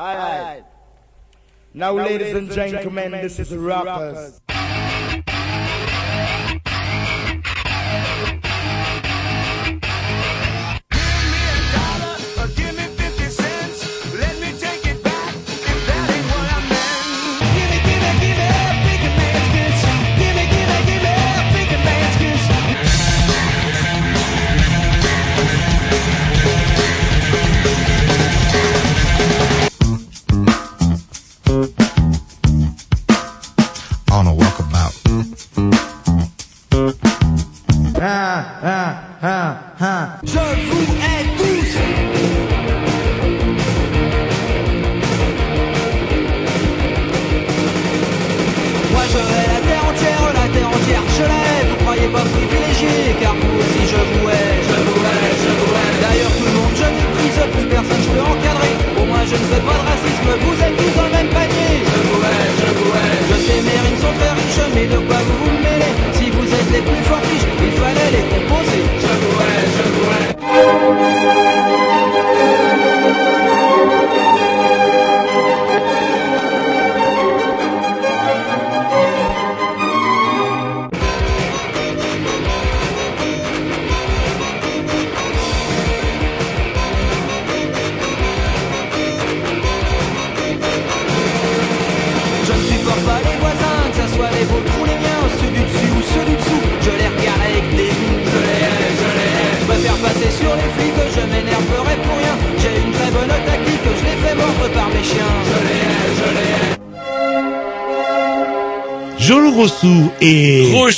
All right. Now, now ladies, ladies and gentlemen, gentlemen this, this is Rappers. rappers.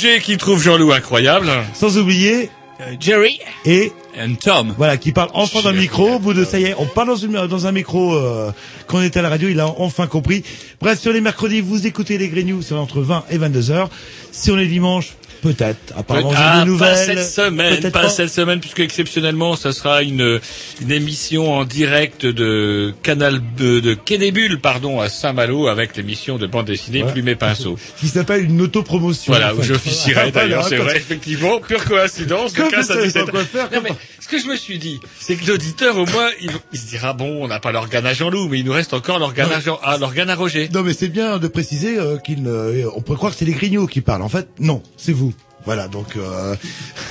Roger qui trouve Jean-Loup incroyable. sans oublier Jerry et and Tom. voilà qui parle enfin dans le Jerry micro. Au bout de ça y est, on parle dans, une- dans un micro euh, quand on était à la radio. Il a enfin compris. Bref, sur les mercredis, vous écoutez les Grignoux, c'est entre 20 et 22 heures. Si on est dimanche, peut-être. Apparemment, j'ai Ah, des nouvelles. pas cette semaine, peut-être pas, cette semaine, puisque exceptionnellement, ça sera une, une émission en direct de Canal de, de Quai pardon, à Saint-Malo, avec l'émission de bande dessinée Ouais. Plume et Pinceau. Qui s'appelle une autopromotion. Voilà, où j'officierai Voilà, d'ailleurs, c'est vrai, effectivement, pure coïncidence, de Comme 15 vous à savez 17 pas quoi faire, Non, mais ce que je me suis dit, c'est que l'auditeur, au moins, il, il se dira, bon, on n'a pas l'organe à Jean-Loup, mais il nous reste encore l'organe à, Jean, ah, l'organe à Roger. Non, mais c'est bien de préciser euh, qu'il ne... on pourrait croire que c'est les Grignoux qui parlent. En fait, non, c'est vous. Voilà, donc euh,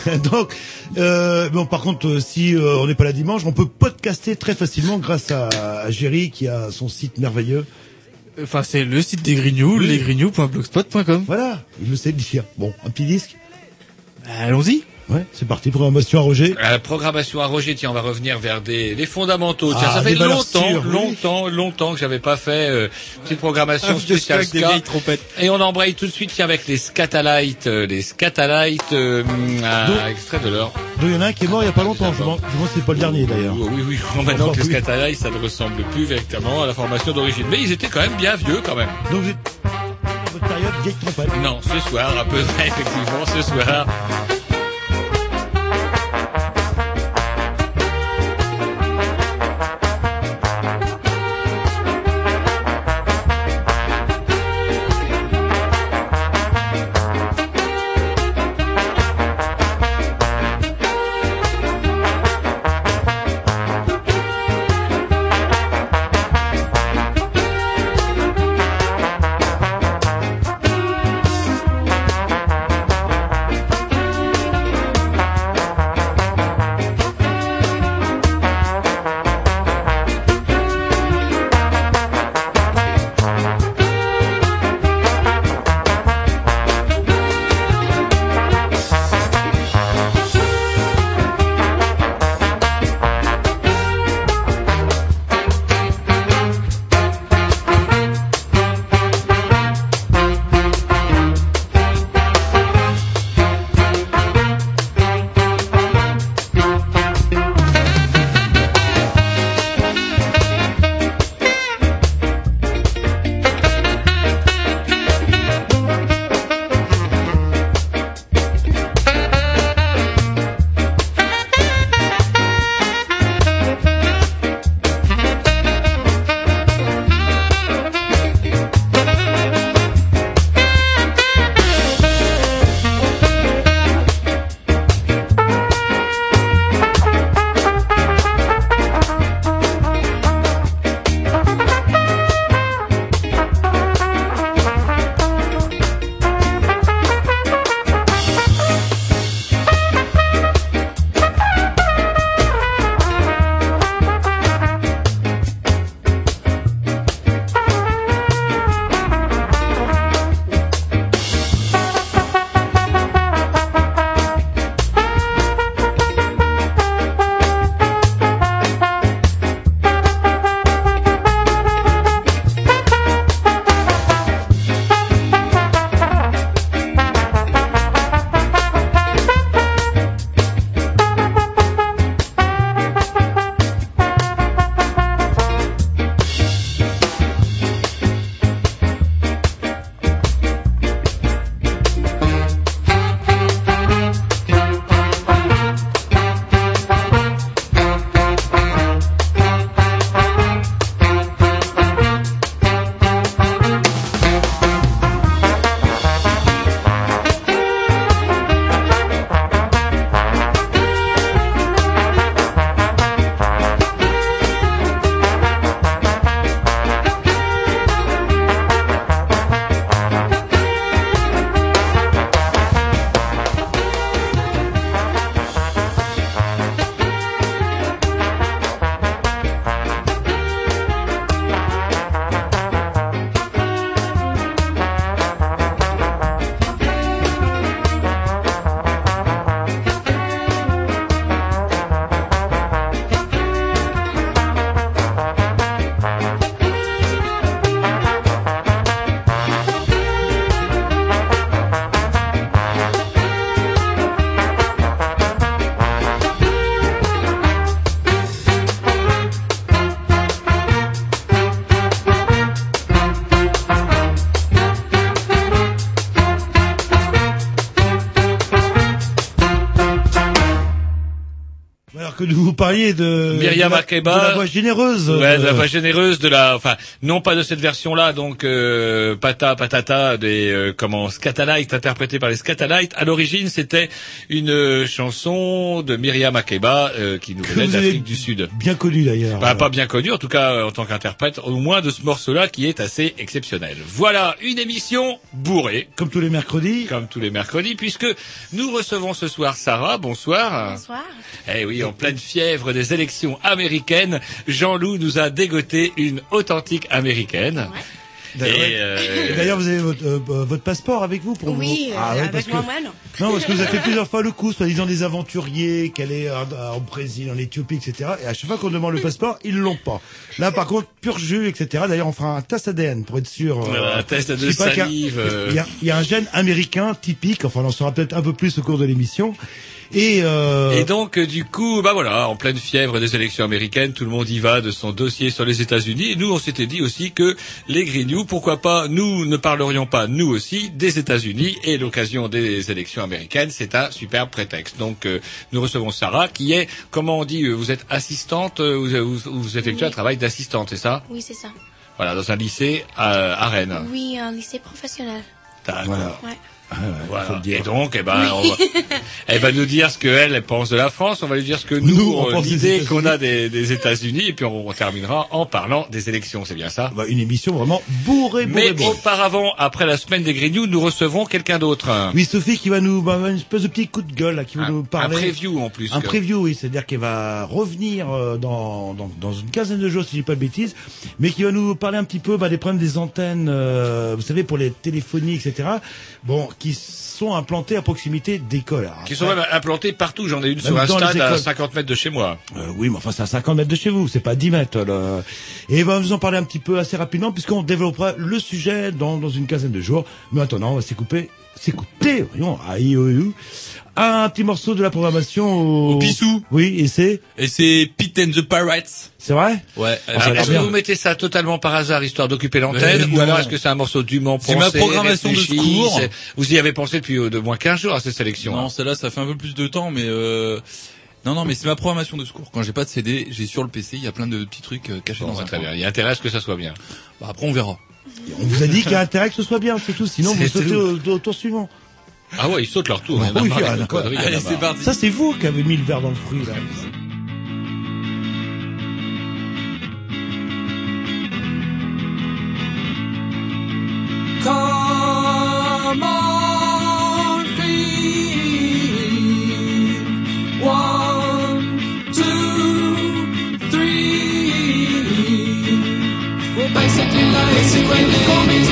donc euh, bon par contre euh, si euh, on n'est pas là dimanche, on peut podcaster très facilement grâce à, à Géry qui a son site merveilleux. Enfin, c'est le site des Grignoux, Oui. lesgrignoux.blogspot.com. Voilà, il le sait le dire. Bon, un petit disque. Allons-y. Ouais, c'est parti programmation à Roger. À la programmation à Roger, tiens, on va revenir vers des, les fondamentaux. Tiens, Ah, ça fait des valeurs longtemps, sûres, oui. longtemps, longtemps que j'avais pas fait euh, petite programmation vieux spéciale ska. Et on embraye tout de suite tiens, avec les Scatalites, euh, les Scatalites, euh, un extrait de leur. Donc il y en a un qui est mort il y a pas longtemps. Je pense que c'est pas le dernier d'ailleurs. Oui, oui, oui. Bon, maintenant que les. Scatalites, ça ne ressemble plus véritablement à la formation d'origine. Mais ils étaient quand même bien vieux, quand même. Donc vous êtes dans votre période. Non, ce soir, à peu près, effectivement, ce soir. Parliez de Myriam de la, Makeba. de la voix généreuse. Ouais, de la voix généreuse de la, enfin, non pas de cette version-là, donc euh, pata patata des euh, comment Scatalites interprété par les Scatalites. À l'origine, c'était une euh, chanson de Myriam Makeba euh, qui nous que venait d'Afrique du Sud. Bien connu d'ailleurs. Bah, pas bien connu, en tout cas en tant qu'interprète, au moins de ce morceau-là qui est assez exceptionnel. Voilà une émission bourrée, Comme tous les mercredis. comme tous les mercredis, puisque nous recevons ce soir Sarah. Bonsoir. Bonsoir. Eh oui, en pleine fièvre des élections américaines, Jean-Loup nous a dégoté une authentique américaine. D'ailleurs, Et, euh, d'ailleurs, vous avez votre, euh, euh, votre passeport avec vous pour Oui, vous. euh, Ah ouais, avec parce que- moi-même. Non, parce que vous avez fait plusieurs fois le coup, soi-disant des aventuriers, qu'elle est euh, en Brésil, en Éthiopie, etc. Et à chaque fois qu'on demande le passeport, ils l'ont pas. Là, par contre, pur jus, etc. D'ailleurs, on fera un test ADN pour être sûr. euh, un test de salive. Il y, a, il y a un gène américain typique. Enfin, on en saura peut-être un peu plus au cours de l'émission. Et, euh, Et donc, euh, du coup, bah voilà, en pleine fièvre des élections américaines, tout le monde y va de son dossier sur les États-Unis. Et nous, on s'était dit aussi que les Grignoux, pourquoi pas, nous ne parlerions pas, nous aussi, des États-Unis. Et l'occasion des élections américaines, c'est un superbe prétexte. Donc, euh, nous recevons Sarah, qui est, comment on dit, euh, vous êtes assistante, euh, vous, vous, vous effectuez Oui. un travail d'assistante, c'est ça? Oui, c'est ça. Voilà, dans un lycée à, à Rennes. Oui, un lycée professionnel. D'accord. Voilà. Ouais. Ah Voilà. faut le dire. Et donc, eh ben, on va- elle va nous dire ce qu'elle elle pense de la France. On va lui dire ce que nous, Nous, on euh, pense des l'idée États-Unis. qu'on a des, des États-Unis. Et puis on, on terminera en parlant des élections. C'est bien ça? Bah, une émission vraiment bourrée, bourrée, Mais bourrée. auparavant, après la semaine des Grignoux, nous recevons quelqu'un d'autre. Oui, Sophie qui va nous, bah, une espèce de petit coup de gueule là, qui va un, nous un parler. preview en plus. Un que- preview, oui, c'est-à-dire qu'elle va revenir euh, dans, dans, dans une quinzaine de jours, si je dis pas de bêtises, mais qui va nous parler un petit peu bah, des problèmes des antennes, euh, vous savez, pour les téléphonies, etc., bon, qui sont implantées à proximité d'écoles. Qui sont même implantés partout. J'en ai une sur un stade à écoles. 50 mètres de chez moi. euh, oui, mais enfin, c'est à 50 mètres de chez vous, c'est pas 10 mètres. là. Et va vous en parler un petit peu assez rapidement, puisqu'on développera le sujet dans, dans une quinzaine de jours. Mais maintenant, on va s'écouper, s'écouter, voyons, à IOU, un petit morceau de la programmation au... Au Pissou. Oui, et c'est, Et c'est Pete and the Pirates. c'est vrai Ouais. Ah, Alors, est-ce que bien. vous mettez ça totalement par hasard, histoire d'occuper l'antenne, ou alors est-ce que c'est un morceau dûment pensé C'est ma programmation de réfléchi, secours. c'est- Vous y avez pensé depuis euh, de moins 15 jours à cette sélection. Non, hein. celle-là, ça fait un peu plus de temps, mais euh... non, non, mais c'est ma programmation de secours. Quand j'ai pas de CD, j'ai sur le PC, il y a plein de petits trucs euh, cachés Bon, dans bah, un très coin. bien. Il y a intérêt à ce que ça soit bien. Bah, après, on verra. On vous a dit qu'il y a intérêt que ce soit bien, c'est tout. Sinon, vous C'est sautez tout. au, au tour suivant. Ah ouais, ils sautent leur tour. Il y en a oui, en a Allez, c'est parti. Ça, c'est vous qui avez mis le verre dans le fruit, là. Come on, feet. One, two, three? Well, basically lazy when you call me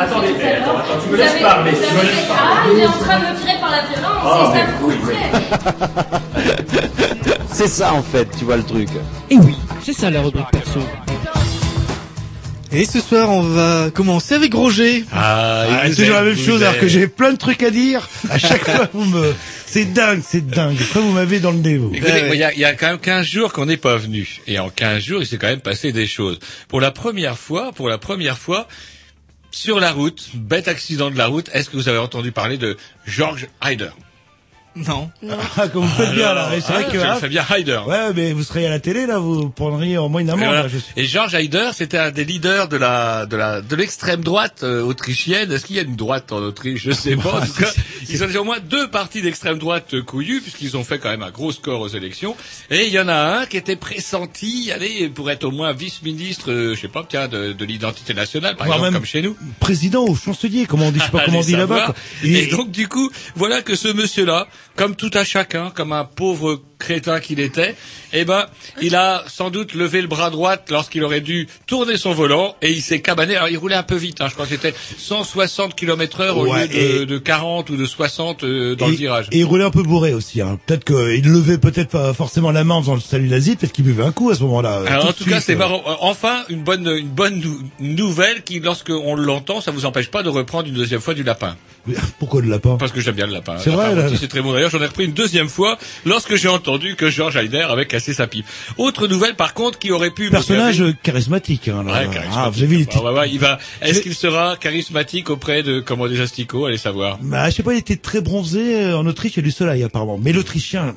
Attendez, attends, attends, tu me laisses parler, vous tu me avez- laisses Ah, il est en train de me tirer par la violence, Ah, c'est ça C'est ça en fait, tu vois le truc. Et oui, c'est ça la rubrique perso. Et ce soir, on va commencer avec Roger. Ah, Ah, c'est toujours la même chose vous alors que j'ai plein de trucs à dire. À chaque fois, vous me, c'est dingue, c'est dingue. Après, vous m'avez dans le nez, vous. Écoutez, Ouais, ouais. il y, a, il y a quand même 15 jours qu'on n'est pas venu. Et en 15 jours, il s'est quand même passé des choses. Pour la première fois, pour la première fois, sur la route, bête accident de la route, est-ce que vous avez entendu parler de George Hyder? Non. Ah, comme vous faites bien, là. Et C'est vrai Ah, que, je hein, fais bien Hyder. ouais, mais vous seriez à la télé, là, vous prendriez au moins une Et, amende, voilà. là, je suis. Et George Haider, c'était un des leaders de la de la de l'extrême droite euh, autrichienne. Est-ce qu'il y a une droite en Autriche? Je sais pas. En tout cas, ils ont au moins deux partis d'extrême droite euh, couillus puisqu'ils ont fait quand même un gros score aux élections. Et il y en a un qui était pressenti, allez, pour être au moins vice-ministre, euh, je sais pas, tiens, de, de l'identité nationale, par exemple, même comme chez nous. Président ou chancelier, comment on dit, je sais pas comment on dit là-bas. Et, donc du coup, voilà que ce monsieur-là, comme tout à chacun, comme un pauvre crétin qu'il était, eh ben, il a sans doute levé le bras droit lorsqu'il aurait dû tourner son volant et il s'est cabané. Alors il roulait un peu vite, hein, je crois que c'était 160 km heure au Ouais, lieu de, et- de 40 ou de 60 euh, dans et, le virage. et il roulait un peu bourré aussi. Hein. Peut-être qu'il levait peut-être pas forcément la main en faisant le salut d'Asie, peut-être qu'il buvait un coup à ce moment-là. Alors, Tout en tout cas, c'est euh. marrant. Euh, Enfin, une bonne, une bonne nou- nouvelle qui, lorsque on l'entend, ça vous empêche pas de reprendre une deuxième fois du lapin. Pourquoi le lapin? Parce que j'aime bien le lapin. C'est vrai. C'est très bon. D'ailleurs, j'en ai repris une deuxième fois lorsque j'ai entendu que George Heider avait cassé sa pipe. Autre nouvelle, par contre, qui aurait pu... Personnage charismatique. Hein, là. Ouais, Ah, charismatique. vous avez Bah, il va. Est-ce qu'il sera charismatique auprès de comment des asticots? Allez savoir. Bah, je sais pas, il était très bronzé. euh, En Autriche, il y a du soleil apparemment. Mais l'Autrichien,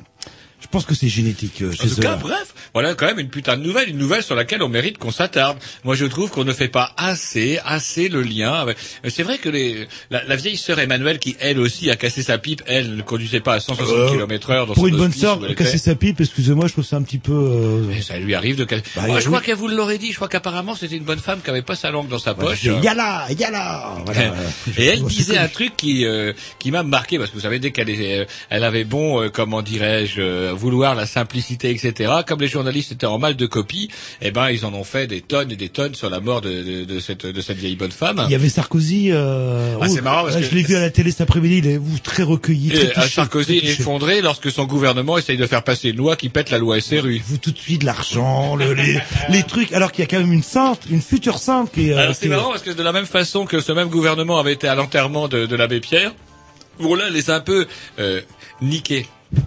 je pense que c'est génétique euh, En chez tout eux. cas, bref, voilà quand même une putain de nouvelle, une nouvelle sur laquelle on mérite qu'on s'attarde. Moi, je trouve qu'on ne fait pas assez, assez le lien. avec- Euh, C'est vrai que les, la, la vieille sœur Emmanuelle, qui elle aussi a cassé sa pipe, elle ne conduisait pas à 160 Euh, km heure dans Pour son une bonne sœur, casser sa pipe, excusez-moi, je trouve ça un petit peu... euh, Mais ça lui arrive de casser. Bah, Moi, je crois qu'elle vous l'aurait dit. Je crois qu'apparemment, c'était une bonne femme qui avait pas sa langue dans sa poche. c'est Yala, Yala voilà. Et elle disait un truc qui euh, qui m'a marqué parce que vous savez dès qu'elle est, elle avait bon euh, comment dirais-je vouloir la simplicité etc. Comme les journalistes étaient en mal de copie, eh ben ils en ont fait des tonnes et des tonnes sur la mort de, de, de cette de cette vieille bonne femme. Il y avait Sarkozy. Euh... Ah, c'est marrant parce là, que- je l'ai vu à la télé cet après-midi. Il est vous, très recueilli, très Et, touché, Sarkozy très effondré lorsque son gouvernement essaye de faire passer une loi qui pète la loi SRU. Vous tout de suite l'argent, le, les, les trucs. Alors qu'il y a quand même une sainte, une future sainte qui est. euh, c'est est- marrant parce que de la même façon que ce même gouvernement avait été à l'enterrement de, de l'abbé Pierre, bon là, elle les a un peu euh, niqués.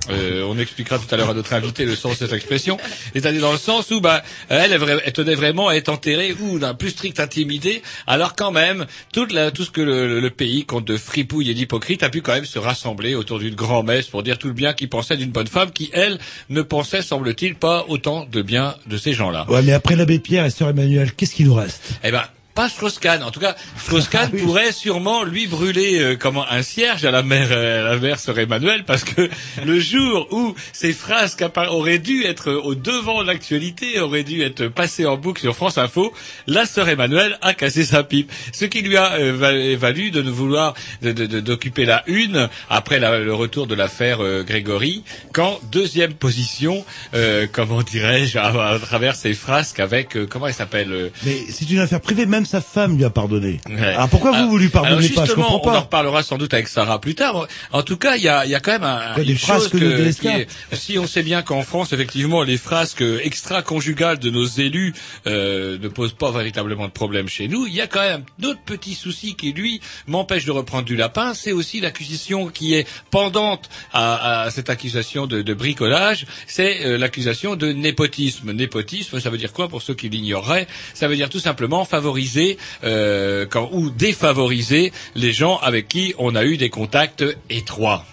Euh, on expliquera tout à l'heure à notre invité le sens de cette expression. C'est-à-dire dans le sens où bah, elle, elle, tenait vraiment à être enterrée ou d'un plus strict intimidé, alors quand même toute la, tout ce que le, le pays compte de fripouilles et d'hypocrites a pu quand même se rassembler autour d'une grand-messe pour dire tout le bien qu'il pensait d'une bonne femme qui, elle, ne pensait, semble-t-il, pas autant de bien de ces gens-là. Ouais, mais après l'abbé Pierre et sœur Emmanuel, qu'est-ce qui nous reste? Eh ben, pas Strauss-Kahn. En tout cas, Strauss-Kahn Oui. pourrait sûrement lui brûler euh, comment un cierge à la mère, euh, à la mère sœur Emmanuel, parce que le jour où ces phrases auraient dû être au devant de l'actualité, auraient dû être passées en boucle sur France Info, la sœur Emmanuel a cassé sa pipe, ce qui lui a euh, val- valu de ne vouloir d'occuper la une après la- le retour de l'affaire euh, Grégory, qu'en deuxième position, euh, comment dirais-je, à, à travers ses frasques avec euh, comment elle s'appelle. euh, Mais c'est une affaire privée. Même sa femme lui a pardonné. Ouais. Alors pourquoi vous Alors- vous lui pardonnez pas? Je justement, comprends On en pas. reparlera sans doute avec Sarah plus tard. En tout cas, il y a, il y a quand même un, des une chose frasques de que, DSK. qui est- si on sait bien qu'en France, effectivement, les frasques extra-conjugales de nos élus euh, ne posent pas véritablement de problème chez nous, il y a quand même d'autres petits soucis qui, lui, m'empêchent de reprendre du lapin. C'est aussi l'accusation qui est pendante à, à cette accusation de, de bricolage, c'est euh, l'accusation de népotisme. Népotisme, ça veut dire quoi pour ceux qui l'ignoreraient Ça veut dire tout simplement favoriser euh, quand, ou défavoriser les gens avec qui on a eu des contacts étroits.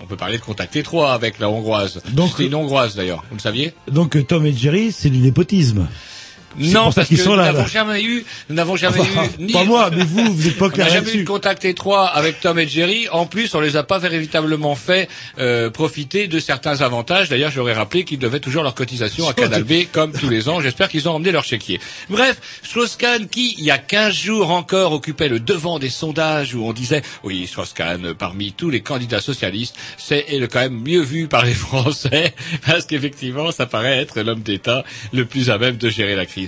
On peut parler de contacts étroits avec la hongroise. Donc- C'était une hongroise d'ailleurs, vous le saviez? Donc Tom et Jerry, c'est du népotisme. Non, parce qu'ils que sont nous là, n'avons là. jamais eu, nous n'avons jamais Enfin, eu ni pas moi, mais vous, vous êtes pas on clair n'a jamais eu de contact étroit avec Tom et Jerry. En plus, on les a pas véritablement fait euh, profiter de certains avantages. D'ailleurs, j'aurais rappelé qu'ils devaient toujours leur cotisation à Canal B, comme tous les ans. J'espère qu'ils ont emmené leur chéquier. Bref, Strauss-Kahn, qui, il y a 15 jours encore, occupait le devant des sondages où on disait, oui, Strauss-Kahn, parmi tous les candidats socialistes, c'est quand même mieux vu par les Français, parce qu'effectivement, ça paraît être l'homme d'État le plus à même de gérer la crise.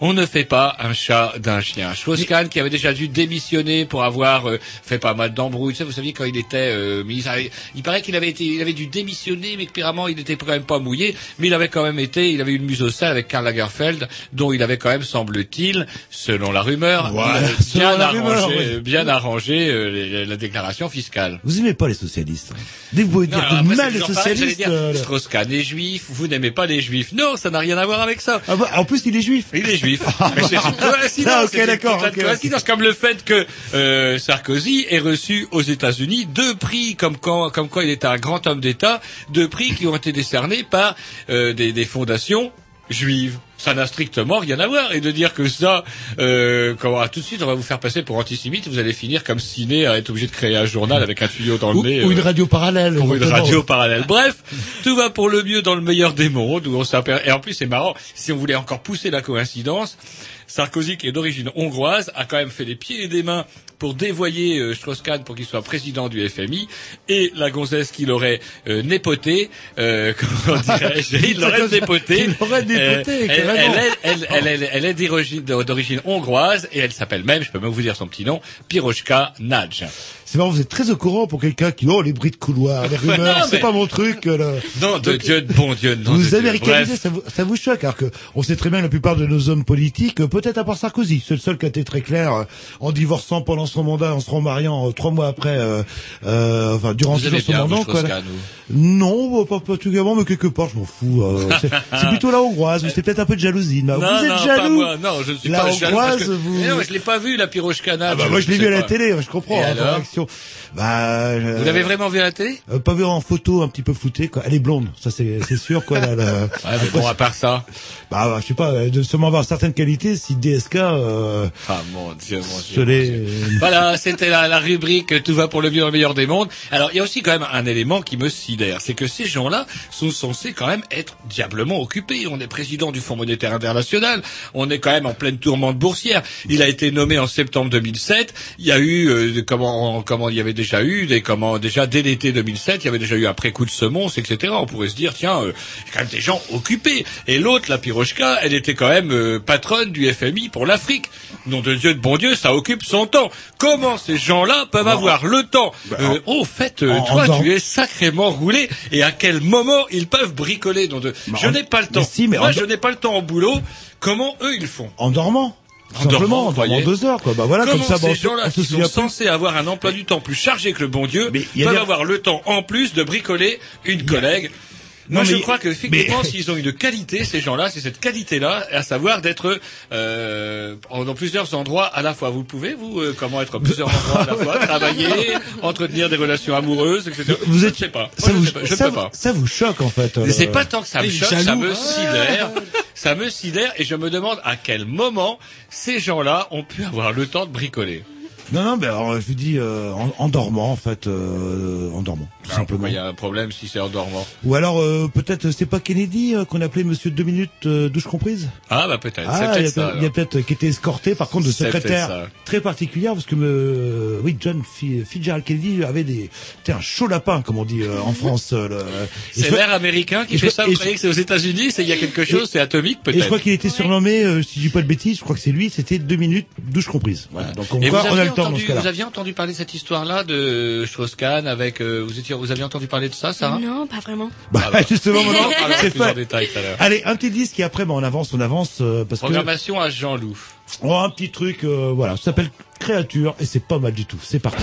On ne fait pas un chat d'un chien. Strauss-Kahn, qui avait déjà dû démissionner pour avoir euh, fait pas mal d'embrouilles. Vous saviez quand il était euh, ministre, il paraît qu'il avait été, il avait dû démissionner, mais qu'apparemment il n'était quand même pas mouillé. Mais il avait quand même été, il avait eu une muse au sein avec Karl Lagerfeld, dont il avait quand même, semble-t-il, selon la rumeur, Voilà, bien la arrangé, rumeur, oui. euh, bien arrangé euh, la déclaration fiscale. Vous aimez pas les socialistes. hein. Dès que vous pouvez Non, dire mal j'allais socialistes. euh, Strauss-Kahn est juif, vous n'aimez pas les juifs. Non, ça n'a rien à voir avec ça. ah bah, en plus, il est juif. Il est juif. Mais c'est une coïncidence. Ah, ok, c'est une d'accord, comme le fait que euh, Sarkozy ait reçu aux États-Unis deux prix, comme, quand, comme quoi il était un grand homme d'État, deux prix qui ont été décernés par euh, des, des fondations juives. Ça n'a strictement rien à voir. Et de dire que ça, euh, comment, ah, tout de suite, on va vous faire passer pour antisémite, vous allez finir comme ciné à être obligé de créer un journal avec un tuyau dans le Ou, nez. ou une euh, radio parallèle. pour une radio parallèle. Bref, tout va pour le mieux dans le meilleur des mondes. Où on et en plus, c'est marrant, si on voulait encore pousser la coïncidence, Sarkozy, qui est d'origine hongroise, a quand même fait les pieds et des mains pour dévoyer euh, Strauss-Kahn pour qu'il soit président du FMI, et la gonzesse qui l'aurait euh, népoté, euh, comment dirais-je, il l'aurait. Il elle, est- elle, elle, elle, elle est d'origine d'origine hongroise, et elle s'appelle même, je peux même vous dire son petit nom, Piroshka Nadj. C'est marrant, vous êtes très au courant pour quelqu'un qui, oh, les bruits de couloir, les rumeurs, c'est mais- pas mon truc, euh, là. Non, de Donc, Dieu, de bon Dieu, non. Vous américanisez, ça vous, ça vous choque, alors que on sait très bien que la plupart de nos hommes politiques, euh, peut-être à part Sarkozy, c'est le seul qui a été très clair, euh, en divorçant pendant son mandat, en se remariant euh, trois mois après, euh, euh, enfin durant Vous son bien, mandat. vous, quoi, là. Vous Non, bah, pas particulièrement, mais quelque part, je m'en fous. euh, c'est plutôt la hongroise, mais c'est peut-être un peu de jalousie. Non, vous êtes non, pas jaloux. moi. Non, je ne suis La pas jaloux. que- hongroise, vous- Mais non, je l'ai pas vu, la Piroshkana. Ah bah moi je l'ai vu à la télé, je comprends. Et hein, alors réaction. Bah, je- Vous l'avez vraiment vu à la télé? euh, pas vu en photo, un petit peu floutée. Quoi. Elle est blonde, ça c'est c'est sûr quoi. Ouais, mais bon, à part ça. Bah, je sais pas, elle doit sûrement avoir certaines qualités. Si DSK, euh, Ah, mon Dieu, mon Dieu. l'est. Voilà, c'était la, la rubrique Tout va pour le mieux dans le meilleur des mondes. Alors, il y a aussi quand même un élément qui me sidère, c'est que ces gens-là sont censés quand même être diablement occupés. On est président du Fonds monétaire international, on est quand même en pleine tourmente boursière. Il a été nommé en septembre 2007. Il y a eu euh, des- comment comment il y avait déjà eu des comment déjà dès l'été 2007, il y avait déjà eu un pré-coup de semonce, etc. On pourrait se dire tiens, euh, il y a quand même des gens occupés. Et l'autre, la Pirochka, elle était quand même euh, patronne du FMI pour l'Afrique. Nom de Dieu de bon Dieu, ça occupe son temps. Comment ces gens-là peuvent avoir le temps euh, Au fait, euh, en- toi, en- tu es sacrément roulé. Et à quel moment ils peuvent bricoler nom de... Je en- n'ai pas le temps. mais si, mais Moi, je n'ai pas le temps au boulot. Comment eux, ils font? En dormant. En Simplement, dormant deux heures, quoi. Bah voilà, Comment comme ça, ces gens-là qui sont censés avoir un emploi du temps plus chargé que le bon Dieu Mais a peuvent avoir le temps en plus de bricoler une collègue Moi, je crois que effectivement, mais- s'ils ont une qualité, ces gens-là, c'est cette qualité-là, à savoir d'être euh, en- dans plusieurs endroits à la fois. Vous pouvez, vous, euh, comment être plusieurs endroits à la fois, travailler, entretenir des relations amoureuses, etc. Vous je êtes, ne sais pas. Moi, ça je vous, sais pas. Je ne ça, peux pas. ça vous choque, en fait. Mais euh, c'est pas tant que ça me choque, ça me Ah. sidère. Ça me sidère et je me demande à quel moment ces gens-là ont pu avoir le temps de bricoler. Non, non, mais alors, je vous dis, euh, en, en dormant, en fait, euh, en dormant, tout Alors, simplement. pourquoi il y a un problème si c'est en dormant? Ou alors, euh, peut-être, c'est pas Kennedy euh, qu'on appelait Monsieur deux minutes euh, douche comprise? Ah, bah peut-être. Ah, c'est il y a peut-être ça. peut-être- il y a alors. peut-être qui était escorté, par contre, de peut-être secrétaire très particulière, parce que euh, oui, John F- Fitzgerald Kennedy avait des, c'était un chaud lapin, comme on dit euh, en France. euh, C'est l'air américain qui fait ça. Vous croyez que c'est aux États-Unis C'est il y a quelque chose, c'est atomique Et je peut-être. crois qu'il était surnommé, euh, si je dis pas de bêtises, je crois que c'est lui, c'était deux minutes douche comprise. Voilà. Donc on, Et vous voit, on a dans ce cas-là. vous aviez entendu parler de cette histoire-là de Strauss-Kahn avec euh, vous étiez vous aviez entendu parler de ça, Sarah? Non, pas vraiment. Bah, Ah bah. justement, On en maintenant, c'est plus en fait. détail tout à l'heure. Allez, un petit disque et après, bah, on avance, on avance, euh, parce que Programmation à Jean-Loup. on a un petit truc, euh, voilà, ça s'appelle Créature et c'est pas mal du tout. C'est parti.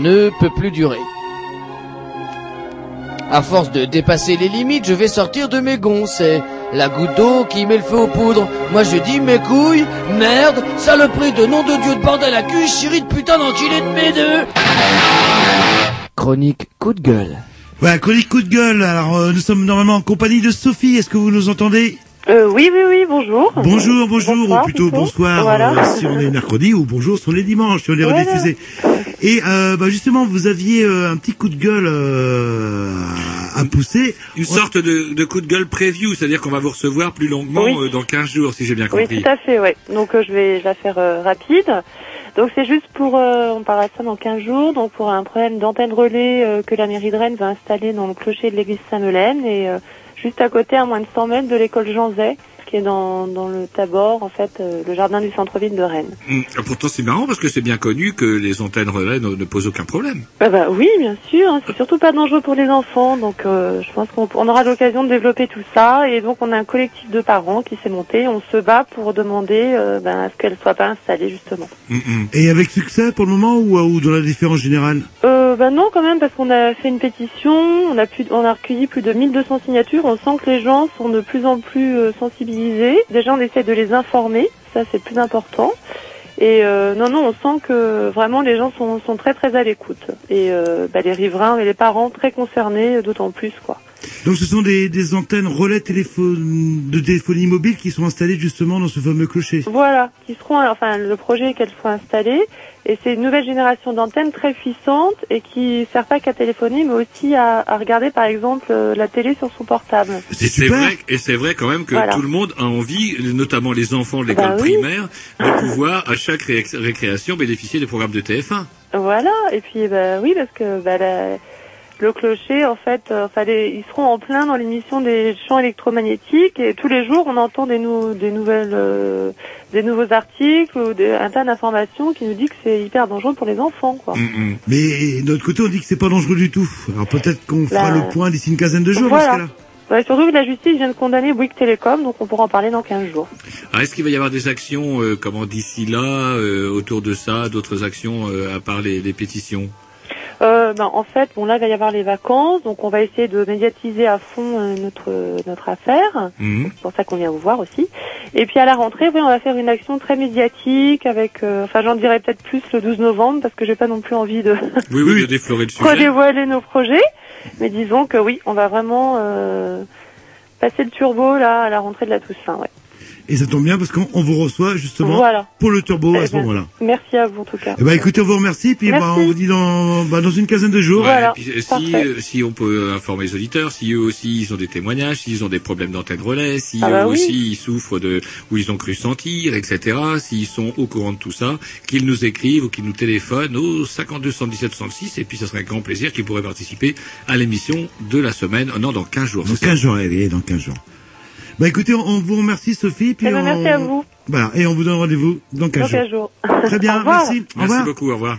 Ne peut plus durer. À force de dépasser les limites, je vais sortir de mes gonds. C'est la goutte d'eau qui met le feu aux poudres. Moi je dis mes couilles, merde, saloperie de nom de Dieu de bordel à cul, chérie de putain d'enculé de mes deux. Chronique coup de gueule. Ouais, chronique coup de gueule. Alors, euh, nous sommes normalement en compagnie de Sophie. Est-ce que vous nous entendez? Euh, oui, oui, oui, bonjour. Bonjour, bonjour, Bonsoir, ou plutôt plutôt. bonsoir Voilà. euh, si on est mercredi, ou bonjour si on est dimanche, si on est Voilà. rediffusé. Et euh, bah, justement, vous aviez euh, un petit coup de gueule euh, à pousser. Une sorte de, de coup de gueule preview, c'est-à-dire qu'on va vous recevoir plus longuement Oui. euh, dans 15 jours, si j'ai bien Oui, compris. tout à fait, ouais. Donc euh, je vais la faire euh, rapide. Donc c'est juste pour, euh, on parlera de ça dans 15 jours, donc pour un problème d'antenne relais euh, que la mairie de Rennes va installer dans le clocher de l'église Saint-Melaine et euh, juste à côté, à moins de 100 mètres de l'école Jean Zay, qui est dans, dans le Tabor, en fait, euh, le jardin du centre-ville de Rennes. Hum, Pourtant, c'est marrant parce que c'est bien connu que les antennes relais ne, ne posent aucun problème. Bah, bah oui, bien sûr, hein, c'est surtout pas dangereux pour les enfants, donc euh, je pense qu'on on aura l'occasion de développer tout ça, et donc on a un collectif de parents qui s'est monté, on se bat pour demander euh, ben, à ce qu'elle soit pas installée justement. Et avec succès pour le moment ou, ou dans la différence générale? Euh, bah non quand même parce qu'on a fait une pétition, on a pu, on a recueilli plus de 1200 signatures, on sent que les gens sont de plus en plus euh, sensibilisés. Déjà on essaie de les informer, ça c'est plus important. Et euh, non non, on sent que vraiment les gens sont, sont très très à l'écoute et euh, bah, les riverains et les parents très concernés d'autant plus quoi. Donc ce sont des, des antennes relais téléphone, de téléphonie mobile qui sont installées justement dans ce fameux clocher. Voilà, qui seront, enfin, le projet est qu'elles soient installées, et c'est une nouvelle génération d'antennes très puissantes et qui sert pas qu'à téléphoner, mais aussi à, à regarder, par exemple, euh, la télé sur son portable. Et c'est vrai, et c'est vrai quand même que Voilà. tout le monde a envie, notamment les enfants de l'école Bah oui. primaire, de pouvoir à chaque ré- récréation bénéficier des programmes de TF1. Voilà, et puis, bah, oui, parce que, bah, la- le clocher, en fait, euh, enfin, les- ils seront en plein dans l'émission des champs électromagnétiques, et tous les jours, on entend des, nou- des nouvelles, euh, des nouveaux articles ou des, un tas d'informations qui nous dit que c'est hyper dangereux pour les enfants, quoi. Mais de notre côté, on dit que c'est pas dangereux du tout. Alors peut-être qu'on fera Là, le point d'ici une quinzaine de jours dans ce Voilà. Ouais, surtout que la justice vient de condamner Bouygues Télécom, donc on pourra en parler dans 15 jours. Ah, Est-ce qu'il va y avoir des actions, euh, comment d'ici là, euh, autour de ça, d'autres actions euh, à part les, les pétitions? Euh, ben, en fait, bon là, il va y avoir les vacances, donc on va essayer de médiatiser à fond euh, notre notre affaire. Mhm. C'est pour ça qu'on vient vous voir aussi. Et puis à la rentrée, oui, on va faire une action très médiatique avec, euh, enfin, j'en dirai peut-être plus le 12 novembre parce que j'ai pas non plus envie de Oui, oui, de déflorer le sujet. dévoiler nos projets. Mais disons que oui, on va vraiment euh, passer le turbo là à la rentrée de la Toussaint. Ouais. Et ça tombe bien parce qu'on on vous reçoit justement Voilà. pour le turbo à Eh ce ben, moment-là. Merci à vous en tout cas. Eh ben écoutez, on vous remercie, puis bah, on vous dit dans, bah, dans une quinzaine de jours. Ouais, et puis, euh, si, euh, si on peut informer les auditeurs, si eux aussi ils ont des témoignages, s'ils ont des problèmes d'antenne relais, si Ah eux bah oui. aussi ils souffrent de ou ils ont cru sentir, etc. S'ils sont au courant de tout ça, qu'ils nous écrivent ou qu'ils nous téléphonent au 52 117 66 et puis ça serait un grand plaisir qu'ils pourraient participer à l'émission de la semaine. Non, dans 15 jours. Dans c'est ça 15 jours, eh oui, dans 15 jours. Bah écoutez, on, on vous remercie Sophie, puis Eh ben, on... merci à vous. Voilà, et on vous donne rendez-vous dans 15 Dans jours. 15 jours. Très bien, Au revoir. merci. Au Merci beaucoup, au revoir.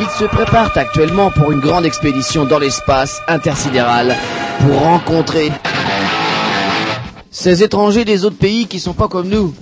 ils se préparent actuellement pour une grande expédition dans l'espace intersidéral pour rencontrer ces étrangers des autres pays qui sont pas comme nous.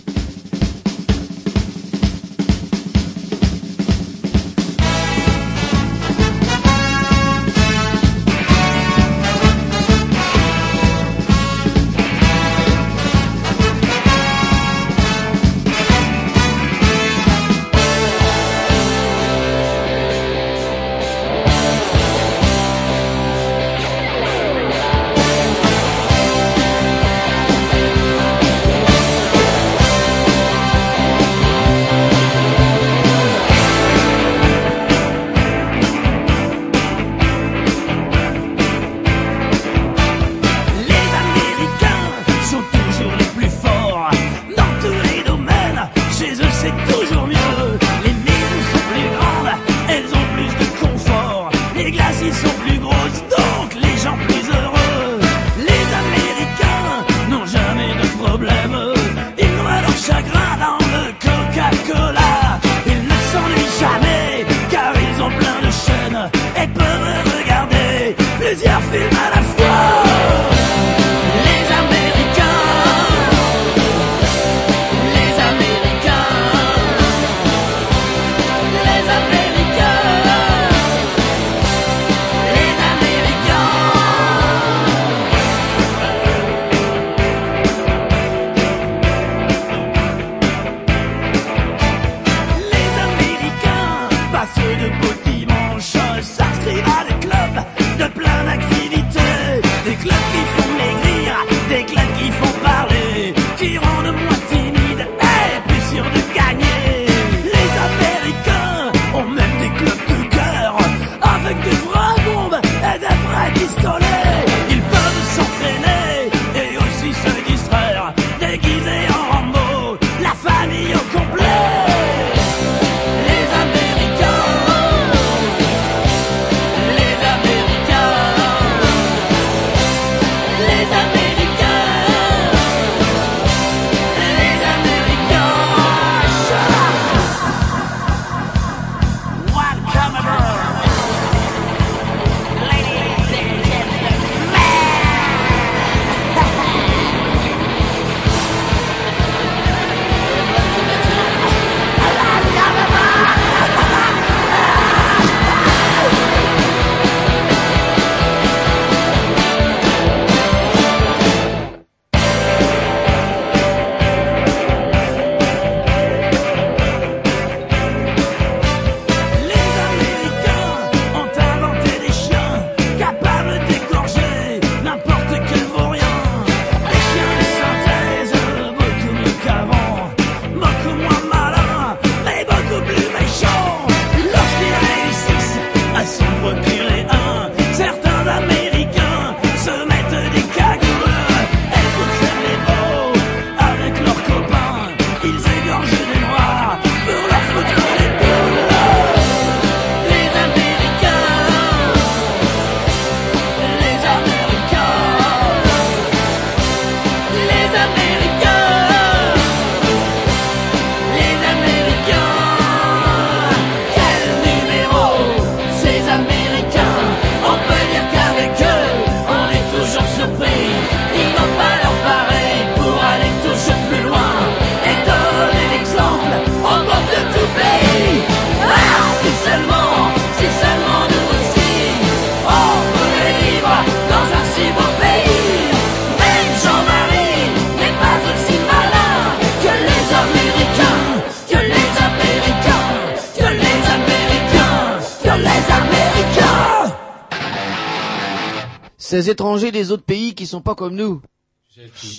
ces étrangers des autres pays qui sont pas comme nous.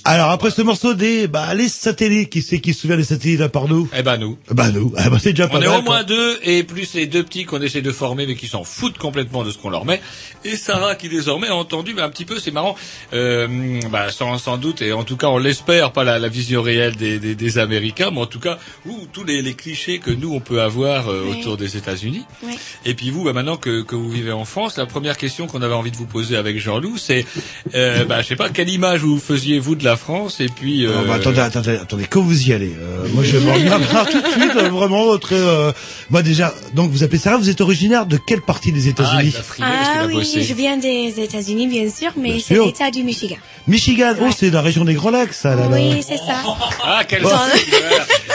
Alors après ce morceau des bah les satellites, qui c'est qui se souvient des satellites à part nous? Eh ben nous. Bah nous, ah, bah, c'est déjà pas On est mal. au moins deux, et plus les deux petits qu'on essaie de former, mais qui s'en foutent complètement de ce qu'on leur met. Et Sarah, qui désormais a entendu, bah, un petit peu, c'est marrant, euh, bah, sans, sans doute, et en tout cas, on l'espère, pas la, la vision réelle des, des, des Américains, mais en tout cas, ou tous les, les clichés que nous, on peut avoir euh, Oui. autour des États-Unis. Oui. Et puis vous, bah, maintenant que, que vous vivez en France, la première question qu'on avait envie de vous poser avec Jean-Loup, c'est, euh, bah, je sais pas, quelle image vous faisiez vous de la France, et puis... Oh, Euh, bah, attendez, attendez, attendez, quand vous y allez, euh, moi je vais m'en tout de suite, euh, vraiment très. Euh, moi déjà, donc vous appelez Sarah, vous êtes originaire de quelle partie des États-Unis Ah oui, je viens des États-Unis, bien sûr, mais Bien c'est sûr. l'État du Michigan. Michigan, oh c'est dans la région des Grands Lacs, ça là. là. Oui, c'est ça. Ah, quel Bon.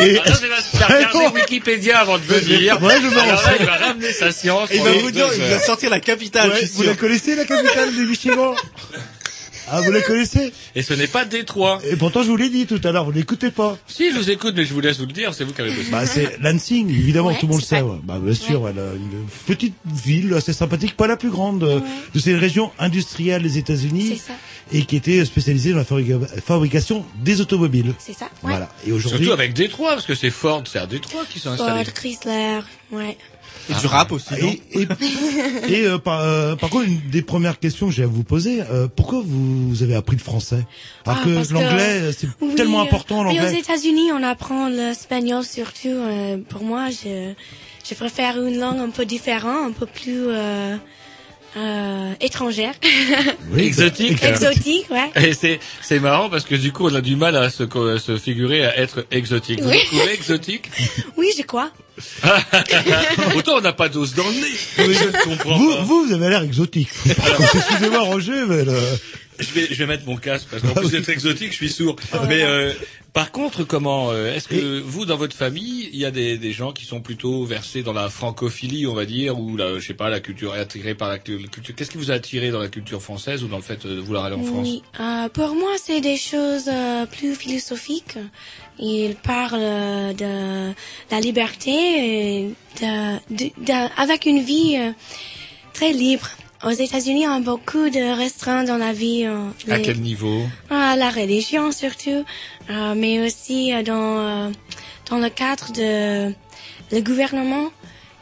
Et... Et- Ah, c'est là, as regardé Wikipédia avant de venir. Ouais, je me Alors là, renseigne. il va ramener sa science. Il va vous dire, il va sortir la capitale, Ouais, vous la connaissez la capitale du Michigan Ah, vous la connaissez Et ce n'est pas Détroit. Et pourtant je vous l'ai dit tout à l'heure, vous n'écoutez pas. Si, je vous écoute, mais je vous laisse vous le dire, c'est vous qui avez besoin. Bah c'est Lansing, évidemment, Ouais, tout le monde le sait. ouais. Bah bien sûr, elle a une petite ville assez sympathique, pas la plus grande euh, de ces régions industrielles des États-Unis, C'est ça. et qui était spécialisée dans la fabrica- fabrication des automobiles. C'est ça, ouais. Voilà. Et aujourd'hui, Surtout avec Détroit, parce que c'est Ford, c'est à Détroit qu'ils sont installés. Ford, Chrysler, ouais. Et du rap aussi, non et, et, et, euh, par, euh, par contre, une des premières questions que j'ai à vous poser, euh, pourquoi vous avez appris le français Alors Ah, que parce que- l'anglais, euh, c'est Oui, tellement euh, important Mais aux l'anglais. États-Unis, on apprend l'espagnol surtout. euh, pour moi, je, je préfère une langue un peu différente, un peu plus euh, étrangère. Oui, Exotique. Exotique, ouais. Et c'est c'est marrant parce que du coup on a du mal à se, co- à se figurer à être exotique. Vous Oui. trouvez exotique? Oui, je crois. Autant on n'a pas d'os dans le nez. Je ne comprends Vous, pas. vous, vous avez l'air exotique. Excusez-moi Roger, mais le... Je vais, je vais mettre mon casque parce qu'en Ah plus d'être exotique, je suis sourd. Mais euh, par contre, comment euh, est-ce que vous, dans votre famille, il y a des, des gens qui sont plutôt versés dans la francophilie, on va dire, ou la, je sais pas, la culture attirée par la cu- la culture. Qu'est-ce qui vous a attiré dans la culture française ou dans le fait de vouloir aller en France Oui, euh, pour moi, c'est des choses euh, plus philosophiques. Il parle euh, de la liberté, et de, de- de- avec une vie euh, très libre. Aux États-Unis, on a beaucoup de restreints dans la vie. euh, À quel niveau? Ah, la religion surtout, euh, mais aussi euh, dans dans le cadre de le gouvernement.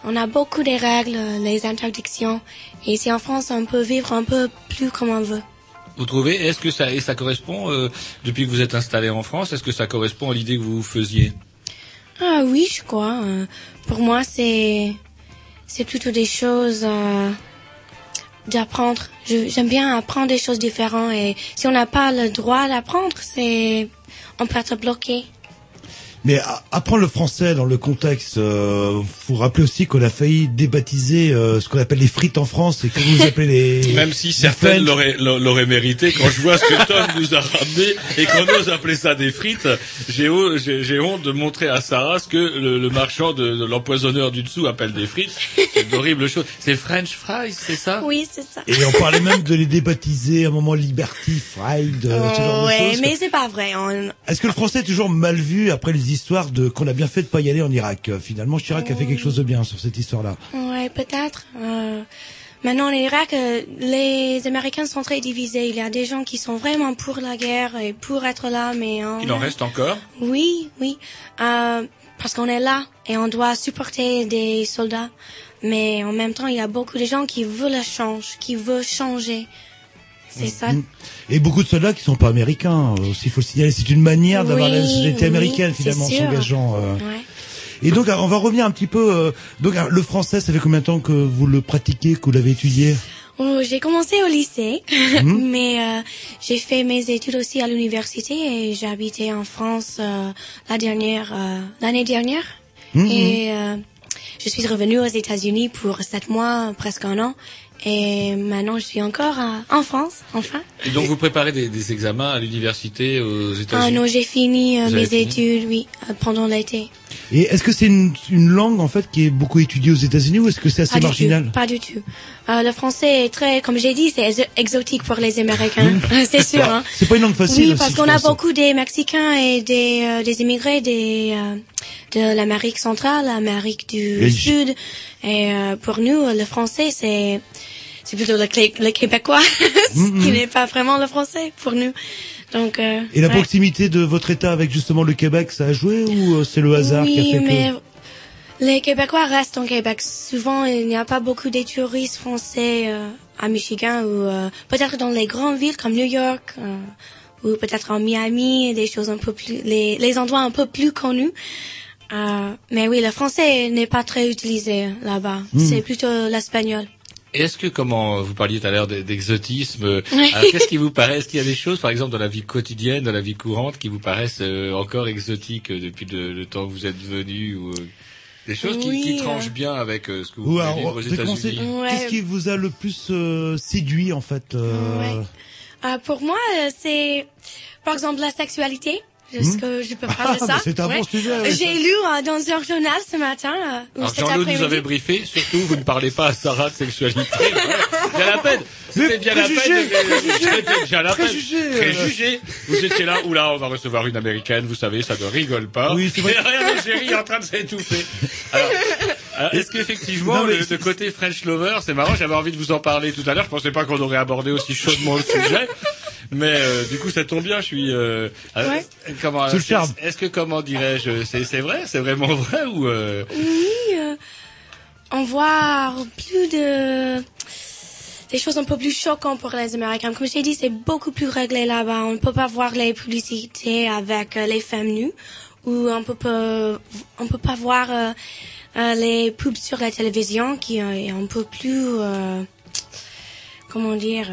On a beaucoup de règles, les interdictions. Et ici en France, on peut vivre un peu plus comme on veut. Vous trouvez Est-ce que ça et ça correspond euh, depuis que vous êtes installé en France Est-ce que ça correspond à l'idée que vous faisiez? Ah oui, je crois. euh, pour moi, c'est c'est plutôt des choses euh, d'apprendre. J'aime bien apprendre des choses différentes et si on n'a pas le droit d'apprendre, c'est on peut être bloqué. Mais apprendre le français dans le contexte, euh, faut rappeler aussi qu'on a failli débaptiser euh, ce qu'on appelle les frites en France et que vous appelez les... Même si certaines l'auraient l'auraient mérité, quand je vois ce que Tom nous a ramené et qu'on ose appeler ça des frites, j'ai ho- j'ai j'ai honte de montrer à Sarah ce que le, le marchand de, de l'empoisonneur du dessous appelle des frites. C'est d'horribles choses. C'est French fries, c'est ça? Oui, c'est ça. Et on parlait même de les débaptiser à un moment Liberty Fried, euh, ce genre de ouais, choses. mais c'est pas vrai. On- Est-ce que le français est toujours mal vu après les histoires de qu'on a bien fait de pas y aller en Irak Finalement, Chirac a fait quelque chose de bien sur cette histoire-là. Ouais, peut-être. Euh, maintenant, en Irak, euh, les Américains sont très divisés. Il y a des gens qui sont vraiment pour la guerre et pour être là, mais en- Il en reste encore Oui, oui. Euh, parce qu'on est là et on doit supporter des soldats. Mais en même temps, il y a beaucoup de gens qui veulent le change, qui veulent changer. C'est ça. Et beaucoup de soldats qui sont pas américains euh, aussi, il faut le signaler. C'est une manière d'avoir Oui, la société oui, américaine c'est finalement s'engageant. euh. Ouais. Et donc, on va revenir un petit peu. euh, donc, le français, ça fait combien de temps que vous le pratiquez, que vous l'avez étudié? Oh, j'ai commencé au lycée, Mhm. mais euh, j'ai fait mes études aussi à l'université et j'ai habité en France la dernière l'année dernière. Mhm. Et je suis revenue aux États-Unis pour sept mois, presque un an. Et maintenant, je suis encore euh, en France, enfin. Et donc vous préparez des, des examens à l'université aux Ah États-Unis non, j'ai fini euh, mes fini études, oui, euh, pendant l'été. Et est-ce que c'est une, une langue en fait qui est beaucoup étudiée aux États-Unis ou est-ce que c'est assez Pas du marginal? tout, pas du tout. Euh, le français est très, comme j'ai dit, c'est exo- exotique pour les Américains. c'est sûr. Hein. C'est pas une langue facile. Oui, parce qu'on a beaucoup des Mexicains et des, euh, des immigrés des, euh, de l'Amérique centrale, l'Amérique du Et Sud. Et euh, pour nous, le français, c'est c'est plutôt le, québécois, ce qui Mhm. n'est pas vraiment le français pour nous. Donc, euh, Et la ouais. proximité de votre État avec justement le Québec, ça a joué ou euh, c'est le hasard qui a fait mais que... les Québécois restent au Québec. Souvent, il n'y a pas beaucoup de touristes français euh, à Michigan ou euh, peut-être dans les grandes villes comme New York euh, ou peut-être en Miami, des choses un peu plus, les, les endroits un peu plus connus. Euh, mais oui, le français n'est pas très utilisé là-bas. Hmm. C'est plutôt l'espagnol. Et Est-ce que, comment vous parliez tout à l'heure d'exotisme, euh, Oui. alors qu'est-ce qui vous paraît? Est-ce qu'il y a des choses, par exemple, dans la vie quotidienne, dans la vie courante, qui vous paraissent euh, encore exotiques euh, depuis le, le temps que vous êtes venu ou euh, des choses qui, Oui, qui euh. tranchent bien avec euh, ce que vous Ou pouvez alors, aux États-Unis Ouais. Qu'est-ce qui vous a le plus euh, séduit en fait euh, Euh, pour moi, euh, c'est par exemple la sexualité. Est-ce Hmm? que je peux parler de Ah, ça? c'est un bon sujet, ouais, J'ai lu euh, dans un journal ce matin. euh, Alors Jean-Loup nous avait briefé, surtout vous ne parlez pas à Sarah de sexualité. Bien la peine. C'était bien la peine. C'était bien la peine. préjugé, euh. Préjugé. Vous étiez là, oula, on va recevoir une américaine, vous savez, ça ne rigole pas. Oui, c'est vrai. Chéri est en train de s'étouffer. Alors, alors, est-ce qu'effectivement, mais le, le côté French lover, c'est marrant, j'avais envie de vous en parler tout à l'heure, je pensais pas qu'on aurait abordé aussi chaudement le sujet. Mais euh, du coup, ça tombe bien. Je suis. Euh, euh, Ouais. comment Sous le est-ce- charme. Est-ce que comment dirais-je, c'est c'est vrai, c'est vraiment vrai ou euh, Oui, euh, on voit plus de des choses un peu plus choquantes pour les Américains. Comme je t'ai dit, c'est beaucoup plus réglé là-bas. On ne peut pas voir les publicités avec euh, les femmes nues ou on peut pas, on peut pas voir les pubs sur la télévision qui est un peu plus euh, comment dire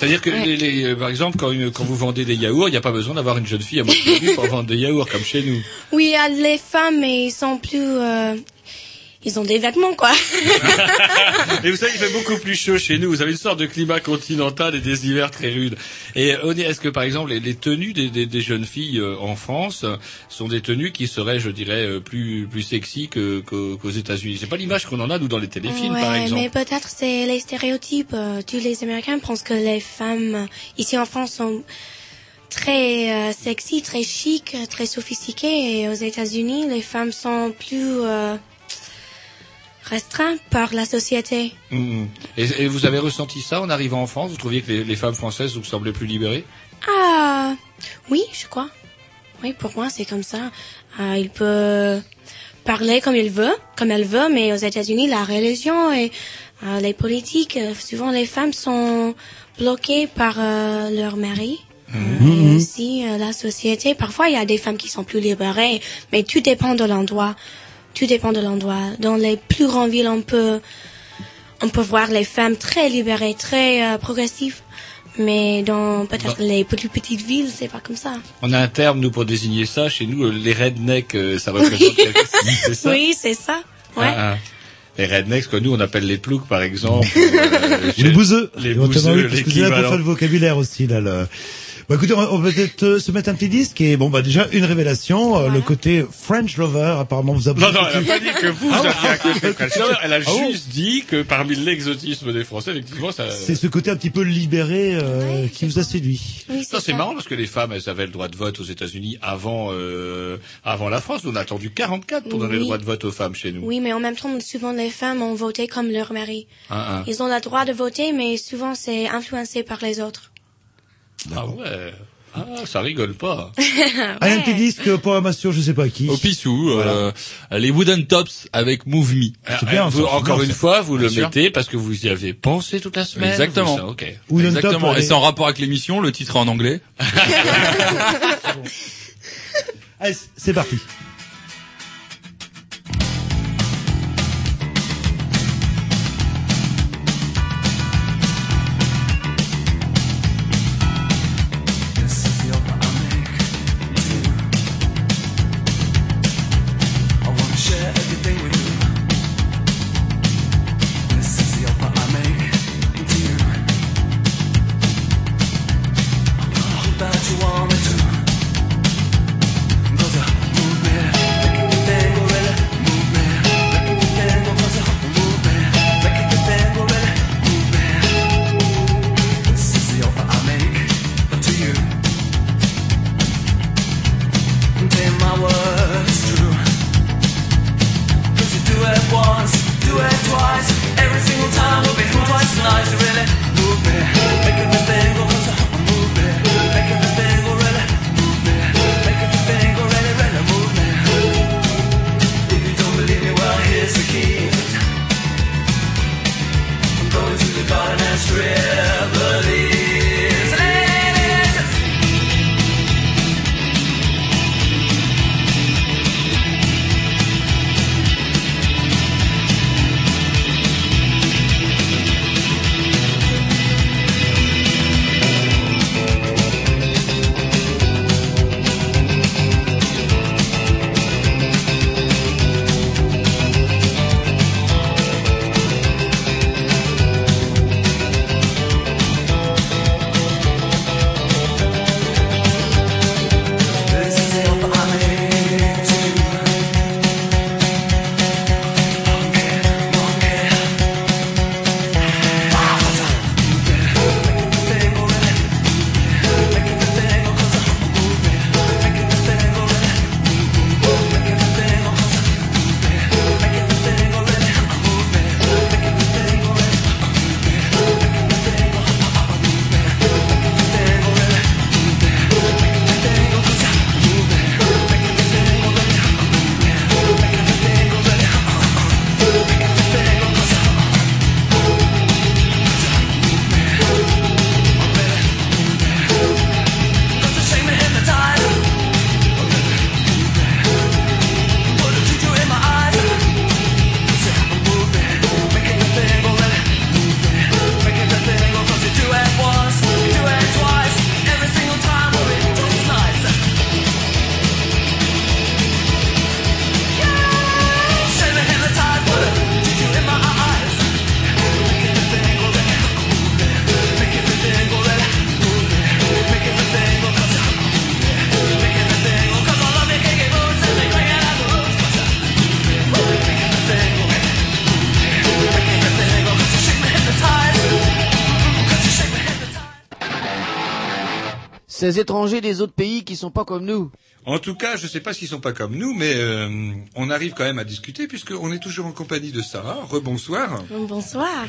C'est-à-dire que, Ouais. les, les- euh, par exemple, quand, une- quand vous vendez des yaourts, il n'y a pas besoin d'avoir une jeune fille à moitié nue pour vendre des yaourts comme chez nous. Oui, euh, les femmes, mais ils sont plus euh, ils ont des vêtements quoi. Et vous savez, il fait beaucoup plus chaud chez nous. Vous avez une sorte de climat continental et des hivers très rudes. Et euh, est-ce que, par exemple, les, les tenues des, des- des jeunes filles euh, en France euh, sont des tenues qui seraient, je dirais, plus plus sexy que- qu'aux États-Unis? C'est pas l'image qu'on en a nous dans les téléfilms, par Ouais, exemple. mais peut-être c'est les stéréotypes. Tous les Américains pensent que les femmes ici en France sont très euh, sexy, très chic, très sophistiquées. Et aux États-Unis, les femmes sont plus euh, restreintes par la société. Mhm. Et, et vous avez ressenti ça en arrivant en France? Vous trouviez que les, les femmes françaises vous semblaient plus libérées? Ah, oui, je crois. Oui, pour moi, c'est comme ça. Euh, il peut parler comme il veut, comme elle veut, mais aux États-Unis, la religion et euh, les politiques, euh, souvent les femmes sont bloquées par leur mari. Mhm. Et aussi la société. Parfois, il y a des femmes qui sont plus libérées, mais tout dépend de l'endroit. Tout dépend de l'endroit. Dans les plus grandes villes, on peut, on peut voir les femmes très libérées, très euh, progressives. Mais dans peut-être Bah. les plus petites villes, c'est pas comme ça. On a un terme, nous, pour désigner ça. Chez nous, euh, les rednecks, euh, ça représente quelque chose. C'est ça? Oui, c'est ça. Ouais. Ah, ah. Les rednecks, que nous, on appelle les ploucs, par exemple. euh, Ou les bouseux. Les oui, bouseux, parce que c'est là pour l'équivalent. le vocabulaire aussi là. Le... Bah écoutez, on va, peut-être euh, se mettre un petit disque et bon bah déjà une révélation, euh, le côté French lover apparemment vous a Non, non, elle n'a pas dit que vous, Ah, aviez un côté French lover. Elle a Ah juste dit que parmi l'exotisme des Français, effectivement, ça... C'est ce côté un petit peu libéré euh, qui vous a séduit. Oui, Ça, c'est marrant parce que les femmes, elles avaient le droit de vote aux États-Unis avant, euh, avant la France. On a attendu 44 pour donner Oui. le droit de vote aux femmes chez nous. Oui, mais en même temps, souvent les femmes ont voté comme leur mari. Ah, ah. Ils ont le droit de voter, mais souvent c'est influencé par les autres. Ah ouais. Ah, ça rigole pas. Allez, un petit disque programmation, je sais pas qui. Au pissou, euh, les Wooden Tops avec Move Me. Ah, vous- encore une fois, vous le Bien sûr. mettez parce que vous y avez pensé toute la semaine. Exactement. ça. Exactement. Et c'est en rapport avec l'émission, le titre est en anglais. Allez, c'est parti. Étrangers des autres pays qui sont pas comme nous. En tout cas, je ne sais pas s'ils sont pas comme nous, mais euh, on arrive quand même à discuter puisqu'on est toujours en compagnie de Sarah. Rebonsoir. Bonsoir.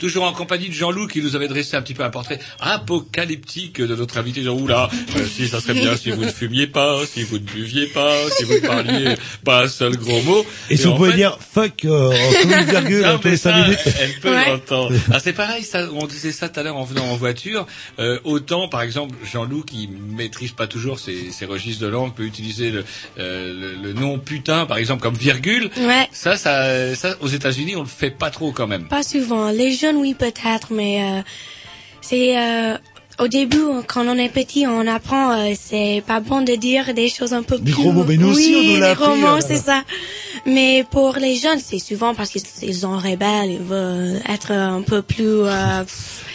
Toujours en compagnie de Jean-Loup qui nous avait dressé un petit peu un portrait apocalyptique de notre invité. Genre, oula, euh, si ça serait bien si vous ne fumiez pas, si vous ne buviez pas, si vous ne parliez pas un seul gros mot. Et si on en pouvait fait- dire fuck euh, en tous les virgules Non, tous les mais 5 ça, minutes. Elle peut Ouais. l'entendre. Ah, c'est pareil, ça, on disait ça tout à l'heure en venant en voiture. Euh, autant, par exemple, Jean-Loup, qui maîtrise pas toujours ses, ses registres de langue, peut utiliser le, euh, le, le nom putain, par exemple, comme virgule. Ouais. Ça, ça, ça, aux États-Unis, on le fait pas trop quand même. Pas souvent. Les jeunes, oui, peut-être, mais euh, c'est euh, au début, quand on est petit, on apprend. euh, c'est pas bon de dire des choses un peu Des plus. gros mais nous aussi, oui, on nous gros mots, euh, c'est ça. Mais pour les jeunes, c'est souvent parce qu'ils ils sont rebelles, ils veulent être un peu plus euh,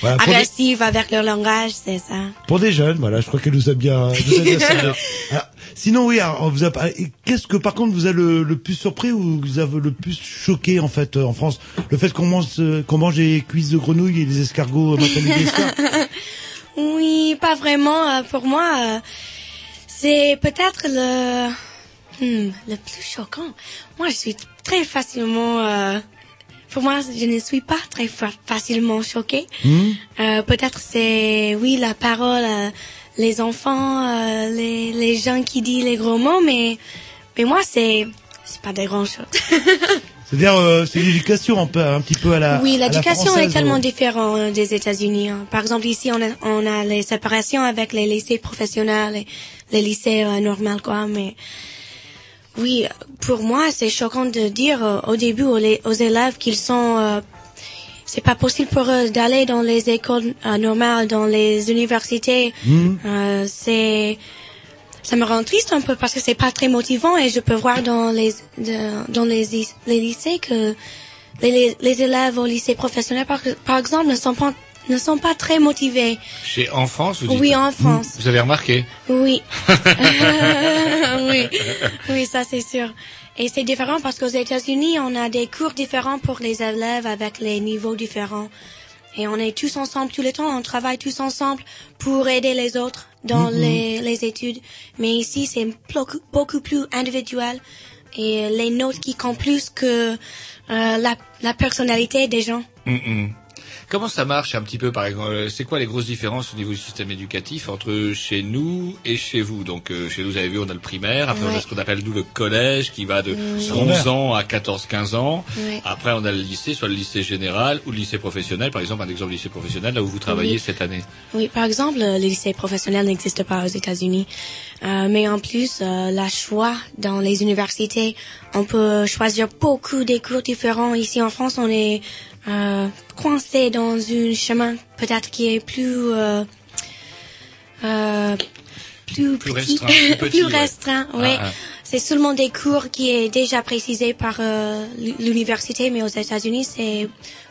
Voilà, pour des- agressifs avec leur langage, c'est ça. Pour des jeunes, voilà, je crois qu'elle nous a bien, nous a bien. Alors, sinon, oui, alors, on vous a, qu'est-ce que, par contre, vous a le, le plus surpris ou vous avez le plus choqué, en fait, euh, en France? Le fait qu'on mange, euh, qu'on mange des cuisses de grenouilles et des escargots matin, midi et soir? Oui, pas vraiment. euh, Pour moi, euh, c'est peut-être le hmm, le plus choquant. Moi, je suis très facilement. euh, pour moi, je ne suis pas très fa- facilement choquée. Hmm? Euh, peut-être c'est oui la parole, euh, les enfants, euh, les les gens qui disent les gros mots, mais mais moi c'est c'est pas des grands choses. C'est-à-dire, euh, c'est l'éducation un peu, un petit peu à la. Oui, l'éducation est tellement euh. différente euh, des États-Unis. hein. Par exemple, ici, on a, on a les séparations avec les lycées professionnels et les lycées euh, normaux, quoi. Mais oui, pour moi, c'est choquant de dire euh, au début aux, élèves qu'ils sont. euh, c'est pas possible pour eux d'aller dans les écoles euh, normales, dans les universités. Euh, c'est ça me rend triste un peu parce que c'est pas très motivant et je peux voir dans les dans les, les lycées que les, les, les élèves au lycée professionnel par, par exemple ne sont pas ne sont pas très motivés. Chez en France, vous dites Oui, en France. Vous avez remarqué Oui. oui. Oui, ça c'est sûr. Et c'est différent parce qu'aux États-Unis, on a des cours différents pour les élèves avec les niveaux différents. Et on est tous ensemble tout le temps, on travaille tous ensemble pour aider les autres dans Mhm. les, les études. Mais ici, c'est beaucoup, beaucoup plus individuel et les notes qui comptent plus que euh, la, la personnalité des gens. Mm, mm. Comment ça marche un petit peu, par exemple euh, C'est quoi les grosses différences au niveau du système éducatif entre chez nous et chez vous? Donc, euh, chez nous, vous avez vu, on a le primaire. Après, on a ce qu'on appelle, nous, le collège, qui va de Mm. 11 ans à 14-15 ans. Ouais. Après, on a le lycée, soit le lycée général ou le lycée professionnel. Par exemple, un exemple lycée professionnel, là où vous travaillez Oui. cette année. Oui, par exemple, le lycée professionnel n'existe pas aux États-Unis. Euh, mais en plus, euh, la choix dans les universités, on peut choisir beaucoup des cours différents. Ici en France, on est euh, coincé dans un chemin peut-être qui est plus euh, euh, plus, Plus petit, restreint, plus petit, ouais. restreint. Ah, ouais. ah. C'est seulement des cours qui est déjà précisé par euh, l'université, mais aux États-Unis, c'est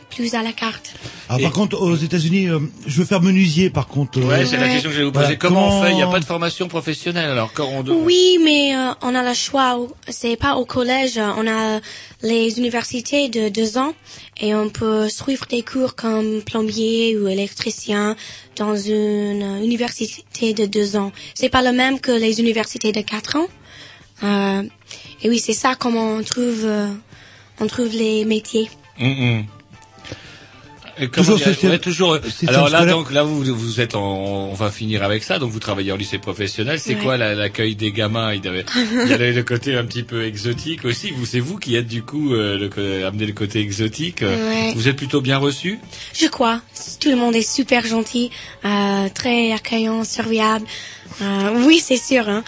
plus à la carte. Alors, par contre, aux États-Unis, euh, je veux faire menuisier. Par contre. euh, Ouais, c'est la question que je vais vous poser. voilà, comment, on fait? Il n'y a pas de formation professionnelle. Alors, quand on doit- Oui, mais euh, on a le choix. C'est pas au collège. On a les universités de deux ans et on peut suivre des cours comme plombier ou électricien dans une université de deux ans. C'est pas le même que les universités de quatre ans. Euh, et oui, c'est ça comment on trouve euh, on trouve les métiers. Toujours dire, système- ouais, toujours. système Alors là, scolaire. donc là, vous vous êtes en, on va finir avec ça. Donc vous travaillez en lycée professionnel. C'est Ouais. quoi la- l'accueil des gamins? Il avait, il y avait le côté un petit peu exotique aussi. Vous, c'est vous qui êtes du coup euh, le, amené le côté exotique. Ouais. Vous êtes plutôt bien reçu? Je crois. Tout le monde est super gentil, euh, très accueillant, serviable. Euh, oui, c'est sûr. Hein.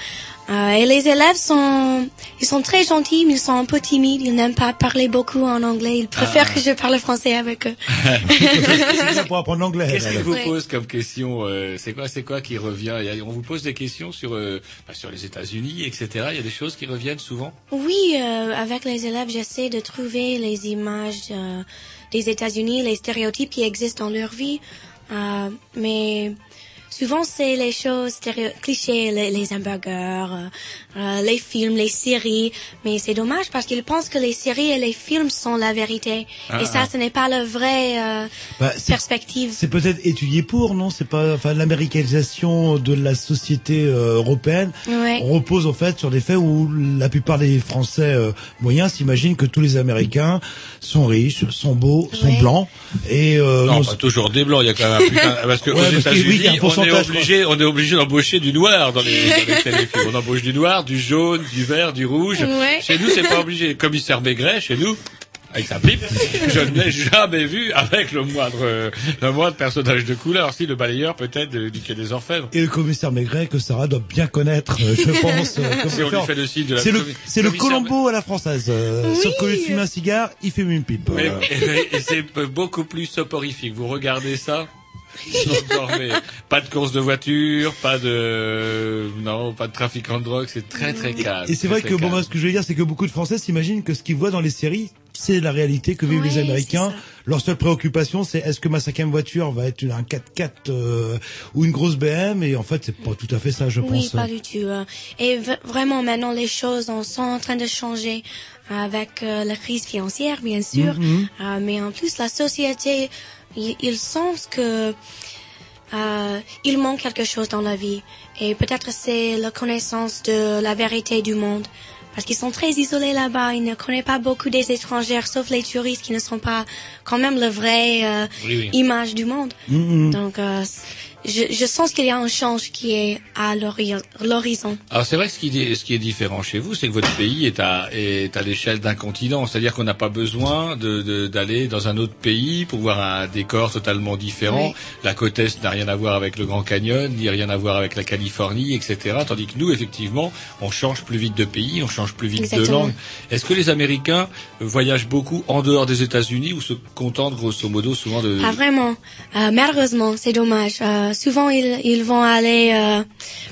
Euh, et les élèves sont, ils sont très gentils, mais ils sont un peu timides. Ils n'aiment pas parler beaucoup en anglais. Ils préfèrent Ah. que je parle français avec eux. C'est ça pour apprendre l'anglais. Qu'est-ce qu'il elle. vous Ouais. pose comme question euh, C'est quoi, c'est quoi qui revient? On vous pose des questions sur euh, bah, sur les États-Unis, etc. Il y a des choses qui reviennent souvent? Oui, euh, avec les élèves, j'essaie de trouver les images euh, des États-Unis, les stéréotypes qui existent dans leur vie. Euh, mais souvent, c'est les choses stéréo clichés, les, les hamburgers, euh, euh, les films, les séries. Mais c'est dommage parce qu'ils pensent que les séries et les films sont la vérité. Ah, et ça, ah. ce n'est pas la vraie euh, Bah, c'est- perspective. C'est peut-être étudié pour, non? C'est pas, enfin, l'américanisation de la société euh, européenne Ouais. repose en fait sur des faits où la plupart des Français euh, moyens s'imaginent que tous les Américains sont riches, sont beaux, sont Ouais. blancs et euh, Non, non, pas toujours des blancs. Il y a quand même un putain, parce que Ouais, aux parce que États-Unis, oui, on est obligé, on est obligé d'embaucher du noir dans les, dans les téléfilms. On embauche du noir, du jaune, du vert, du rouge. Ouais. Chez nous, c'est pas obligé. Commissaire Maigret, chez nous. Avec sa pipe, je ne l'ai jamais vu avec le moindre, euh, le moindre personnage de couleur. Si le balayeur peut-être du quai des Orfèvres. et le commissaire Maigret que Sarah doit bien connaître, euh, je pense. comme Si on lui référence. fait le signe de la C'est le, c'est Colombo à la française. euh, Sauf de fumer un cigare, il fume une pipe. Mais- et, et c'est beaucoup plus soporifique. Vous regardez ça, Pas de course de voiture, pas de non, pas de trafiquant de drogue. C'est très très calme. Et c'est vrai que bon, moi, ce que je veux dire, c'est que beaucoup de Français s'imaginent que ce qu'ils voient dans les séries, c'est la réalité que vivent les Américains. Leur seule préoccupation, c'est est-ce que ma cinquième voiture va être un 4x4 euh, ou une grosse BM Et en fait, c'est pas tout à fait ça, je Oui, pense. pas du tout. euh. Et vraiment, maintenant, les choses en sont en train de changer avec euh, la crise financière, bien sûr. Mhm. Euh, mais en plus, la société, ils, ils sentent que euh, il manque quelque chose dans la vie. Et peut-être c'est la connaissance de la vérité du monde. Parce qu'ils sont très isolés là-bas, ils ne connaissent pas beaucoup des étrangers, sauf les touristes qui ne sont pas quand même la vraie euh, Oui, oui. image du monde. Mhm. Donc, euh, je, je sens qu'il y a un change qui est à l'hori- l'horizon. Alors c'est vrai que ce qui, est, ce qui est différent chez vous, c'est que votre pays est à, est à l'échelle d'un continent. C'est-à-dire qu'on n'a pas besoin de- de- d'aller dans un autre pays pour voir un décor totalement différent. Oui. La côte Est n'a rien à voir avec le Grand Canyon, ni rien à voir avec la Californie, etc. Tandis que nous, effectivement, on change plus vite de pays, on change plus vite de langue. Est-ce que les Américains voyagent beaucoup en dehors des États-Unis ou se contentent grosso modo souvent de... Pas vraiment. Euh, malheureusement, c'est dommage. Euh, souvent, ils, ils vont aller euh,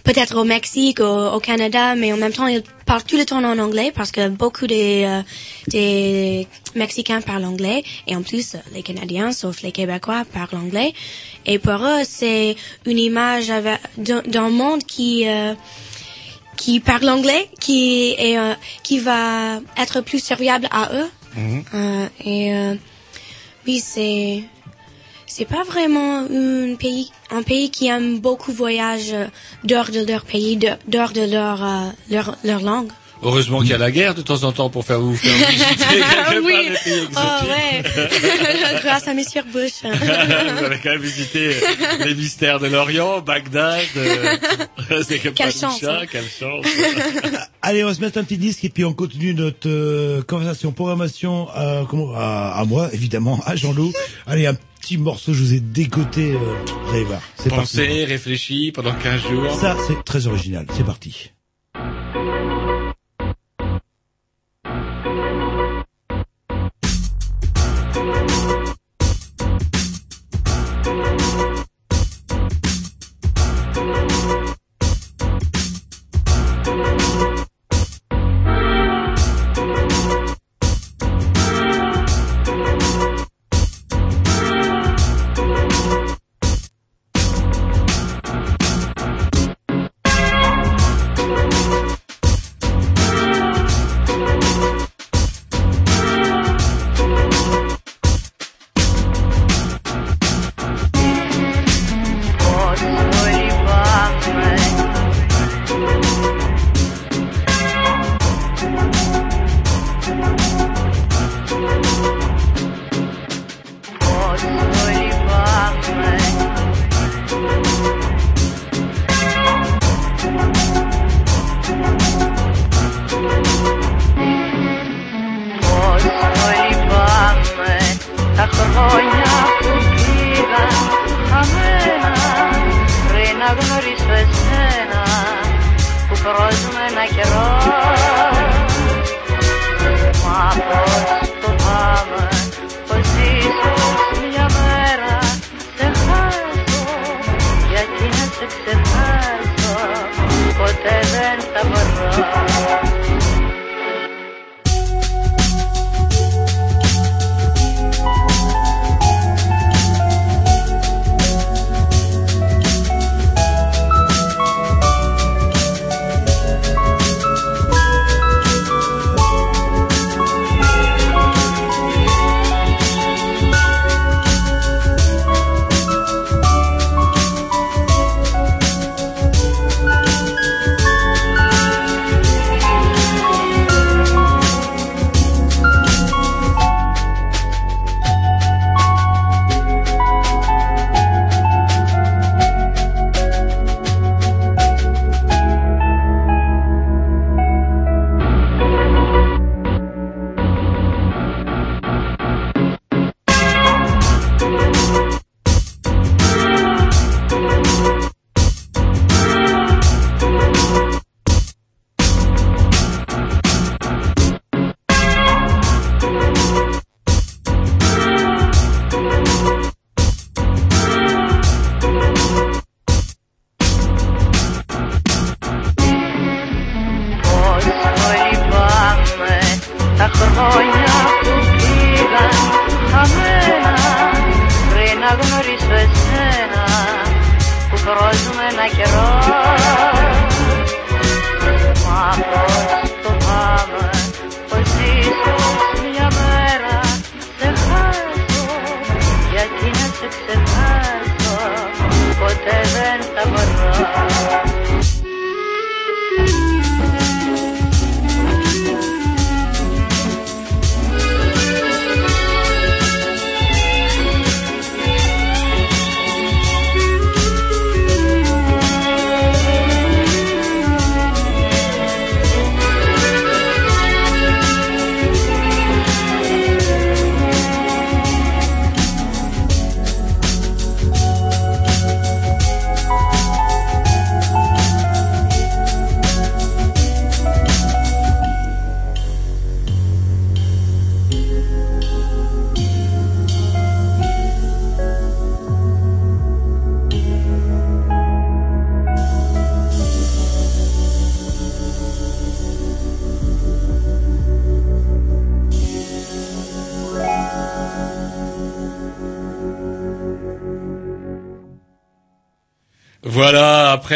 peut-être au Mexique, au, au Canada, mais en même temps, ils parlent tout le temps en anglais parce que beaucoup des, euh, des Mexicains parlent anglais et en plus, les Canadiens, sauf les Québécois, parlent anglais. Et pour eux, c'est une image d'un monde qui... euh, qui parle anglais, qui est, euh, qui va être plus serviable à eux. Mhm. Euh, et euh, oui, c'est c'est pas vraiment un pays un pays qui aime beaucoup voyage euh, dehors de leur pays, de- dehors de leur euh, leur leur langue. Heureusement qu'il y a la guerre de temps en temps pour faire vous faire visiter quelque oui. part des pays Oh ouais. Grâce à Monsieur Bush. vous avez quand même visité les mystères de l'Orient, Bagdad, euh, c'est que Quelle pas chance, chat, hein. quelle chance. Allez, on va se mettre un petit disque et puis on continue notre euh, conversation, programmation à, comment, à, à moi, évidemment, à Jean-Loup. Allez, un petit morceau, je vous ai décoté, euh, vous allez voir. C'est parti. Pensez, réfléchis pendant 15 jours. Ça, c'est très original. C'est parti. Χρόνια που πήγαν χαμένα πριν να γνωρίσω εσένα που πρόσμενα καιρό. Μα πώς φοβάμαι πως ίσως μια μέρα σε χάσω. Γιατί να σε ξεχάσω ποτέ δεν θα μπορώ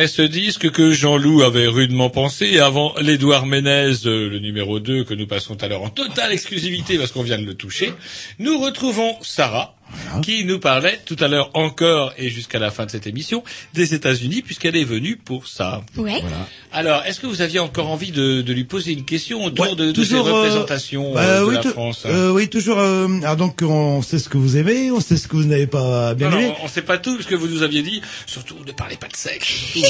après ce disque que Jean-Loup avait rudement pensé, avant l'Édouard Ménez, euh, le numéro 2, que nous passons tout à l'heure en totale exclusivité parce qu'on vient de le toucher, nous retrouvons Sarah, qui nous parlait tout à l'heure encore et jusqu'à la fin de cette émission des États-Unis, puisqu'elle est venue pour ça. Ouais. Alors, est-ce que vous aviez encore envie de, de lui poser une question autour de, de ces toujours, euh, représentations bah, euh, de oui, la France hein euh, oui, toujours. euh, alors donc, on sait ce que vous aimez, on sait ce que vous n'avez pas bien Non, aimé. non, on ne sait pas tout, parce que vous nous aviez dit, surtout ne parlez pas de sexe.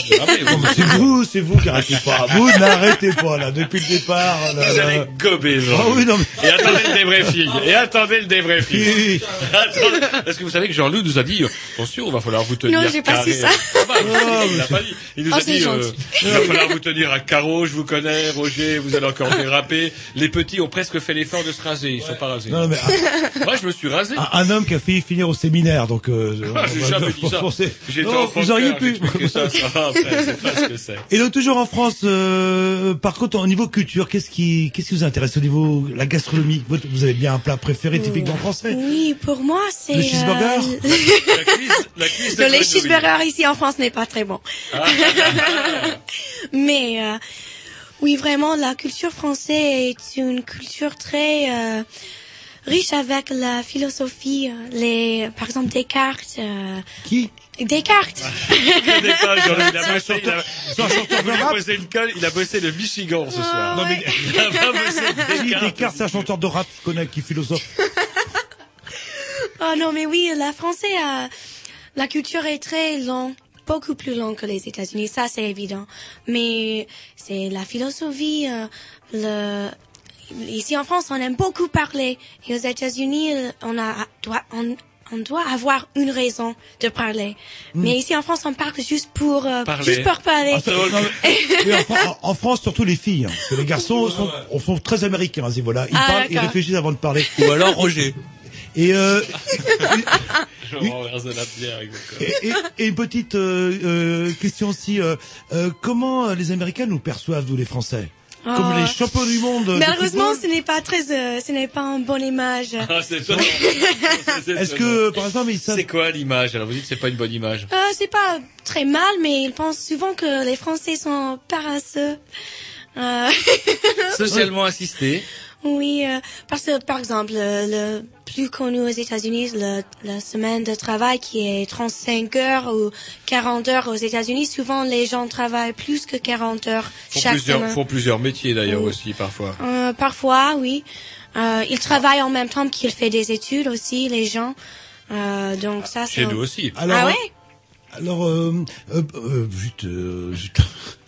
C'est vous, c'est vous qui arrêtez pas. Vous n'arrêtez pas là depuis le départ. Là, Vous là. allez gober, Jean. Ah oui, non, mais- Et attendez le débriefing. Et attendez le débriefing. Attendez, Parce que vous savez que Jean-Loup nous a dit, euh, attention, il va falloir vous tenir Non, j'ai pas su ça. Ah bah, il l'a pas dit. Il nous Oh, a dit, euh, il va falloir vous tenir à carreau, je vous connais, Roger, vous allez encore déraper. Les petits ont presque fait l'effort de se raser, ils sont pas rasés. Non, non, mais Moi, je me suis rasé. un, un homme qui a failli finir au séminaire, donc. Euh, Ah, j'ai jamais dit ça. J'étais vous auriez pu. ça, ça pas ce que. Et donc toujours en France, euh, par contre au niveau culture, qu'est-ce qui, qu'est-ce qui vous intéresse au niveau la gastronomie? Vous vous avez bien un plat préféré typiquement français Oui, pour moi, c'est... Le cheeseburger euh, La cuisse, la cuisse de Non, les cheeseburgers ici en France n'est pas très bon. Ah. Mais euh, oui, vraiment, la culture française est une culture très euh, riche avec la philosophie, les, par exemple Descartes. Euh, Qui? Descartes. Il a bossé, il a, C'est un chanteur de il a rap bossé une colle, il a bossé le Michigan ce soir. Non mais Il a pas bossé Qui Descartes. Descartes, c'est un chanteur de rap, connais, qui philosophe. Oh non, mais oui, la française, euh, la culture est très longue, beaucoup plus longue que les États-Unis, ça c'est évident. Mais c'est la philosophie, euh, le ici en France, on aime beaucoup parler, et aux États-Unis, on a doit on, on doit avoir une raison de parler. Mais ici en France, on parle juste pour euh, Parler. juste pour parler. Ah, oui, en, Fran- en- en France, surtout les filles. hein, parce que les garçons sont, on sont très américains, à ce niveau-là. Ils Ah, parlent, ils réfléchissent avant de parler. Ou alors Roger. Et, euh, Je renverse de la bière avec et, et- et une petite euh, euh, question aussi. euh, euh, comment les Américains nous perçoivent, nous les Français? Comme les champions du monde de Malheureusement, ce n'est pas très, euh, ce n'est pas une bonne image. Ah, c'est Est-ce que, par exemple, ils savent... C'est quoi l'image? Alors vous dites que c'est pas une bonne image. Euh, c'est pas très mal, mais ils pensent souvent que les Français sont paresseux. Euh, Socialement assisté. oui, euh, parce que par exemple, le, le plus connu aux États-Unis, le, la semaine de travail qui est 35 heures ou 40 heures aux États-Unis, souvent les gens travaillent plus que 40 heures Font chaque plusieurs, semaine. font plusieurs métiers d'ailleurs Oui. aussi parfois. Euh, parfois, oui. Euh, ils travaillent en même temps qu'ils font des études aussi, les gens. Euh, donc ça, Chez c'est nous aussi. Alors, ah ouais? Alors, euh, euh,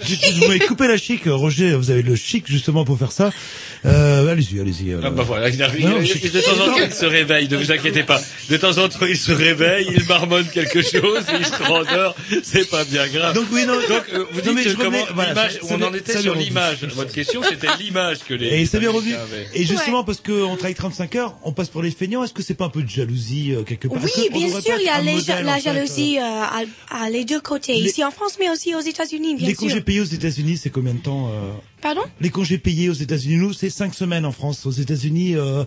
vous m'avez coupé la chic, euh, Roger, vous avez le chic justement pour faire ça. Euh, allez-y, allez-y. euh. Ah bah voilà, il arrive, Non, il- de temps en temps il se réveille, ne vous inquiétez pas. De temps en temps il se réveille, il marmonne quelque chose, il se rendort, c'est pas bien grave. Donc oui, non. Donc euh, vous non, dites mais comment voilà, ça- on en était sur l'image. Votre question c'était l'image que les. Et ça vient revenu. Américains avaient. Et justement, parce qu'on travaille 35 heures, on passe pour les feignants. Est-ce que c'est pas un peu de jalousie euh, quelque part? Oui, bien sûr, il y a la euh, jalousie euh, à, à les deux côtés, ici en France, mais aussi aux États-Unis, bien sûr. Congés payés aux États-Unis, c'est combien de temps euh, Pardon? Les congés payés aux États-Unis, nous, c'est cinq semaines en France. Aux États-Unis, euh,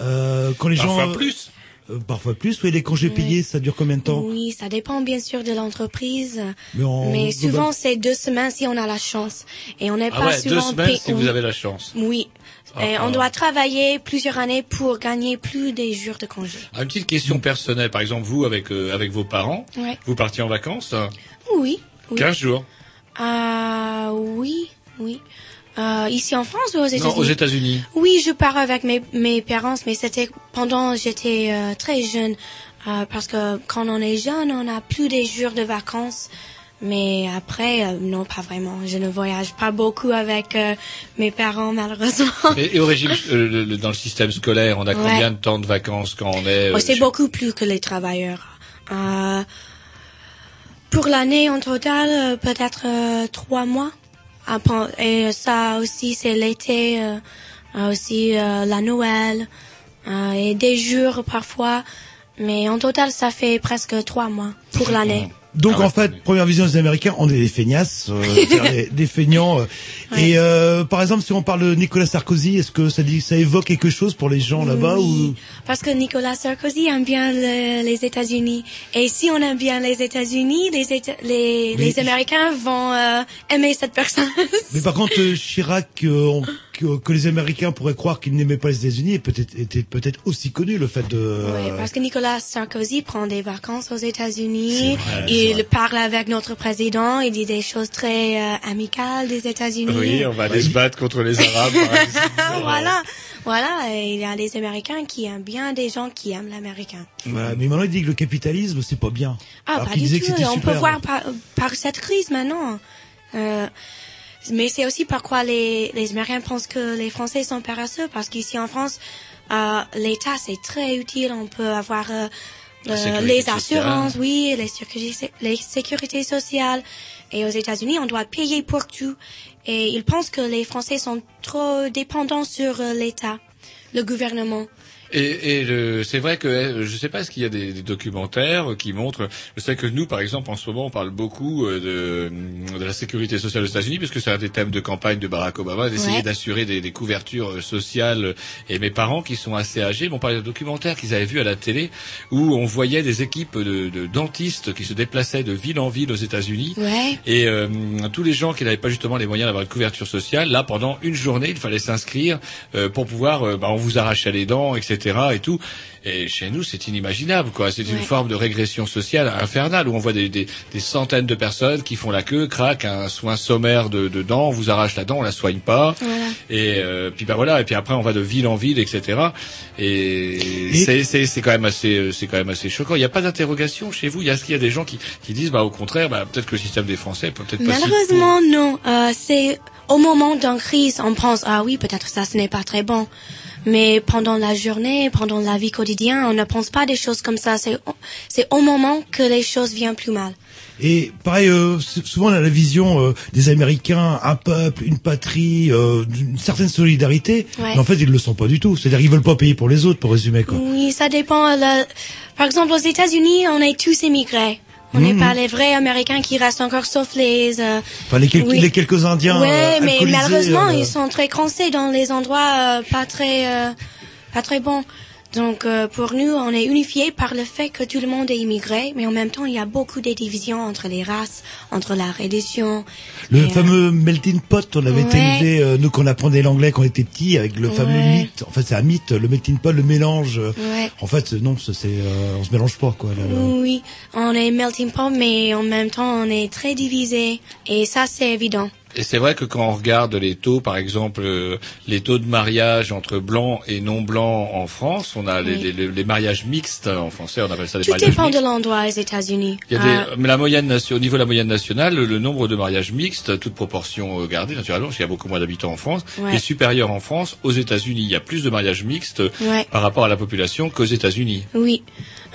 euh, quand les Parfois gens plus. euh, parfois plus. Oui, les congés payés, ça dure combien de temps? Oui, ça dépend bien sûr de l'entreprise, Mais souvent c'est deux semaines si on a la chance, et on n'est Ah pas ouais, deux souvent semaines payé- si vous avez la chance. Oui, Ah, et ah. on doit travailler plusieurs années pour gagner plus des jours de congé. Ah, Une petite question personnelle, par exemple vous avec euh, avec vos parents, Ouais. vous partiez en vacances, Oui, oui. 15 jours. Ah oui, oui. Euh, ici en France ou aux États-Unis aux États-Unis. Oui, je pars avec mes, mes parents, mais c'était pendant j'étais euh, très jeune. Euh, parce que quand on est jeune, on a plus des jours de vacances. Mais après, euh, non, pas vraiment. Je ne voyage pas beaucoup avec euh, mes parents, malheureusement. Et, et au régime, euh, le- le- dans le système scolaire, on a Ouais. combien de temps de vacances quand on est euh, Oh, c'est chez- beaucoup plus que les travailleurs. Pour l'année en total, euh, peut-être euh, trois mois. Et ça aussi, c'est l'été, euh, aussi euh, la Noël, euh, et des jours parfois. Mais en total, ça fait presque trois mois pour l'année. Donc Ah ouais. en fait, première vision des Américains, on est des feignasses, euh, des, des feignants. euh. Ouais. Et euh, par exemple, si on parle de Nicolas Sarkozy, est-ce que ça dit, ça évoque quelque chose pour les gens là-bas Oui, ou? Parce que Nicolas Sarkozy aime bien le- les États-Unis. Et si on aime bien les États-Unis, les, Éta- les, les Américains vont euh, aimer cette personne. Mais par contre, euh, Chirac, euh, on que, que les Américains pourraient croire qu'ils n'aimaient pas les États-Unis est peut-être était peut-être aussi connu le fait de. Oui, parce que Nicolas Sarkozy prend des vacances aux États-Unis. Il parle avec notre président. Il dit des choses très euh, amicales des États-Unis. Oui, on va aller se battre contre les Arabes. voilà, voilà. Et il y a des Américains qui aiment bien des gens qui aiment l'Américain. Voilà, mais maintenant il dit que le capitalisme c'est pas bien. Ah, Alors pas du tout. On super. peut voir par, par cette crise maintenant. Euh, mais c'est aussi pourquoi les, les Américains pensent que les Français sont paresseux, parce qu'ici en France, euh, l'État c'est très utile. On peut avoir euh, euh, les sociale. assurances, oui, les sécurités, les sécurités sociales. Et aux États-Unis, on doit payer pour tout. Et ils pensent que les Français sont trop dépendants sur euh, l'État, le gouvernement. Et, et le- c'est vrai que euh, je sais pas, est-ce qu'il y a des, des documentaires qui montrent. Je sais que nous, par exemple, en ce moment, on parle beaucoup euh, de, de la sécurité sociale aux États-Unis, puisque c'est un des thèmes de campagne de Barack Obama, d'essayer Ouais. d'assurer des, des couvertures euh, sociales. Et mes parents, qui sont assez âgés, m'ont parlé de documentaires qu'ils avaient vus à la télé, où on voyait des équipes de, de dentistes qui se déplaçaient de ville en ville aux États-Unis. Ouais. Et euh, tous les gens qui n'avaient pas justement les moyens d'avoir une couverture sociale, là pendant une journée, il fallait s'inscrire euh, pour pouvoir, euh, bah, on vous arrachait les dents, etc. et tout. Et chez nous, c'est inimaginable, quoi. C'est une Ouais. forme de régression sociale infernale où on voit des, des, des centaines de personnes qui font la queue, craquent un soin sommaire de, de dents, on vous arrache la dent, on la soigne pas. Voilà. Et euh, puis bah voilà. Et puis après, on va de ville en ville, etc. Et, c'est c'est c'est quand même assez euh, c'est quand même assez choquant. Il n'y a pas d'interrogation chez vous? Il y a ce qu'il y a des gens qui qui disent bah au contraire, bah peut-être que le système des Français peut peut-être pas. si- Malheureusement, non. Euh, c'est au moment d'une crise, on pense ah oui, peut-être ça, ce n'est pas très bon. Mais pendant la journée, pendant la vie quotidienne, on ne pense pas des choses comme ça. C'est c'est au moment que les choses viennent plus mal. Et pareil, euh, souvent on a la vision euh, des Américains, un peuple, une patrie, euh, d'une certaine solidarité. Ouais. Mais en fait, ils le sont pas du tout. C'est-à-dire, ils veulent pas payer pour les autres, pour résumer quoi. Oui, ça dépend. euh, la- Par exemple, aux États-Unis, on est tous émigrés. On n'est Mhm. pas les vrais Américains qui restent encore, sauf les. euh, Enfin, les, quelques- oui. les quelques Indiens. Ouais, euh, mais malheureusement, euh, ils sont très coincés dans les endroits euh, pas très, euh, pas très bons. Donc, euh, pour nous, on est unifiés par le fait que tout le monde est immigré, mais en même temps, il y a beaucoup de divisions entre les races, entre la religion. Le euh, fameux melting pot, on avait été Ouais. élevé, euh, nous qu'on apprenait l'anglais quand on était petit, avec le fameux mythe. En fait, c'est un mythe, le melting pot, le mélange. Ouais. En fait, non, c'est, c'est, on se mélange pas, quoi. là, là. Oui, on est melting pot, mais en même temps, on est très divisés. Et ça, c'est évident. Et c'est vrai que quand on regarde les taux, par exemple, euh, les taux de mariage entre blancs et non blancs en France, on a les, Oui. les- les mariages mixtes en français, on appelle ça des Tout mariages dépend mixtes. de l'endroit aux États-Unis. Il y a des, mais la moyenne au niveau de la moyenne nationale, le, le nombre de mariages mixtes, toute proportion euh, gardée naturellement, parce qu'il y a beaucoup moins d'habitants en France, Ouais. est supérieur en France. Aux États-Unis, il y a plus de mariages mixtes Ouais. par rapport à la population qu'aux États-Unis. Oui.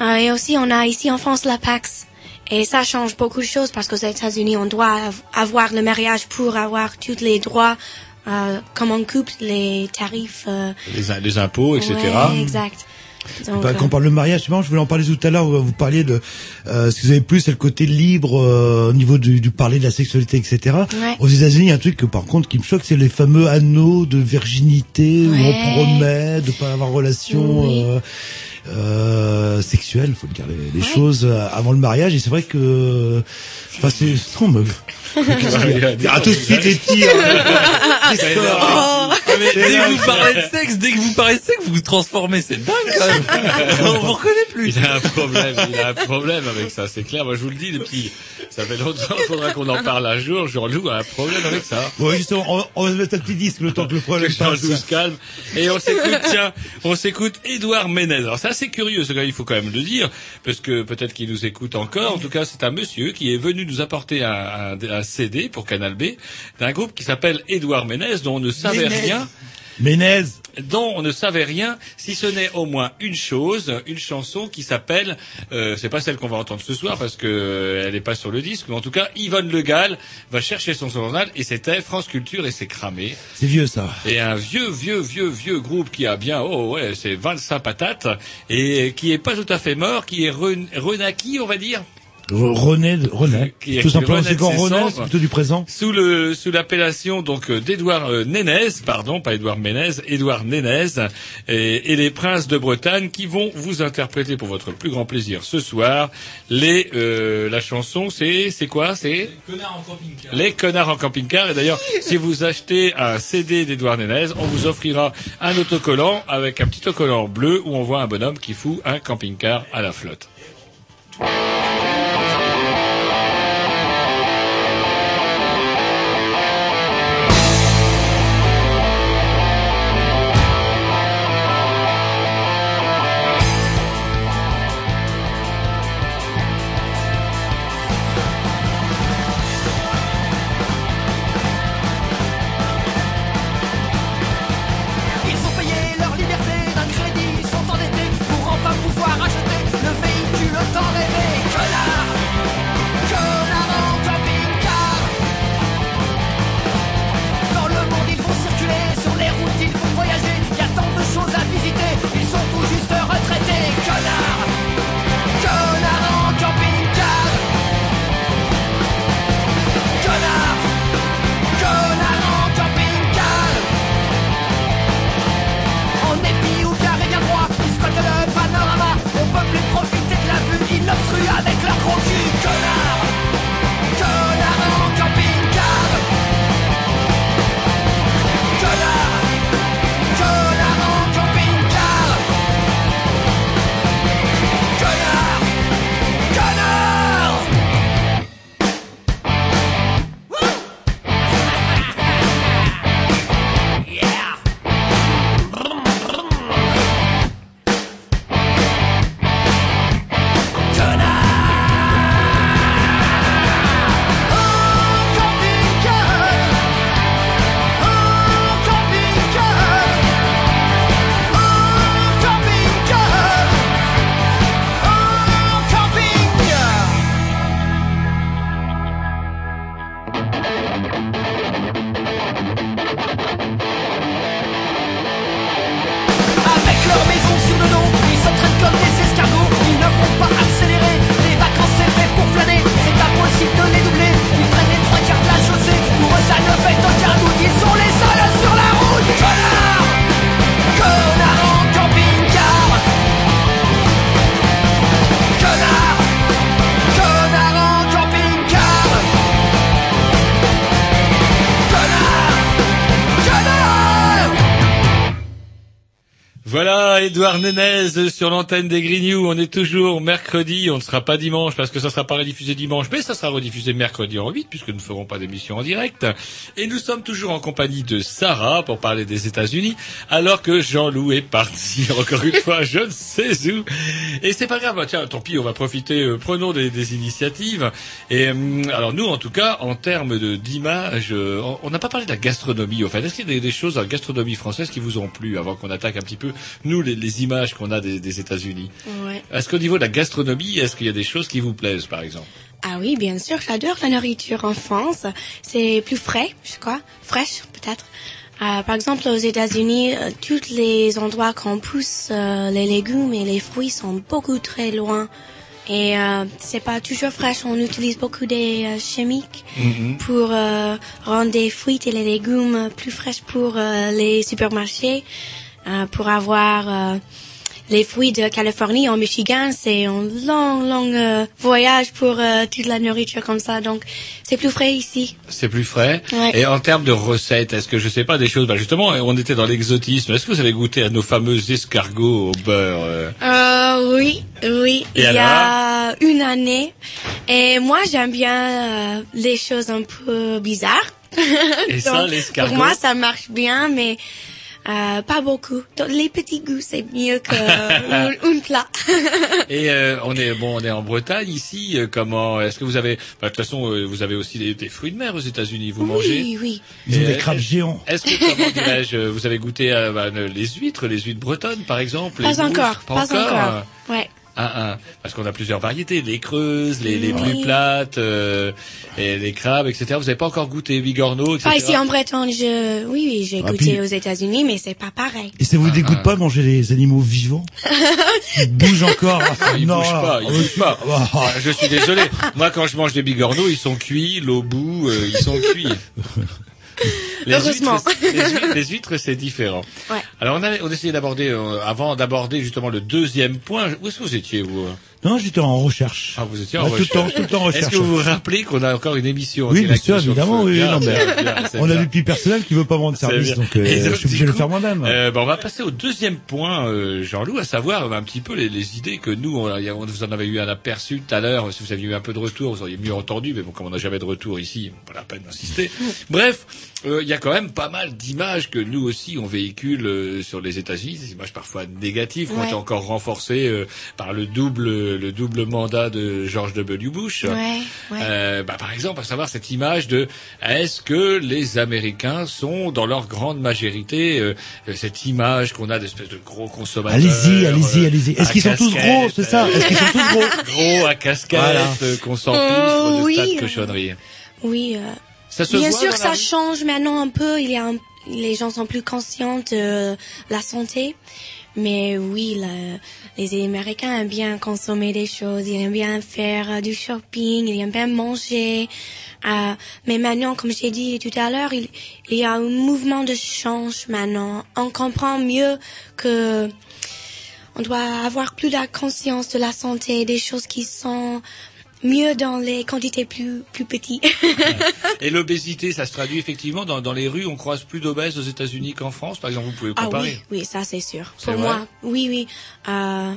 Euh, et aussi, on a ici en France la Pax. Et ça change beaucoup de choses parce qu'aux États-Unis, on doit av- avoir le mariage pour avoir tous les droits, euh, comme en couple, les tarifs. euh, Les, impôts, etc. ouais, exact. Bah, quand on parle de mariage, c'est marrant, je voulais en parler tout à l'heure, où vous parliez de, euh, ce que vous avez plus, c'est le côté libre euh, au niveau du, du parler de la sexualité, etc. Ouais. Aux États-Unis, il y a un truc que par contre qui me choque, c'est les fameux anneaux de virginité où on promet de pas avoir relation Oui. euh, euh, sexuelle, faut dire les, les Ouais. choses euh, avant le mariage. Et c'est vrai que, enfin, c'est non, a Ah, tout de suite les petits. hein. Ah, mais dès que vous parlez de sexe, dès que vous parlez de sexe, vous vous transformez, c'est dingue quand même. On vous reconnaît plus. Il a un problème, il a un problème avec ça, c'est clair. Moi, je vous le dis depuis, ça fait longtemps, il faudra qu'on en parle un jour. Jean-Loup a un problème avec ça. Ouais, justement, on, on va se mettre un petit disque le temps que le problème passe. se calme. Et on s'écoute, tiens, on s'écoute Édouard Ménez. Alors, c'est assez curieux, ce gars, il faut quand même le dire, parce que peut-être qu'il nous écoute encore. En tout cas, c'est un monsieur qui est venu nous apporter un, un- un CD pour Canal B d'un groupe qui s'appelle Édouard Ménez, dont on ne savait Ménez. rien Ménez. dont on ne savait rien, si ce n'est au moins une chose, une chanson qui s'appelle, euh, c'est pas celle qu'on va entendre ce soir parce que euh, elle n'est pas sur le disque, mais en tout cas Yvonne Le Gall va chercher son journal et c'était France Culture et c'est cramé. C'est vieux ça. Et un vieux, vieux, vieux, vieux groupe qui a bien, oh ouais, c'est 25 patates et qui est pas tout à fait mort, qui est re- renaquis, on va dire. Re- René, René. qui- Tout simplement, c'est quand René, c'est plutôt du présent. Sous le sous l'appellation donc euh, d'Édouard euh, Nénez, pardon, pas Édouard Ménez, Édouard Nénez et, et les princes de Bretagne qui vont vous interpréter pour votre plus grand plaisir ce soir les euh, la chanson c'est c'est quoi c'est? Connard en camping-car. les connards en camping-car. Et d'ailleurs, si vous achetez un CD d'Edouard Nénez, on vous offrira un autocollant avec un petit autocollant bleu où on voit un bonhomme qui fout un camping-car à la flotte. Sur l'antenne des Grignoux. On est toujours mercredi, on ne sera pas dimanche parce que ça sera pas rediffusé dimanche, mais ça sera rediffusé mercredi en 8 puisque nous ne ferons pas d'émission en direct. Et nous sommes toujours en compagnie de Sarah pour parler des États-Unis, alors que Jean-Loup est parti encore une fois, je ne sais où. Et c'est pas grave, bah, tiens, tant pis, on va profiter, euh, prenons des, initiatives. Et hum, alors nous, en tout cas, en termes d'image, euh, on- n'a pas parlé de la gastronomie. Au fait, est-ce qu'il y a des, choses dans la gastronomie française qui vous ont plu avant qu'on attaque un petit peu nous les images qu'on a des, des États-Unis Ouais. Est-ce qu'au niveau de la gastronomie, est-ce qu'il y a des choses qui vous plaisent, par exemple? Ah oui, bien sûr, j'adore la nourriture en France. C'est plus frais, je crois, fraîche peut-être. Euh, par exemple, aux États-Unis, euh, tous les endroits qu'on pousse euh, les légumes et les fruits sont beaucoup très loin. Et c'est pas toujours fraîche. On utilise beaucoup des chimiques pour euh, rendre des fruits et les légumes plus fraîches pour les supermarchés, pour avoir euh, les fruits de Californie en Michigan, c'est un long, long euh, voyage pour euh, toute la nourriture comme ça. Donc, c'est plus frais ici. C'est plus frais. Ouais. Et en termes de recettes, est-ce que je sais pas des choses bah Justement, on était dans l'exotisme. Est-ce que vous avez goûté à nos fameux escargots au beurre euh? Euh, oui, oui. Et il y a une année. Et moi, j'aime bien euh, les choses un peu bizarres. Et ça, l'escargot Pour moi, ça marche bien, mais euh, pas beaucoup. Donc, les petits goûts, c'est mieux que un, un plat. Et euh, on est bon, on est en Bretagne ici. euh, comment Est-ce que vous avez bah, De toute façon, euh, vous avez aussi des, des fruits de mer aux États-Unis. Vous mangez Oui, oui. Ils ont des crabes géants. Est-ce que comment dirais-je euh, Vous avez goûté à bah, les huîtres, les huîtres bretonnes, par exemple Pas encore, pas, encore. Ouais. Ah, ah. Parce qu'on a plusieurs variétés, les creuses, les, les Oui. plus plates, euh, et les crabes, etc. Vous n'avez pas encore goûté bigorneau, etc. Ah, ici en Bretagne, je, oui, oui, j'ai Ah, goûté puis- aux États-Unis, mais c'est pas pareil. Et ça vous dégoûte pas de manger les animaux vivants Ils bougent encore. Ah, il non, bouge pas, il bouge pas. Ah. Ah, Je suis désolé. Moi, quand je mange des bigorneaux, ils sont cuits, l'au bout, euh, ils sont cuits. Les Heureusement. huîtres, les huîtres, c'est différent. Ouais. Alors, on a, on essayait d'aborder, euh, avant d'aborder justement le deuxième point. Où est-ce que vous étiez, vous? Non, j'étais en recherche. Ah, vous étiez en Ah, tout le recherche. temps, tout le temps en Est-ce recherche. que vous vous rappelez qu'on a encore une émission en Oui, bien sûr, évidemment, oui. Bien, non, mais bien, bien, c'est on a du petit personnel qui veut pas vendre C'est service, donc, euh, je suis obligé de le faire moi-même. euh, ben, on va passer au deuxième point, euh, Jean-Loup, à savoir euh, un petit peu les, les idées que nous, on, on vous en avait eu un aperçu tout à l'heure. Si vous aviez eu un peu de retour, vous auriez mieux entendu. Mais bon, comme on n'a jamais de retour ici, pas la peine d'insister. Bref, euh, il y a quand même pas mal d'images que nous aussi on véhicule euh, sur les États-Unis, des images parfois négatives, qui ont été encore renforcées euh, par le double le double mandat de George W. Bush. Ouais, ouais. Euh, bah, par exemple, à savoir cette image de est-ce que les Américains sont dans leur grande majorité euh, cette image qu'on a d'espèce de gros consommateurs. Allez-y, allez-y, euh, allez-y. Est-ce qu'ils sont tous gros, c'est ça Est-ce qu'ils sont tous gros Gros à casquette, Voilà. euh, qu'on Euh, de oui, tas de euh, cochonneries. Oui, euh, Ça se bien voit sûr ça change maintenant un peu. Il y a un- les gens sont plus conscients de la santé. Mais oui, la- les Américains aiment bien consommer des choses, ils aiment bien faire euh, du shopping, ils aiment bien manger. Euh, mais maintenant, comme j'ai dit tout à l'heure, il, y a un mouvement de change maintenant. On comprend mieux que on doit avoir plus de conscience de la santé, des choses qui sont mieux dans les quantités plus plus petites. Et l'obésité, ça se traduit effectivement dans, dans les rues. On croise plus d'obèses aux États-Unis qu'en France, par exemple. Vous pouvez Ah comparer. oui, oui, ça c'est sûr. C'est Pour vrai moi, oui, oui. Euh,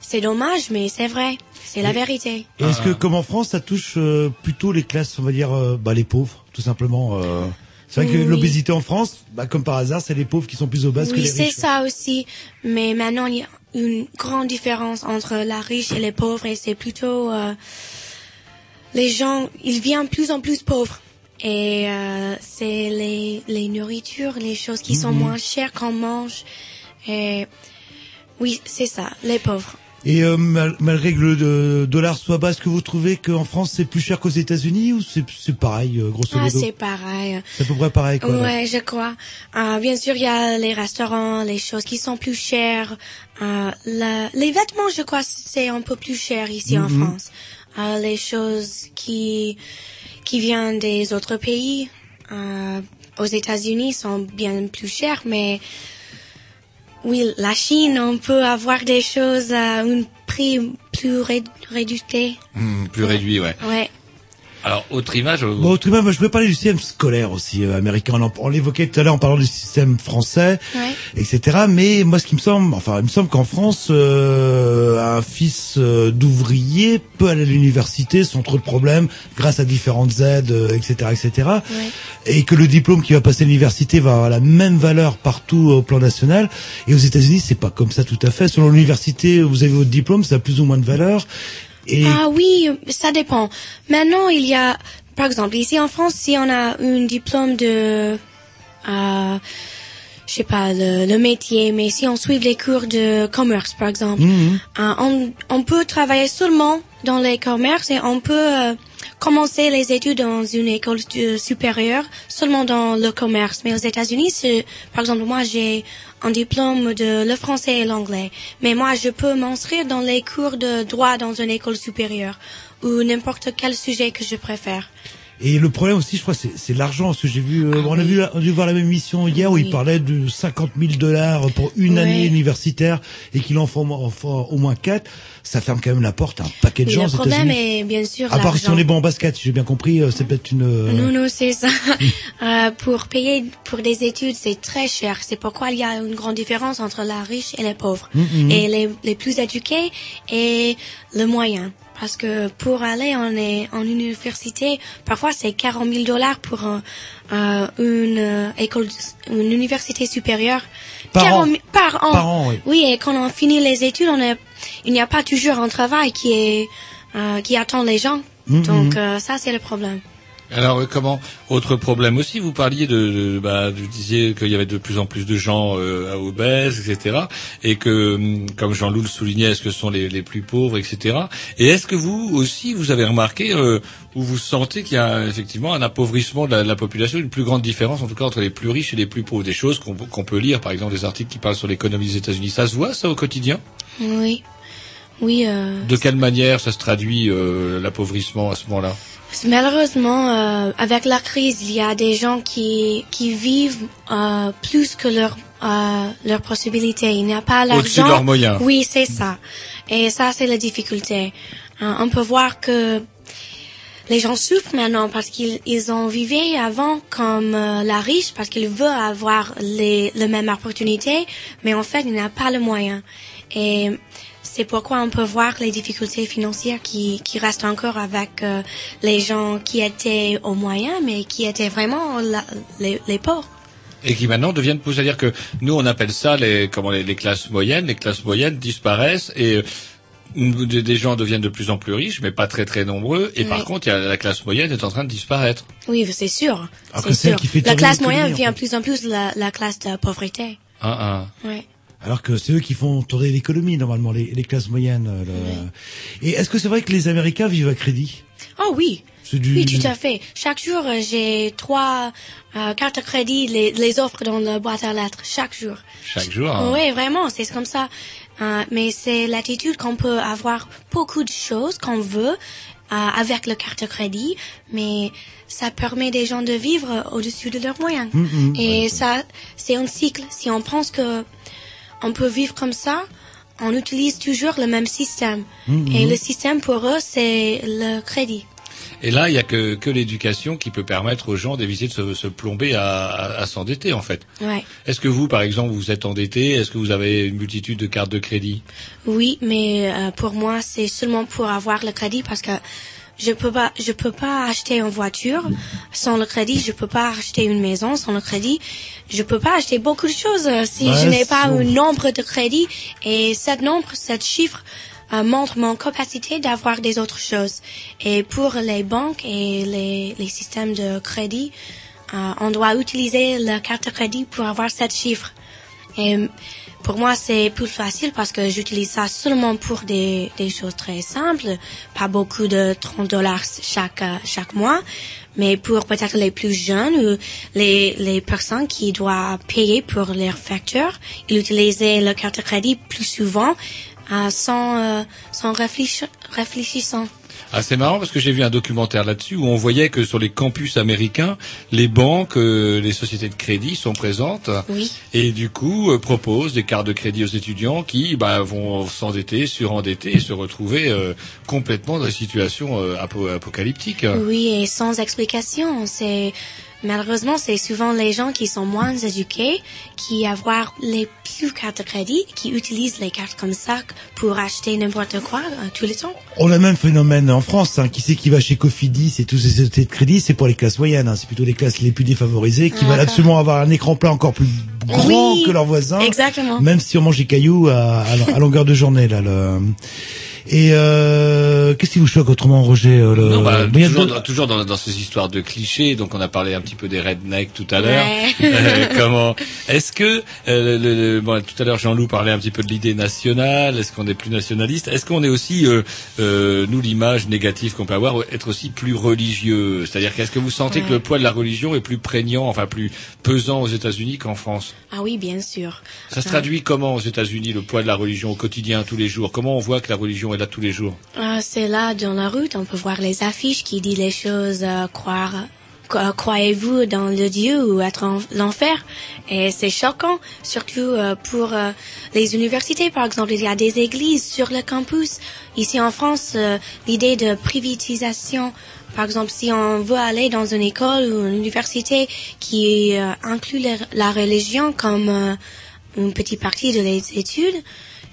c'est dommage, mais c'est vrai. C'est la vérité. Et est-ce que, comme en France, ça touche euh, plutôt les classes, on va dire, euh, bah, les pauvres, tout simplement euh, C'est vrai que Oui. l'obésité en France, bah, comme par hasard, c'est les pauvres qui sont plus obèses que Oui, les c'est riches. ça aussi. Mais maintenant, il y a une grande différence entre la riche et les pauvres, et c'est plutôt euh, les gens, ils viennent plus en plus pauvres. Et euh, c'est les, les nourritures, les choses qui sont Mhm. moins chères qu'on mange. Et oui, c'est ça, les pauvres. Et euh, mal- malgré que le euh, dollar soit bas, est-ce que vous trouvez qu'en France c'est plus cher qu'aux États-Unis ou c'est c'est pareil, euh, grosso Ah, modo c'est pareil. C'est à peu près pareil, quoi. Ouais, je crois. Euh, bien sûr, il y a les restaurants, les choses qui sont plus chères. Euh, la- les vêtements, je crois, c'est un peu plus cher ici en Mhm. France. Euh, les choses qui qui viennent des autres pays, euh, aux États-Unis, sont bien plus chères, mais oui, la Chine, on peut avoir des choses à un prix plus ré- réduit. Hmm, plus réduit, ouais. Ouais. Alors, autre image. Bon, autrement, moi, je voulais parler du système scolaire aussi euh, américain. On, l'évoquait tout à l'heure en parlant du système français, Ouais. etc. Mais moi, ce qui me semble, enfin, il me semble qu'en France, euh, un fils euh, d'ouvrier peut aller à l'université sans trop de problèmes, grâce à différentes aides, euh, etc., etc. Et que le diplôme qui va passer à l'université va avoir la même valeur partout au plan national. Et aux États-Unis, c'est pas comme ça tout à fait. Selon l'université, vous avez votre diplôme, ça a plus ou moins de valeur. Et Ah oui, ça dépend. Maintenant, il y a, par exemple, ici en France, si on a un diplôme de, euh, je sais pas, le, le métier, mais si on suit les cours de commerce, par exemple, Mhm. euh, on, on peut travailler seulement dans les commerces et on peut euh, commencer les études dans une école supérieure seulement dans le commerce. Mais aux États-Unis, par exemple, moi j'ai un diplôme de le français et l'anglais, mais moi je peux m'inscrire dans les cours de droit dans une école supérieure ou n'importe quel sujet que je préfère. Et le problème aussi, je crois, c'est c'est l'argent. Parce que j'ai vu, euh, on a vu, on a dû voir la même émission hier où il parlait de 50 000 dollars pour une année universitaire et qu'il en faut au moins, en faut au moins quatre. Ça ferme quand même la porte à un paquet de gens le problème est bien sûr À part si on est bon en basket, si j'ai bien compris, euh, c'est peut-être une. euh, Non, non, c'est ça. Euh, pour payer pour des études, c'est très cher. C'est pourquoi il y a une grande différence entre la riche et les pauvres. Mhm. Et les, les plus éduqués et le moyen. Parce que pour aller en, en université, parfois c'est 40 000 dollars pour un- euh, une euh, école, une université supérieure. Par 40 an. 000 Par an. Par an, oui. et quand on finit les études, on est, il n'y a pas toujours un travail qui est, euh, qui attend les gens. Mhm. Donc euh, ça c'est le problème. Alors euh, comment Autre problème aussi, vous parliez de, de- bah, vous disiez qu'il y avait de plus en plus de gens euh, obèses, etc. Et que, hum, comme Jean-Loup le soulignait, est-ce que ce sont les, les plus pauvres, etc. Et est-ce que vous aussi, vous avez remarqué, euh, ou vous sentez qu'il y a effectivement un appauvrissement de la, de la population, une plus grande différence, en tout cas, entre les plus riches et les plus pauvres? Des choses qu'on qu'on peut lire, par exemple, des articles qui parlent sur l'économie des États-Unis. Ça se voit, ça, au quotidien? Oui. Oui, euh, De quelle manière ça se traduit, euh, l'appauvrissement, à ce moment-là? Malheureusement, euh, avec la crise, il y a des gens qui qui vivent euh, plus que leur euh, leur possibilité. Il n'y a pas l'argent. Au-dessus de leurs moyens. Oui, c'est ça. Et ça, c'est la difficulté. Euh, on peut voir que les gens souffrent maintenant parce qu'ils ils ont vécu avant comme euh, la riche parce qu'ils veulent avoir les les mêmes opportunités, mais en fait, il n'a pas le moyen. Et c'est pourquoi on peut voir les difficultés financières qui, qui restent encore avec euh, les gens qui étaient au moyen, mais qui étaient vraiment la- les, les pauvres. et qui maintenant deviennent pauvres. C'est-à-dire que nous, on appelle ça les, comment, les, les classes moyennes. Les classes moyennes disparaissent et euh, des gens deviennent de plus en plus riches, mais pas très très nombreux. Et par contre, il y a, la classe moyenne est en train de disparaître. Oui, c'est sûr. C'est sûr. qui fait la classe moyenne en devient fait. plus en plus la, la classe de pauvreté. Ah, ah. Ouais. Alors que c'est eux qui font tourner l'économie normalement, les, les classes moyennes. euh, Et est-ce que c'est vrai que les Américains vivent à crédit? Oh oui. C'est du- Oui, tout à fait. Chaque jour, euh, j'ai trois euh, cartes de crédit, les, les offres dans la boîte à lettres, chaque jour. Chaque jour. hein. Oui, vraiment, c'est comme ça. Euh, mais c'est l'attitude qu'on peut avoir beaucoup de choses qu'on veut euh, avec le carte de crédit, mais ça permet des gens de vivre au-dessus de leurs moyens. Et ça, c'est un cycle. Si on pense que on peut vivre comme ça, on utilise toujours le même système. Mhm. Et le système pour eux, c'est le crédit. Et là, il y a que, que l'éducation qui peut permettre aux gens d'éviter de se, se plomber à, à- à s'endetter, en fait. Ouais. Est-ce que vous, par exemple, vous êtes endetté? Est-ce que vous avez une multitude de cartes de crédit? Oui, mais euh, pour moi, c'est seulement pour avoir le crédit parce que je peux pas, je peux pas acheter une voiture sans le crédit. Je peux pas acheter une maison sans le crédit. Je peux pas acheter beaucoup de choses euh, si Ouais, je n'ai pas un nombre de crédit. Et cet nombre, cet chiffre euh, montre mon capacité d'avoir des autres choses. Et pour les banques et les, les systèmes de crédit, euh, on doit utiliser la carte de crédit pour avoir cet chiffre. Et pour moi, c'est plus facile parce que j'utilise ça seulement pour des, des choses très simples, pas beaucoup de 30 dollars chaque, chaque mois, mais pour peut-être les plus jeunes ou les, les personnes qui doivent payer pour leurs factures, ils utilisaient la carte de crédit plus souvent euh, sans, euh, sans réfléchissant. Ah, c'est marrant parce que j'ai vu un documentaire là-dessus où on voyait que sur les campus américains, les banques, euh, les sociétés de crédit sont présentes Oui. et du coup euh, proposent des cartes de crédit aux étudiants qui bah, vont s'endetter, surendetter et se retrouver euh, complètement dans des situations euh, apo- apocalyptiques. Oui, et sans explication. C'est malheureusement c'est souvent les gens qui sont moins éduqués qui avoir les plus cartes de crédit, qui utilisent les cartes comme ça pour acheter n'importe quoi euh, tous les temps. On a le même phénomène en France. Hein. Qui c'est qui va chez Cofidis et tous ces sociétés de crédit C'est pour les classes moyennes. Hein. C'est plutôt les classes les plus défavorisées qui Ah, veulent absolument avoir un écran plat encore plus grand Oui, que leurs voisins. exactement. Même si on mange des cailloux à, à, à longueur de journée là. Le... Et euh, qu'est-ce qui vous choque autrement, Roger euh, le... Non, bah, toujours, dans, toujours dans, dans ces histoires de clichés. Donc, on a parlé un petit peu des rednecks tout à l'heure. Ouais. Euh, comment Est-ce que euh, le, le- bon, tout à l'heure Jean-Loup parlait un petit peu de l'idée nationale. Est-ce qu'on est plus nationaliste Est-ce qu'on est aussi euh, euh, nous l'image négative qu'on peut avoir être aussi plus religieux? C'est-à-dire qu'est-ce que vous sentez Ouais. que le poids de la religion est plus prégnant, enfin plus pesant aux États-Unis qu'en France? Ah oui, bien sûr. Ça se traduit comment aux États-Unis le poids de la religion au quotidien, tous les jours? Comment on voit que la religion Ah, c'est là dans la route, on peut voir les affiches qui disent les choses, euh, croire, co- croyez-vous dans le Dieu ou être en l'enfer? Et c'est choquant, surtout euh, pour euh, les universités, par exemple. Il y a des églises sur le campus. Ici en France, euh, l'idée de privatisation, par exemple, si on veut aller dans une école ou une université qui euh, inclut la, religion comme euh, une petite partie de les études,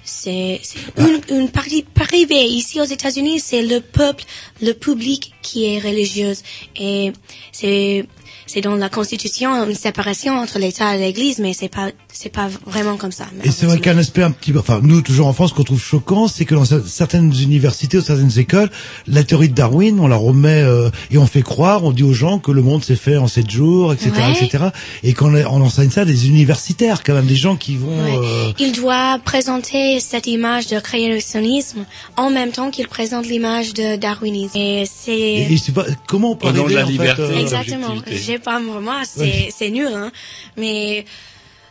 c'est une, une partie privée. Ici aux États-Unis, c'est le peuple, le public qui est religieuse. Et c'est c'est dans la Constitution une séparation entre l'État et l'Église, mais c'est pas c'est pas vraiment comme ça. Et c'est vrai qu'un aspect un petit peu, enfin nous toujours en France, qu'on trouve choquant, c'est que dans cer- certaines universités ou certaines écoles, la théorie de Darwin, on la remet euh, et on fait croire, on dit aux gens que le monde s'est fait en sept jours, etc., Ouais. etc. Et qu'on on enseigne ça à des universitaires, quand même, des gens qui vont. Ouais. euh, Il doit présenter cette image de créationnisme en même temps qu'il présente l'image de darwinisme. Et c'est et, et c'est pas comment on peut Au nom de la en fait, liberté. euh, Exactement. J'ai pas moi, c'est nul, hein. Mais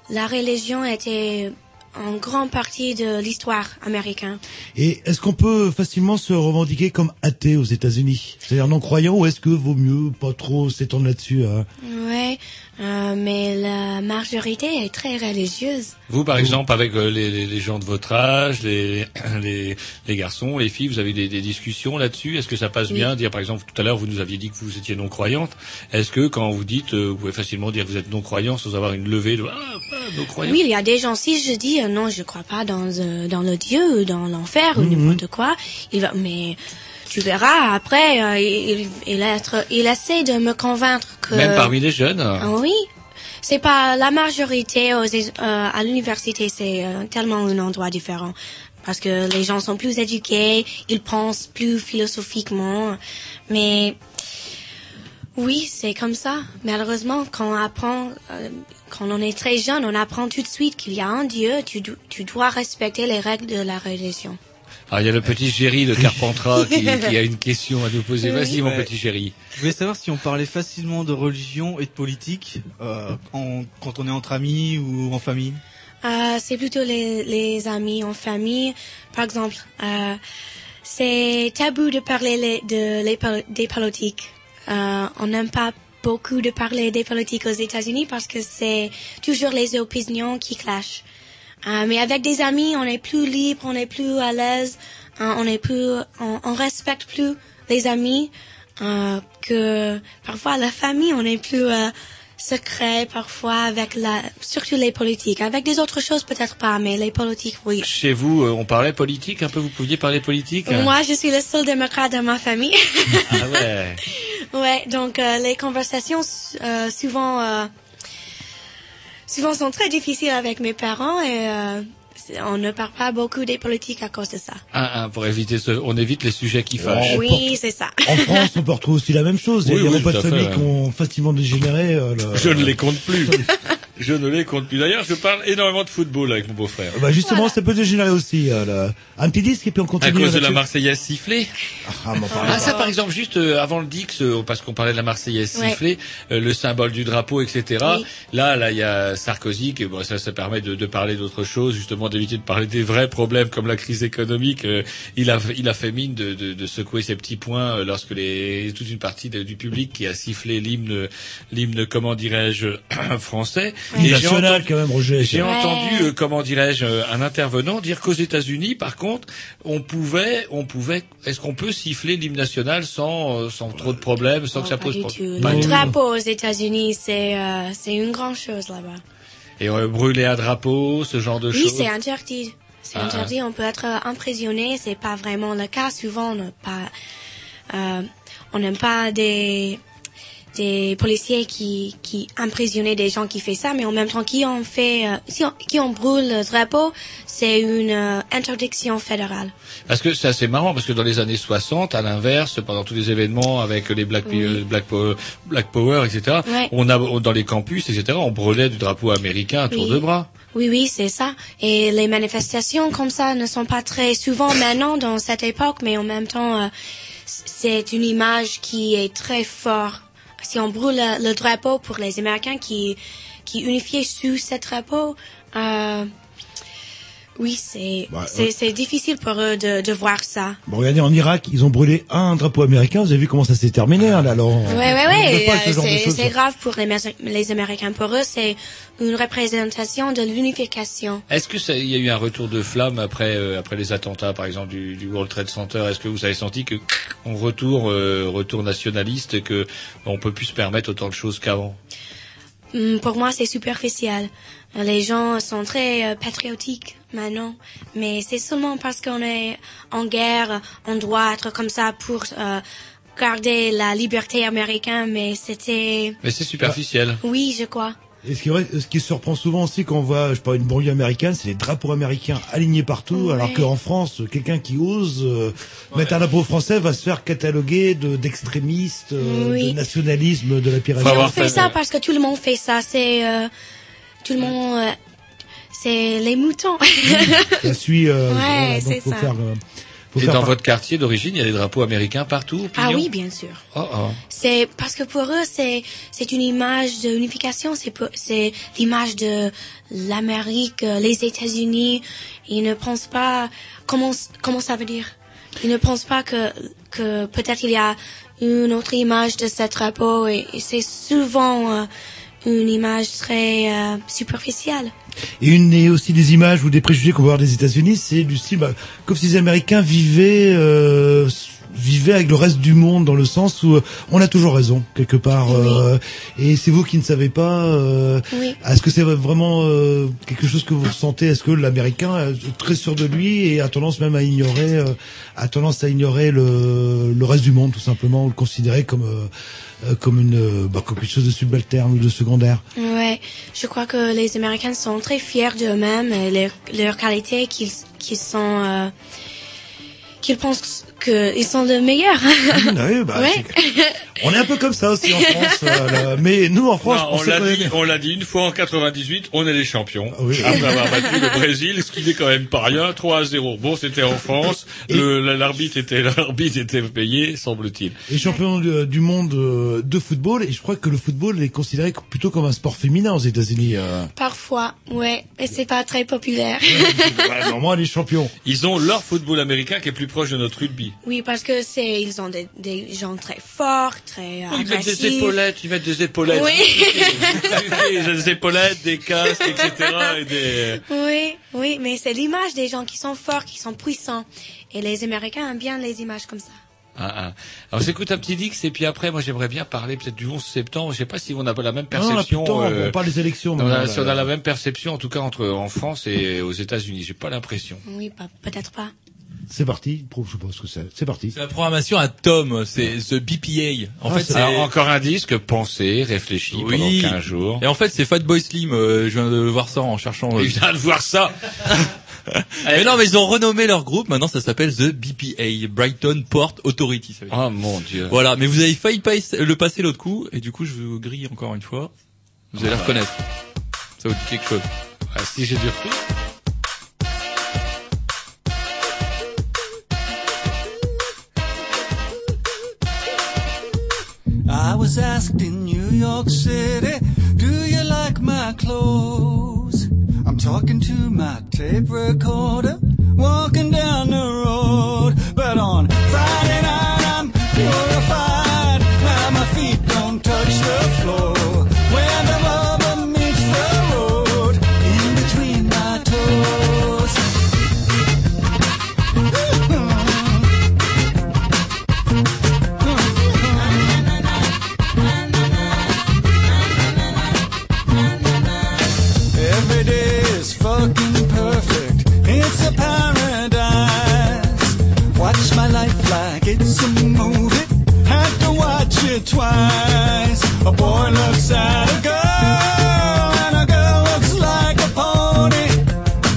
la religion était en grande partie de l'histoire américaine. Et est-ce qu'on peut facilement se revendiquer comme athée aux États-Unis, c'est-à-dire non croyant, ou est-ce que vaut mieux pas trop s'étendre là-dessus hein? Ouais, euh, mais la majorité est très religieuse. Vous, par exemple, avec euh, les, gens de votre âge, les, les, les garçons, les filles, vous avez des, des discussions là-dessus? Est-ce que ça passe Oui. bien? Dire, par exemple, tout à l'heure, vous nous aviez dit que vous étiez non-croyante. Est-ce que, quand vous dites, euh, vous pouvez facilement dire que vous êtes non-croyant sans avoir une levée de ah, non-croyant Oui, il y a des gens, si je dis non, je crois pas dans, dans le Dieu ou dans l'enfer ou Mhm. n'importe quoi, il va, mais tu verras, après, euh, il, il, être, il essaie de me convaincre que... Même parmi les jeunes Ah oui. C'est pas la majorité aux, euh, à l'université, c'est euh, tellement un endroit différent. Parce que les gens sont plus éduqués, ils pensent plus philosophiquement. Mais oui, c'est comme ça. Malheureusement, quand on apprend, euh, quand on est très jeune, on apprend tout de suite qu'il y a un Dieu, tu, tu dois respecter les règles de la religion. Ah, il y a le petit Géry de Carpentras qui, qui a une question à nous poser. Vas-y, mon Ouais. petit Géry. Je voulais savoir si on parlait facilement de religion et de politique euh, en- quand on est entre amis ou en famille. Euh, c'est plutôt les, les amis en famille. Par exemple, euh, c'est tabou de parler les- de, les des politiques. Euh, on n'aime pas beaucoup de parler des politiques aux États-Unis parce que c'est toujours les opinions qui clashent. Euh, mais avec des amis, on est plus libre, on est plus à l'aise, euh, on est plus, on, on respecte plus les amis euh, que parfois la famille, on est plus euh, secret parfois avec la, surtout les politiques. Avec des autres choses peut-être pas, mais les politiques oui. Chez vous, euh, on parlait politique un peu Vous pouviez parler politique Moi, je suis le seul démocrate de ma famille. Ah ouais. ouais, donc euh, les conversations euh, souvent euh, souvent sont très difficiles avec mes parents et euh, on ne parle pas beaucoup des politiques à cause de ça. Un, un, pour éviter ce, on évite les sujets qui fâchent. Oui, c'est ça. En France, on peut retrouver aussi la même chose. Il y a Oui, des oui, repas de à famille ouais. qui ont facilement dégénéré. euh, le- Je ne les compte plus. je ne les compte plus. D'ailleurs, je parle énormément de football avec mon beau-frère. Bah justement, ça peut dégénérer aussi. euh, le- Un petit disque et puis on À continue. cause de la. Marseillaise sifflée. Ah, Ah, ça, par exemple, juste euh, avant le Dix, euh, parce qu'on parlait de la Marseillaise Ouais. sifflée, euh, le symbole du drapeau, etc. Oui. Là, là, il y a Sarkozy, qui, bon, ça, ça permet de, de parler d'autre chose, justement, d'éviter de parler des vrais problèmes comme la crise économique. Euh, il a, il a fait mine de, de, de secouer ses petits poings euh, lorsque les, toute une partie de- du public qui a sifflé l'hymne, l'hymne, comment dirais-je, français. Et national quand même, Roger. j'ai Ouais. entendu, euh, comment dirais-je, un intervenant dire qu'aux États-Unis, par contre, on pouvait, on pouvait, est-ce qu'on peut siffler l'hymne national sans, sans trop de problèmes, sans que ça pose problème Le drapeau aux États-Unis, c'est euh, c'est une grande chose là-bas. Et euh, brûler un drapeau, ce genre de Oui, choses. c'est interdit. C'est Ah, interdit. On peut être euh, emprisonné. C'est pas vraiment le cas. Souvent, on n'a pas, euh, on n'aime pas des des policiers qui qui emprisonnent des gens qui font ça, mais en même temps qui ont fait, euh, si on, qui ont brûlé le drapeau, c'est une euh, interdiction fédérale. Parce que c'est assez marrant, parce que dans les années 60, à l'inverse, pendant tous les événements avec les Black, Oui. Black, Power, Black Power, etc., Ouais. on a, on- dans les campus, etc., on brûlait du drapeau américain à tour Oui. de bras. Oui, oui, c'est ça. Et les manifestations comme ça ne sont pas très souvent maintenant dans cette époque, mais en même temps, euh, c'est une image qui est très forte. Si on brûle le, drapeau pour les Américains qui qui unifiés sous ce drapeau, euh, oui, c'est Bah, c'est c'est difficile pour eux de, de voir ça. Bon, regardez, en Irak, ils ont brûlé un drapeau américain. Vous avez vu comment ça s'est terminé, hein, là, alors. Ouais, ouais, ouais. ce euh, C'est c'est grave pour les, les Américains. Pour eux, c'est une représentation de l'unification. Est-ce que ça- il y a eu un retour de flamme après euh, après les attentats, par exemple du, du World Trade Center? Est-ce que vous avez senti que on retour euh, retour nationaliste, que on peut plus se permettre autant de choses qu'avant? Hum, Pour moi, c'est superficiel. Les gens sont très euh, patriotiques maintenant, mais c'est seulement parce qu'on est en guerre, on doit être comme ça pour euh, garder la liberté américaine, mais c'était, Mais c'est superficiel. oui, je crois. Et ce qui, est vrai- ce qui surprend souvent aussi quand on voit, je sais pas, une banlieue américaine, c'est les drapeaux américains alignés partout, Ouais. alors qu'en France, quelqu'un qui ose euh, mettre un drapeau français va se faire cataloguer de d'extrémiste, euh, Oui. de nationalisme, de la pire Mais on fait ça parce que tout le monde fait ça. C'est euh, tout le monde. euh, c'est les moutons. Ça suit. Euh, Ouais, c'est ça. faire. euh, Et dans par- votre quartier d'origine, il y a des drapeaux américains partout ah oui, bien sûr. Oh, oh. C'est parce que pour eux, c'est c'est une image de unification. C'est pour- c'est l'image de l'Amérique, euh, les États-Unis. Ils ne pensent pas comment comment ça veut dire? Ils ne pensent pas que que peut-être il y a une autre image de ce drapeau et, et c'est souvent euh, une image très euh, superficielle. Et une et aussi des images ou des préjugés qu'on peut avoir des États-Unis, c'est du style bah, comme si les Américains vivaient euh, vivaient avec le reste du monde dans le sens où euh, on a toujours raison quelque part. euh, et c'est vous qui ne savez pas. euh, Oui. Est-ce que c'est vraiment quelque chose que vous ressentez? Est-ce que l'Américain est très sûr de lui et a tendance même à ignorer a tendance à ignorer le, le reste du monde tout simplement ou le considérer comme comme une bah, comme quelque chose de subalterne ou de secondaire? Ouais, je crois que les Américains sont très fiers d'eux-mêmes et leur, leur qualité qu'ils qu'ils sont euh, qu'ils pensent qu'ils sont le meilleur. Ah oui, bah, ouais. On est un peu comme ça aussi en France, euh, là. mais nous en France, Non, on, l'a dit, on l'a dit une fois en 98, on est les champions. oui. Après avoir battu le Brésil, ce qui n'est quand même pas rien, 3 à 0. Bon, c'était en France, l'arbitre était, l'arbitre était payé, semble-t-il. et champion du, du monde euh, de football, et je crois que le football est considéré co- plutôt comme un sport féminin aux États-Unis. Euh. Parfois, ouais, et c'est pas très populaire. Ouais, normalement, les champions. Ils ont leur football américain qui est plus proche de notre rugby. Oui, parce que c'est ils ont des, des gens très forts, très euh, Ils mettent des épaulettes, ils mettent des épaulettes. Oui. Des épaulettes, des casques, etc. Et des... Oui, oui, mais c'est l'image des gens qui sont forts, qui sont puissants. Et les Américains aiment bien les images comme ça. Ah, ah. Alors j'écoute un petit Dix et puis après moi j'aimerais bien parler peut-être du 11 septembre. Je sais pas si on a pas la même Non, perception. de temps, euh, on parle des élections. on a, si on là. a la même perception en tout cas entre en France et aux États-Unis. J'ai pas l'impression. Oui, peut-être pas. C'est parti. Je ce que c'est. C'est parti. C'est la programmation à Tom, c'est The BPA. En Ah, fait, c'est- Alors, encore un disque pensé, réfléchi Oui. pendant 15 jours. Et en fait, c'est Fatboy Slim. euh, je viens de voir ça en cherchant. euh, Je viens de voir ça. mais non, mais ils ont renommé leur groupe. Maintenant, ça s'appelle The BPA, Brighton Port Authority. ça veut dire. Oh mon dieu. Voilà, mais vous avez failli pas le passer l'autre coup, et du coup, je vous grille encore une fois. Vous allez Ah. reconnaître. Ça vous dit quelque chose. Ah, si j'ai du refus. I was asked in New York City, do you like my clothes? I'm talking to my tape recorder, walking down the road. But on Friday night I'm purified. Now my feet don't touch the twice. A boy looks at a girl, and a girl looks like a pony.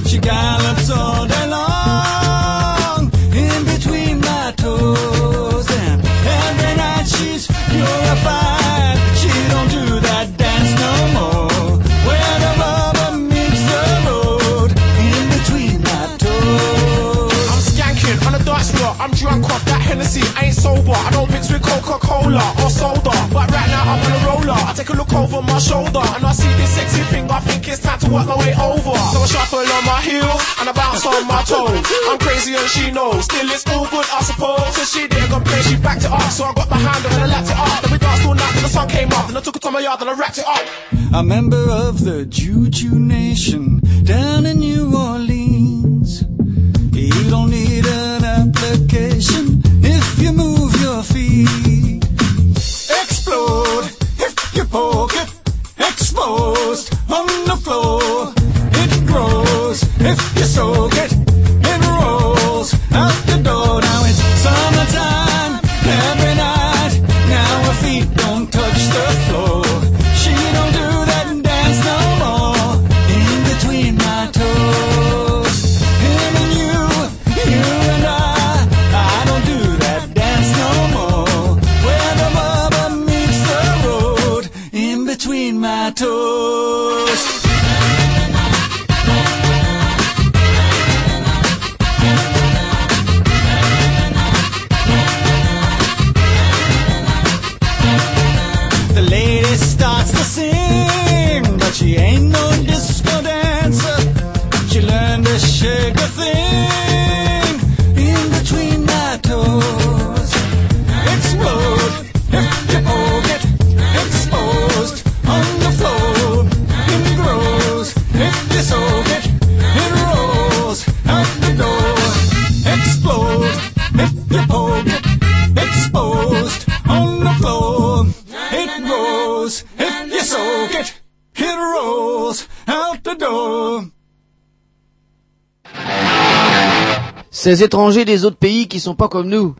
She gallops all day long in between my toes. And every night she's purified. She don't do that dance no more. Where the rubber meets the road in between my toes. I'm skanking on a dance floor. I'm drunk off that Hennessy. I ain't sober. I don't mix with Coca-Cola or. But right now I'm on a roller. I take a look over my shoulder and I see this sexy thing. I think it's time to work my way over. So I shuffle on my heels and I bounce on my toes. I'm crazy and she knows. Still it's all good, I suppose. So she didn't complain, she backed it up. So I got my hand her and I lapped it up. Then we danced all night till the sun came up. Then I took it to my yard and I wrapped it up. a member of the Juju Nation down in New Orleans. You don't need an application if you move ces étrangers des autres pays qui sont pas comme nous.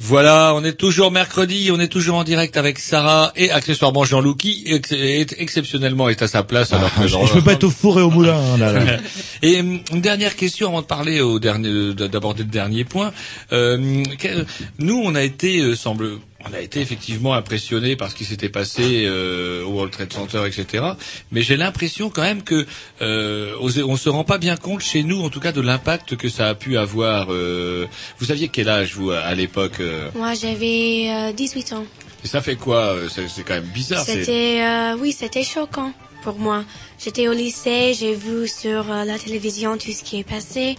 Voilà, on est toujours mercredi, on est toujours en direct avec Sarah et accessoirement Jean-Loup qui ex- est- exceptionnellement est à sa place alors que Ah, je, je peux pas être au four et au moulin. hein, là, là. Et hum, une dernière question avant de parler au dernier, d'aborder le dernier point. Euh, que- nous, on a été, euh, semble, on a été effectivement impressionnés par ce qui s'était passé euh, au World Trade Center, etc. Mais j'ai l'impression quand même que euh, on se- rend pas bien compte chez nous, en tout cas, de l'impact que ça a pu avoir. euh, vous aviez quel âge vous à l'époque euh, Moi, j'avais euh, 18 ans. Et ça fait quoi euh, C'est quand même bizarre. C'était, euh, oui, c'était choquant pour moi. J'étais au lycée, j'ai vu sur euh, la télévision tout ce qui est passé.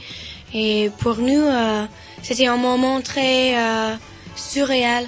Et pour nous, euh, c'était un moment très euh, surréel.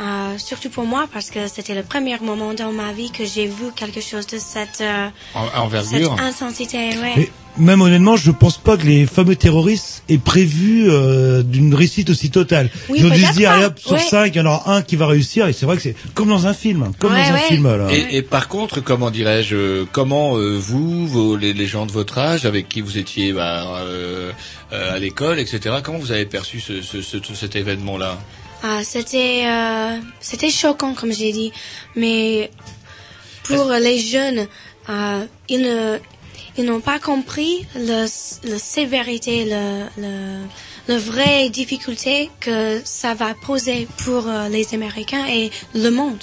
Euh, surtout pour moi, parce que c'était le premier moment dans ma vie que j'ai vu quelque chose de cette, euh, En- envergure. cette intensité. Ouais. Mais même honnêtement, je pense pas que les fameux terroristes aient prévu euh, d'une réussite aussi totale. Oui, Ils ont dû se dire, allez hop, sur Ouais. cinq, il y en aura un qui va réussir. Et c'est vrai que c'est comme dans un film, comme Ouais, dans un film. Là. Et, et par contre, comment dirais-je, euh, comment euh, vous, vos, les, les gens de votre âge, avec qui vous étiez bah, euh, euh, à l'école, etc., comment vous avez perçu ce, ce, cet événement-là? Ah, c'était euh, c'était choquant comme j'ai dit, mais pour les jeunes, euh, ils ne ils n'ont pas compris le, la sévérité, le, le, la vraie difficulté que ça va poser pour euh, les Américains et le monde.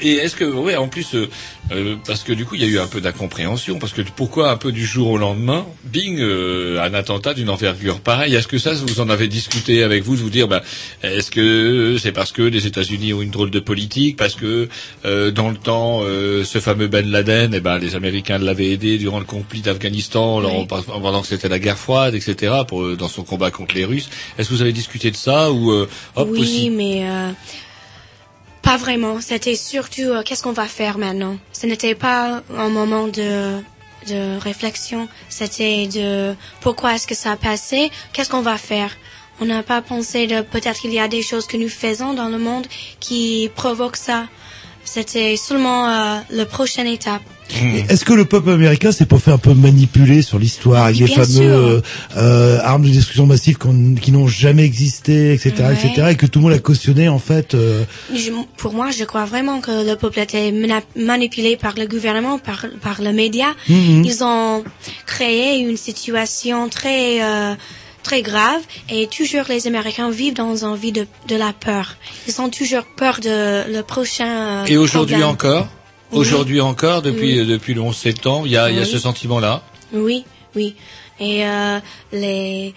Et est-ce que, ouais, en plus, euh, euh, parce que du coup, il y a eu un peu d'incompréhension, parce que pourquoi un peu du jour au lendemain, bing, euh, un attentat d'une envergure pareille Est-ce que ça, vous en avez discuté avec vous, de vous dire, bah, est-ce que c'est parce que les États-Unis ont une drôle de politique, parce que euh, dans le temps, euh, ce fameux Ben Laden, eh ben, les Américains l'avaient aidé durant le conflit d'Afghanistan, Oui. pendant que c'était la guerre froide, etc., pour, euh, dans son combat contre les Russes. Est-ce que vous avez discuté de ça ou euh, hop oui, aussi mais euh, pas vraiment. C'était surtout euh, qu'est-ce qu'on va faire maintenant? Ce n'était pas un moment de de réflexion. C'était de pourquoi est-ce que ça a passé? Qu'est-ce qu'on va faire? On n'a pas pensé de peut-être qu'il y a des choses que nous faisons dans le monde qui provoquent ça. C'était seulement euh, la prochaine étape. Est-ce que le peuple américain s'est pas fait un peu manipuler sur l'histoire avec les fameux euh, euh, armes de destruction massive qui n'ont jamais existé, etc., Ouais. etc., et que tout le monde a cautionné en fait. euh, Je- pour moi, je crois vraiment que le peuple était mena- manipulé par le gouvernement, par, par les médias. Mhm. Ils ont créé une situation très euh, très grave et toujours les Américains vivent dans une vie de, de la peur. Ils ont toujours peur de le prochain. euh, Et aujourd'hui encore Oui. Aujourd'hui encore, depuis, Oui. depuis le 11 septembre, il y a, il y a Oui. ce sentiment-là. Oui, oui. Et euh, les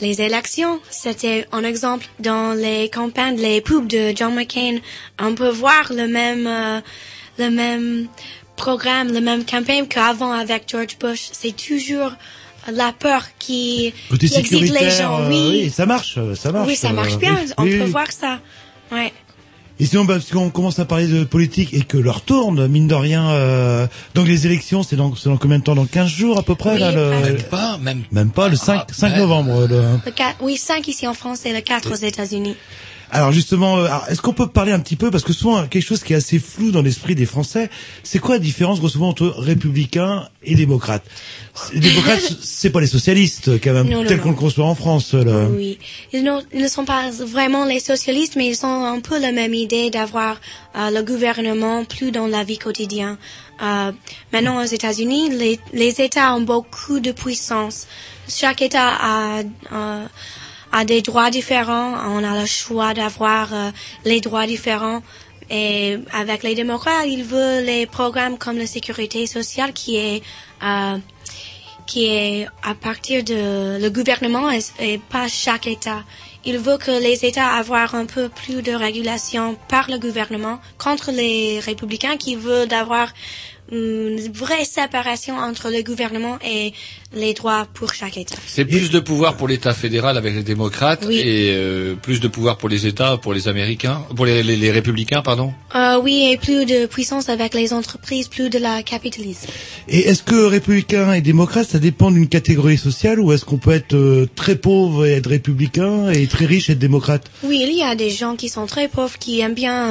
les élections, c'était un exemple dans les campagnes, les pubs de John McCain. On peut voir le même euh, le même programme, le même campagne qu'avant avec George Bush. C'est toujours la peur qui, qui excite les gens. euh, Oui. ça marche, ça marche. oui, ça marche euh, bien. oui, On oui, peut oui. voir ça. Ouais. Et sinon, bah, parce qu'on commence à parler de politique et que l'heure tourne, mine de rien. euh, donc les élections, c'est dans, c'est dans combien de temps? Dans 15 jours à peu près Oui, là, le- Même pas, même. Même pas, le 5, 5 ouais. novembre. le- Le 4, oui, 5 ici en France et le 4 aux États-Unis. Alors justement, euh, est-ce qu'on peut parler un petit peu parce que souvent quelque chose qui est assez flou dans l'esprit des Français, c'est quoi la différence grosso modo entre républicains et démocrates? Les démocrates, c'est pas les socialistes quand même, Non, non, tels non. qu'on le conçoit en France. Là. Oui, ils, ils ne sont pas vraiment les socialistes, mais ils ont un peu la même idée d'avoir euh, le gouvernement plus dans la vie quotidienne. Euh, maintenant, aux États-Unis, les, les États ont beaucoup de puissance. Chaque État a, a, a des droits différents. On a le choix d'avoir euh, les droits différents. Et avec les démocrates, ils veulent les programmes comme la sécurité sociale qui est euh, qui est à partir de le gouvernement et, pas chaque État. Il veut que les États avoir un peu plus de régulation par le gouvernement contre les républicains qui veulent avoir une vraie séparation entre le gouvernement et les droits pour chaque État. C'est plus de pouvoir pour l'État fédéral avec les démocrates Oui. et euh, plus de pouvoir pour les États, pour les Américains, pour les, les, les républicains, pardon. Euh, oui, et plus de puissance avec les entreprises, plus de la capitalisme. Et est-ce que républicains et démocrates, ça dépend d'une catégorie sociale ou est-ce qu'on peut être euh, très pauvre et être républicain et très riche et être démocrate? Oui, il y a des gens qui sont très pauvres qui aiment bien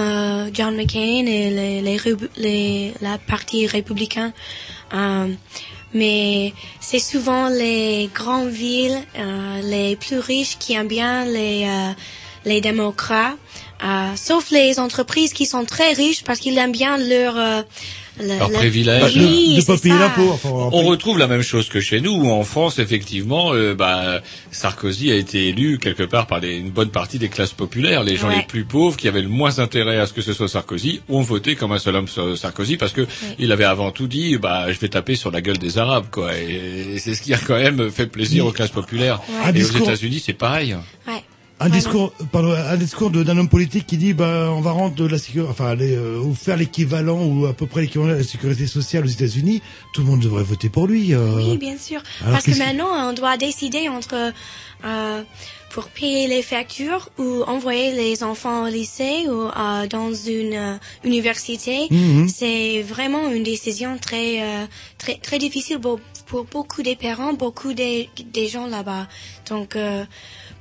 euh, John McCain et les, les, rébu- les- la partie républicaine. Euh, mais c'est souvent les grandes villes, euh, les plus riches qui aiment bien les euh, les démocrates, euh, sauf les entreprises qui sont très riches parce qu'ils aiment bien leur euh, le- Leur le- privilège. Oui, c'est ça. On retrouve la même chose que chez nous. où En France, effectivement, euh, bah, Sarkozy a été élu quelque part par les- une bonne partie des classes populaires. Les gens Ouais. les plus pauvres, qui avaient le moins intérêt à ce que ce soit Sarkozy, ont voté comme un seul homme sur Sarkozy parce que il avait avant tout dit, bah, je vais taper sur la gueule des Arabes, quoi. Et c'est ce qui a quand même fait plaisir aux classes populaires. Et discours- aux États-Unis, c'est pareil. Un discours, pardon, un discours d'un homme politique qui dit, bah, on va rendre de la sécurité, enfin, aller, euh, ou faire l'équivalent ou à peu près l'équivalent de la sécurité sociale aux États-Unis. Tout le monde devrait voter pour lui. euh. Oui, bien sûr. Alors, Parce que maintenant, on doit décider entre euh, pour payer les factures ou envoyer les enfants au lycée ou euh, dans une euh, université. Mhm. C'est vraiment une décision très euh, très très difficile pour, pour beaucoup des parents, beaucoup des des gens là-bas. Donc euh,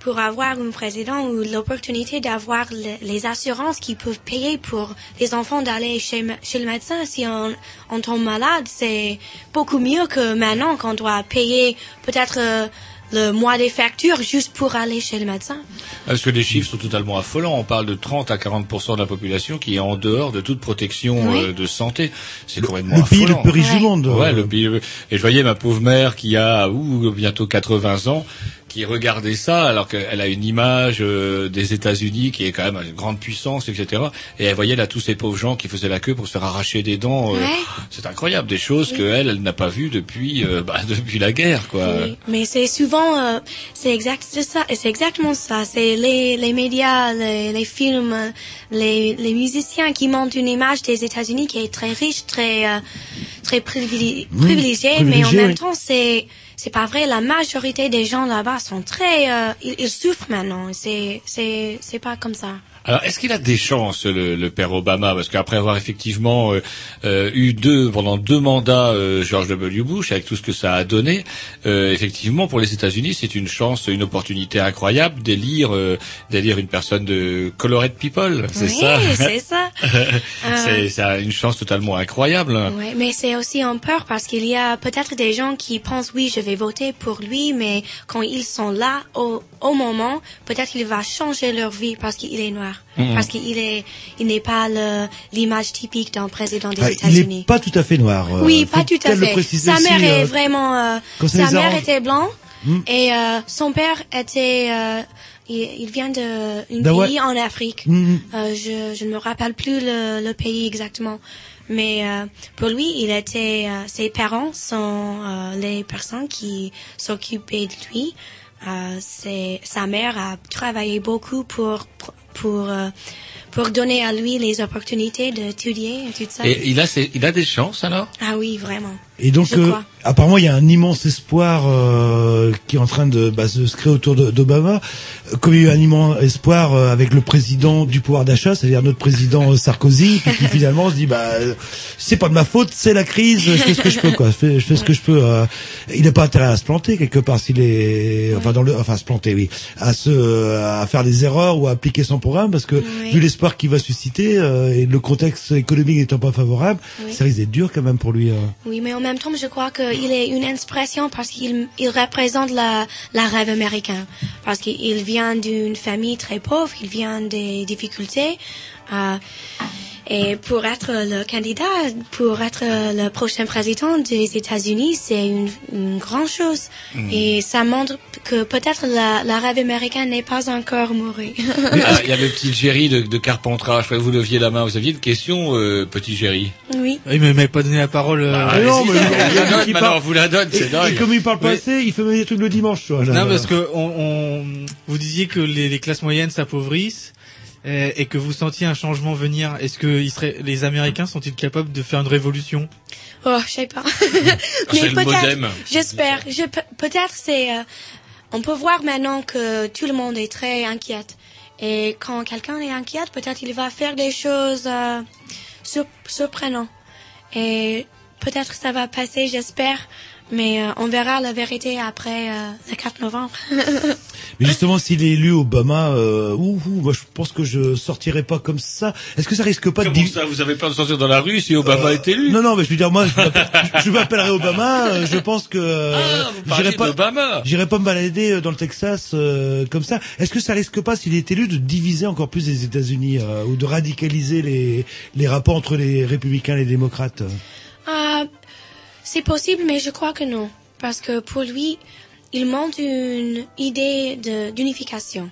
pour avoir un président ou l'opportunité d'avoir le- les assurances qui peuvent payer pour les enfants d'aller chez, chez le médecin si on, on tombe malade, c'est beaucoup mieux que maintenant qu'on doit payer peut-être euh, le mois des factures juste pour aller chez le médecin. Parce que les chiffres sont totalement affolants? On parle de 30 à 40% de la population qui est en dehors de toute protection Oui. euh, de santé. C'est complètement le pays le affolant. plus riche du monde. Ouais, le pays. Et je voyais ma pauvre mère qui a ou bientôt 80 ans qui regardait ça alors qu'elle a une image euh, des États-Unis qui est quand même une grande puissance, etc. Et elle voyait là tous ces pauvres gens qui faisaient la queue pour se faire arracher des dents. euh, Ouais. C'est incroyable, des choses qu'elle, elle n'a pas vues depuis euh, bah, depuis la guerre, quoi. Oui, mais c'est souvent, euh, c'est exact, c'est ça, et c'est exactement ça. C'est les, les médias, les, les films, les, les musiciens qui montrent une image des États-Unis qui est très riche, très, euh, très privilégiée, mais en même oui. temps, c'est, c'est pas vrai. La majorité des gens là-bas sont très, euh, ils, ils souffrent maintenant. C'est, c'est, c'est pas comme ça. Alors, est-ce qu'il a des chances, le, le père Obama, parce qu'après avoir effectivement euh, euh, eu deux pendant deux mandats euh, George W. Bush, avec tout ce que ça a donné, euh, effectivement pour les États-Unis, c'est une chance, une opportunité incroyable d'élire, euh, d'élire une personne de colored people, c'est Oui, ça c'est ça. c'est ça, une chance totalement incroyable. Ouais, mais c'est aussi un peur parce qu'il y a peut-être des gens qui pensent oui, je vais voter pour lui, mais quand ils sont là au, au moment, peut-être il va changer leur vie parce qu'il est noir, Mhm. parce qu'il est, il n'est pas l'image typique d'un président des Ah, il États-Unis. est pas tout à fait noir. euh, Oui, pas tout à fait. Sa aussi, mère est euh, vraiment. euh, sa mère arrange. était blanc Hmm. et euh, son père était. euh, il, il vient D'Hawaï. pays en Afrique. Mhm. Euh, je, je ne me rappelle plus le, le pays exactement. Mais euh, pour lui, il était. euh, ses parents sont euh, les personnes qui s'occupaient de lui. Euh, sa mère a travaillé beaucoup pour pour euh, pour donner à lui les opportunités d'étudier et tout ça. Et il a, ses- il a des chances alors? Ah oui, vraiment. Et donc, euh, apparemment, il y a un immense espoir euh, qui est en train de bah, se se créer autour d'Obama. Comme il y a eu un immense espoir euh, avec le président du pouvoir d'achat, c'est-à-dire notre président euh, Sarkozy, puis qui finalement se dit, bah, euh, c'est pas de ma faute, c'est la crise, je fais ce que je peux, quoi. Je fais, je fais ce que je peux. euh. il n'a pas intérêt à se planter quelque part s'il est, enfin, dans le, enfin, se planter, oui, à se, à faire des erreurs ou à appliquer son programme, parce que vu l'espoir qu'il va susciter euh, et le contexte économique n'étant pas favorable, Oui. ça risque d'être dur quand même pour lui. euh. Oui, mais en même temps, je crois qu'il est une inspiration parce qu'il il représente la, la rêve américain. Parce qu'il vient d'une famille très pauvre, il vient des difficultés. euh, et pour être le candidat, pour être le prochain président des États-Unis, c'est une, une grande chose. Mm. Et ça montre que peut-être la, la rêve américain n'est pas encore mort. Ah, Il y a le petit Jerry de, de Carpentras. Je crois que vous leviez la main. Vous aviez une question, euh, petit Jerry oui. Il m'avait pas donné la parole. euh, Ah, non, mais- on vous la donne, il maintenant, parle- on vous la donne, c'est Et, dingue. et comme il parle pas Mais- assez, il fait même des trucs le dimanche, tu vois. là. Non, parce que on, on- vous disiez que les, les classes moyennes s'appauvrissent euh, et que vous sentiez un changement venir. Est-ce que ils seraient, les Américains sont-ils capables de faire une révolution? Oh, je sais pas. c'est le peut-être, modem. j'espère. Je pe- peut-être c'est. euh, on peut voir maintenant que tout le monde est très inquiète. Et quand quelqu'un est inquiète, peut-être il va faire des choses euh, sur- surprenantes. Et peut-être ça va passer, j'espère. Mais euh, on verra la vérité après euh, le 4 novembre. Mais justement, s'il est élu Obama, euh, ouh, ouh, moi je pense que je sortirai pas comme ça. Est-ce que ça risque pas de Comment ça, vous avez peur de sortir dans la rue si Obama est élu? Non, non, mais je veux dire, moi, je m'appelle- je m'appellerai Obama. euh, Je pense que euh, Ah, parliez j'irai pas, j'irai pas me balader euh, dans le Texas euh, comme ça. Est-ce que ça risque pas, s'il est élu, de diviser encore plus les États-Unis euh, ou de radicaliser les les rapports entre les républicains et les démocrates? Euh, c'est possible, mais je crois que non. Parce que pour lui, il montre une idée d'unification.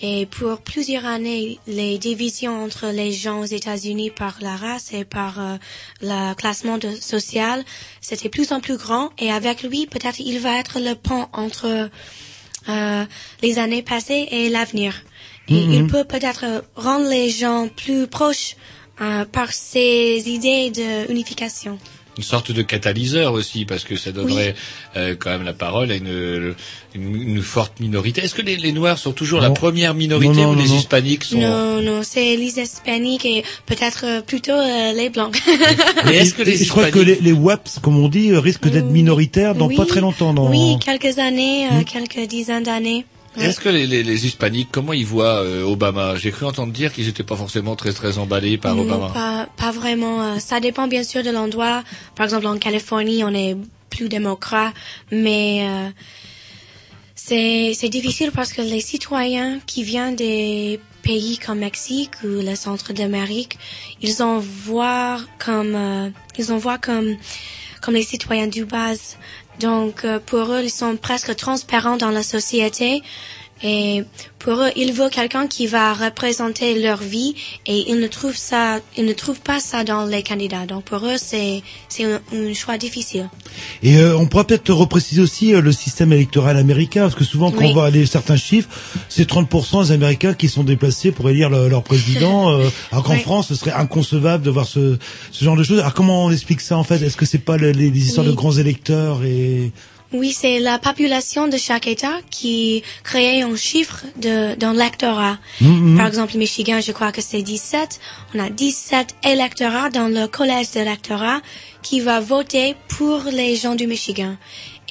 Et pour plusieurs années, les divisions entre les gens aux États-Unis par la race et par euh, le classement de- social, c'était plus en plus grand. Et avec lui, peut-être il va être le pont entre euh, les années passées et l'avenir. Et Mhm. il peut peut-être rendre les gens plus proches euh, par ses idées d'unification. Une sorte de catalyseur aussi, parce que ça donnerait euh, quand même la parole à une, une, une forte minorité. Est-ce que les, les Noirs sont toujours la première minorité Non, non, ou non, les non. Hispaniques sont... Non, non, c'est les hispaniques et peut-être euh, plutôt euh, les blancs. Mais est-ce que Et- les et je crois que les, les WAPs, comme on dit, euh, risquent d'être minoritaires dans Oui. pas très longtemps. Dans... Oui, quelques années, euh, Mm. quelques dizaines d'années. Est-ce que les, les, les Hispaniques, comment ils voient euh, Obama? J'ai cru entendre dire qu'ils n'étaient pas forcément très très emballés par Non, Obama. Pas, pas vraiment. euh, Ça dépend bien sûr de l'endroit. Par exemple, en Californie, on est plus démocrate, mais euh, c'est c'est difficile parce que les citoyens qui viennent des pays comme Mexique ou le centre d'Amérique, ils en voient comme euh, ils en voient comme comme les citoyens du base. Donc euh, pour eux, ils sont presque transparents dans la société. Et pour eux, ils veulent quelqu'un qui va représenter leur vie et ils ne trouvent ça, ils ne trouvent pas ça dans les candidats. Donc pour eux, c'est, c'est un, un choix difficile. Et euh, on pourra peut-être repréciser aussi euh, le système électoral américain, parce que souvent quand Oui. on voit aller certains chiffres, c'est 30% des Américains qui sont déplacés pour élire le- leur président, euh, alors qu'en Oui. France, ce serait inconcevable de voir ce, ce genre de choses. Alors comment on explique ça en fait? Est-ce que c'est pas le- les, les histoires Oui. de grands électeurs et Oui, c'est la population de chaque État qui crée un chiffre de, d'un lectorat. Mhm. Par exemple, Michigan, je crois que c'est 17. On a 17 électorats dans le collège d'électorat qui va voter pour les gens du Michigan.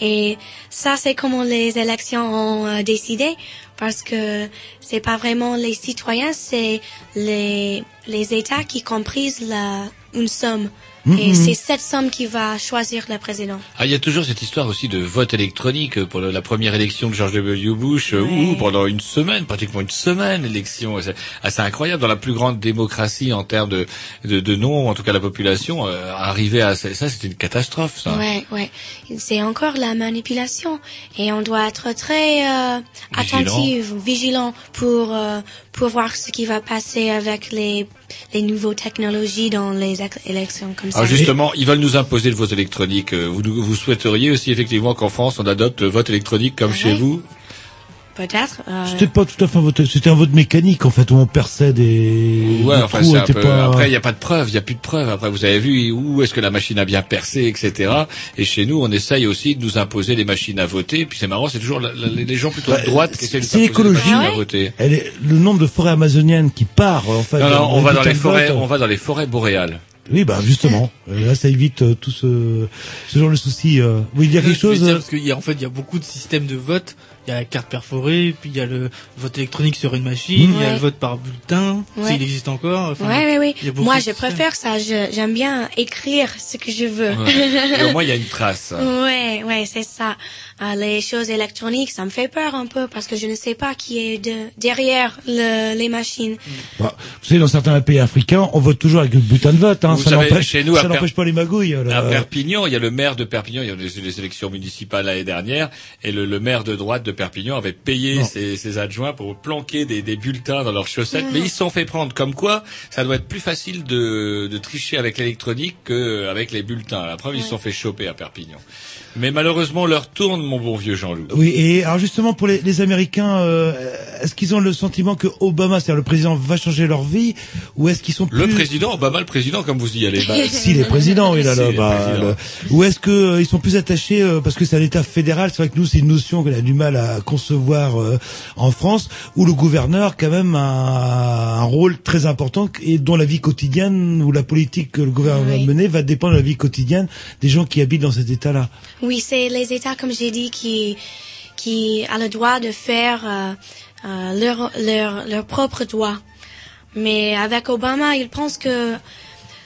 Et ça, c'est comment les élections ont euh, décidé, parce que c'est pas vraiment les citoyens, c'est les, les États qui comprisent la, une somme. Et Mhm. c'est cette somme qui va choisir le président. Ah, il y a toujours cette histoire aussi de vote électronique pour la première élection de George W. Bush, euh, où pendant une semaine, pratiquement une semaine, l'élection, c'est assez incroyable dans la plus grande démocratie en termes de, de, de nombre, en tout cas la population, euh, arriver à ça, c'était une catastrophe, ça. Ouais, ouais. C'est encore la manipulation et on doit être très euh, attentif, vigilant pour euh, pour voir ce qui va passer avec les les nouvelles technologies dans les élections comme ça. Alors justement, ils veulent nous imposer le vote électronique. Euh, Vous, vous souhaiteriez aussi effectivement qu'en France on adopte le vote électronique comme chez ouais. vous? Peut-être. euh, C'était pas tout à fait un vote, c'était un vote mécanique en fait où on perçait des. Ouais, des enfin trous, c'est un était peu. pas- Après, il n'y a pas de preuve, il n'y a plus de preuves. Après, vous avez vu où est-ce que la machine a bien percé, etc. Et chez nous, on essaye aussi de nous imposer les machines à voter. Puis c'est marrant, c'est toujours la- la- les gens plutôt de droite qui essaient de C'est les machines à voter. Elle est, le nombre de forêts amazoniennes qui part en fait. Non, non, on va dans les forêts, vote. on va dans les forêts boréales. Oui, bah justement, Euh, là ça évite euh, tout ce, ce genre de soucis. euh. Vous voulez dire quelque Je voulais chose dire, euh parce qu'il y a en fait il y a beaucoup de systèmes de vote. Il y a la carte perforée, puis il y a le vote électronique sur une machine, il y a Ouais. le vote par bulletin, Ouais. s'il existe encore. Enfin, ouais, ouais, ouais. a beaucoup Moi, je préfère ça. J'aime bien écrire ce que je veux. Ouais. Et au moins, il y a une trace. Ouais, ouais, c'est ça. Euh, les choses électroniques, ça me fait peur un peu parce que je ne sais pas qui est de, derrière le, les machines. Bah, Vous savez, dans certains pays africains, on vote toujours avec le bulletin de vote. Hein. Vous Ça n'empêche Per- pas les magouilles. À. Perpignan, il y a le maire de Perpignan, il y a eu les élections municipales l'année dernière, et le, le maire de droite de Perpignan avait payé ses, ses adjoints pour planquer des, des bulletins dans leurs chaussettes, mais ils se sont fait prendre. Comme quoi, ça doit être plus facile de, de tricher avec l'électronique qu'avec les bulletins. La preuve, ils se sont fait choper à Perpignan. Mais malheureusement, leur tourne, mon bon vieux Jean-Loup. Oui, et alors justement pour les, les Américains, euh, est-ce qu'ils ont le sentiment que Obama, c'est-à-dire le président, va changer leur vie, ou est-ce qu'ils sont plus... Le président, Obama, le président, comme vous y allez. Bah, Si les présidents, oui là, là, Si, bah, le- ou est-ce que euh, ils sont plus attachés euh, parce que c'est un État fédéral. C'est vrai que nous c'est une notion qu'on a du mal à concevoir euh, en France, où le gouverneur quand même a un rôle très important et dont la vie quotidienne ou la politique que le gouvernement va mener va dépendre de la vie quotidienne des gens qui habitent dans cet État-là. Oui, c'est les États, comme j'ai dit, qui qui a le droit de faire euh, euh, leur leur leur propre droit. Mais avec Obama, il pense que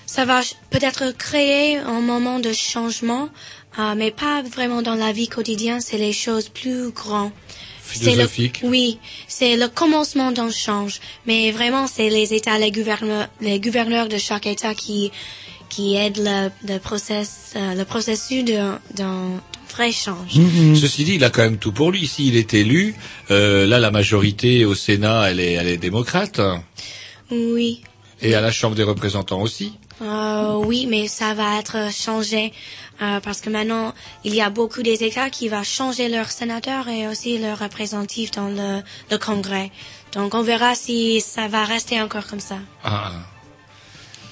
ça va peut-être créer un moment de changement, euh, mais pas vraiment dans la vie quotidienne. C'est les choses plus grandes. C'est le- Philosophique. oui, c'est le commencement d'un change. Mais vraiment, c'est les États, les gouverneurs, les gouverneurs de chaque État qui qui aident le, le process, euh, le processus d'un vrai change. Ceci dit, il a quand même tout pour lui. S'il est élu, euh, là, la majorité au Sénat, elle est, elle est démocrate. Oui. Et à la Chambre des représentants aussi. Euh, oui, mais ça va être changé euh, parce que maintenant il y a beaucoup des États qui vont changer leurs sénateurs et aussi leurs représentatifs dans le, le Congrès. Donc on verra si ça va rester encore comme ça. Ah.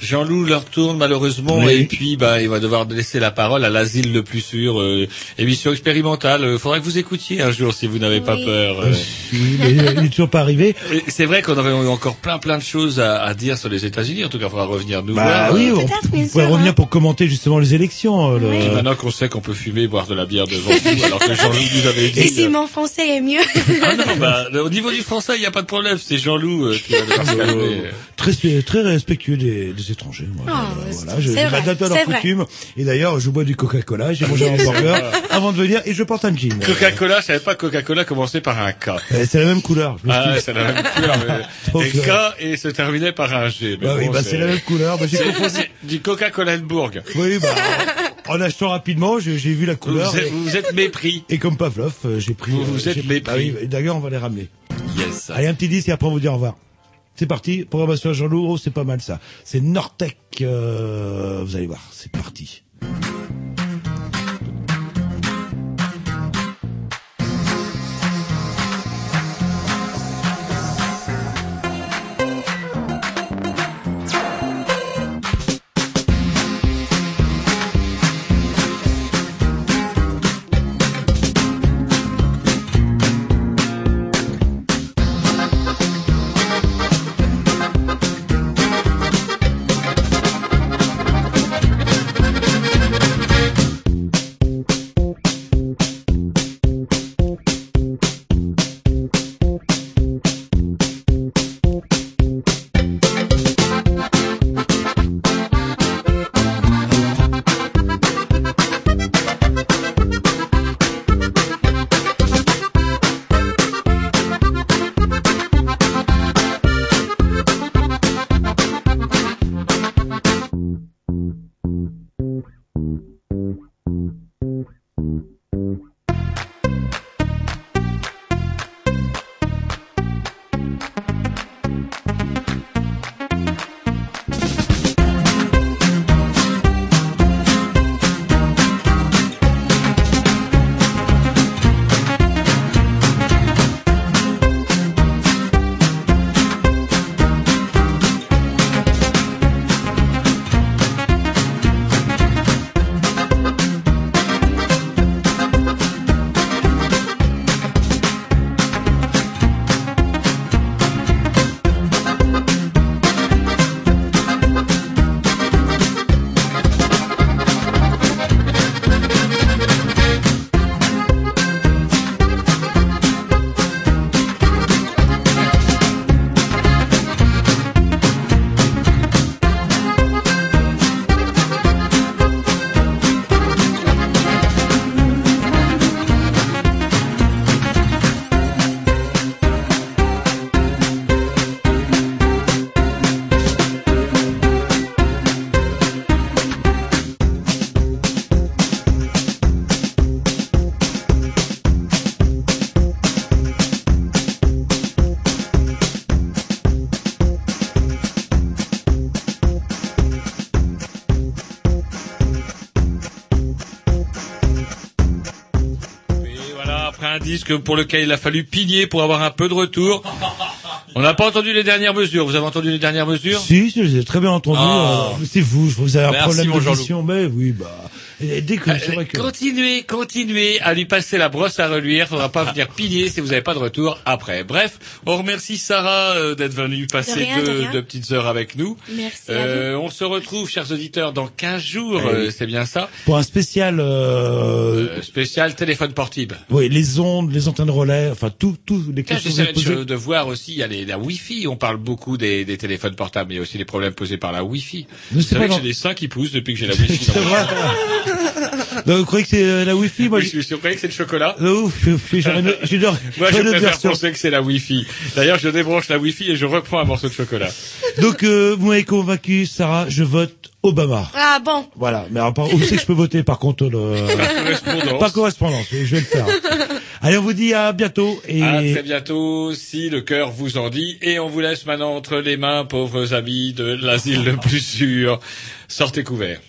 Jean-Loup leur tourne malheureusement Oui. et puis bah il va devoir laisser la parole à l'asile le plus sûr, euh, émission expérimentale. Euh, faudrait que vous écoutiez un jour si vous n'avez pas peur. euh. Il est, il est toujours pas arrivé. C'est vrai qu'on aurait encore plein plein de choses à, à dire sur les États-Unis. En tout cas, il faudra revenir nous Bah voir. oui, on, Peut-être, bien vous pouvez sûr, revenir hein. pour commenter justement les élections. euh, le- Et Maintenant qu'on sait qu'on peut fumer et boire de la bière devant nous, alors que Jean-Loup nous avait dit. Et si mon français est mieux Ah non, bah, au niveau du français, il n'y a pas de problème. C'est Jean-Loup euh, qui va devoir se calmer. Très, très respectueux des, des étrangers. Moi. Ah, Euh, c'est- voilà, je, c'est je m'adapte à leur c'est vrai. coutume. Et d'ailleurs, je bois du Coca-Cola, j'ai mangé un hamburger avant de venir et je porte un jean. Coca-Cola, je savais pas que Coca-Cola commençait par un K. Euh, C'est la même couleur. je Ah, c'est la même couleur. mais- Donc, et K et se terminait par un G. Mais Bah oui, bah c'est la même couleur. Bah, c'est- du Coca-Cola Bourg. Oui, bah, en achetant rapidement, j'ai j'ai vu la couleur. Vous êtes, et, vous êtes mépris. et comme Pavlov, euh, j'ai pris. Vous- vous êtes mépris. Oui, d'ailleurs, on va les ramener. Yes. Allez, un petit disque et après on vous dit au revoir. C'est parti, programmation à Jean-Loup, oh, c'est pas mal ça. C'est Nortec, euh, vous allez voir, c'est parti. Disque pour lequel il a fallu pigner pour avoir un peu de retour. On n'a pas entendu les dernières mesures. Vous avez entendu les dernières mesures? Si, j'ai très bien entendu. Ah. euh, c'est vous, je vous avez un Merci, problème de mais oui, bah. Et dès que c'est vrai que. Continuez, continuez à lui passer la brosse à reluire. Faudra pas venir piller si vous n'avez pas de retour après. Bref, on remercie Sarah euh, d'être venue passer rien, de deux, rien. deux petites heures avec nous. Merci à Euh, on se retrouve, chers auditeurs, dans 15 jours. Oui. euh, c'est bien ça. Pour un spécial, euh, Euh, spécial téléphone portable. oui, les ondes, les antennes relais, enfin tout, tout, les questions posées. de, de voir aussi, il y a les, la Wi-Fi. On parle beaucoup des, des téléphones portables, mais il y a aussi les problèmes posés par la Wi-Fi. Savez pas que j'ai des seins qui poussent depuis que j'ai la Wi-Fi. Donc, vous croyez que c'est euh, la Wi-Fi Moi, Oui, je suis croyez que c'est le chocolat. je... Je- je- une- j'ai Moi, je préfère penser que c'est la Wi-Fi. D'ailleurs, je débranche la Wi-Fi et je reprends un morceau de chocolat. Donc, euh, vous m'avez convaincu, Sarah, je vote Obama. Ah bon. Voilà, mais alors, où c'est que je peux voter par contre le... Par correspondance. Par correspondance, je vais le faire. Allez, on vous dit à bientôt et À très bientôt, si le cœur vous en dit. Et on vous laisse maintenant entre les mains, pauvres amis de l'asile le plus sûr. Sortez couverts.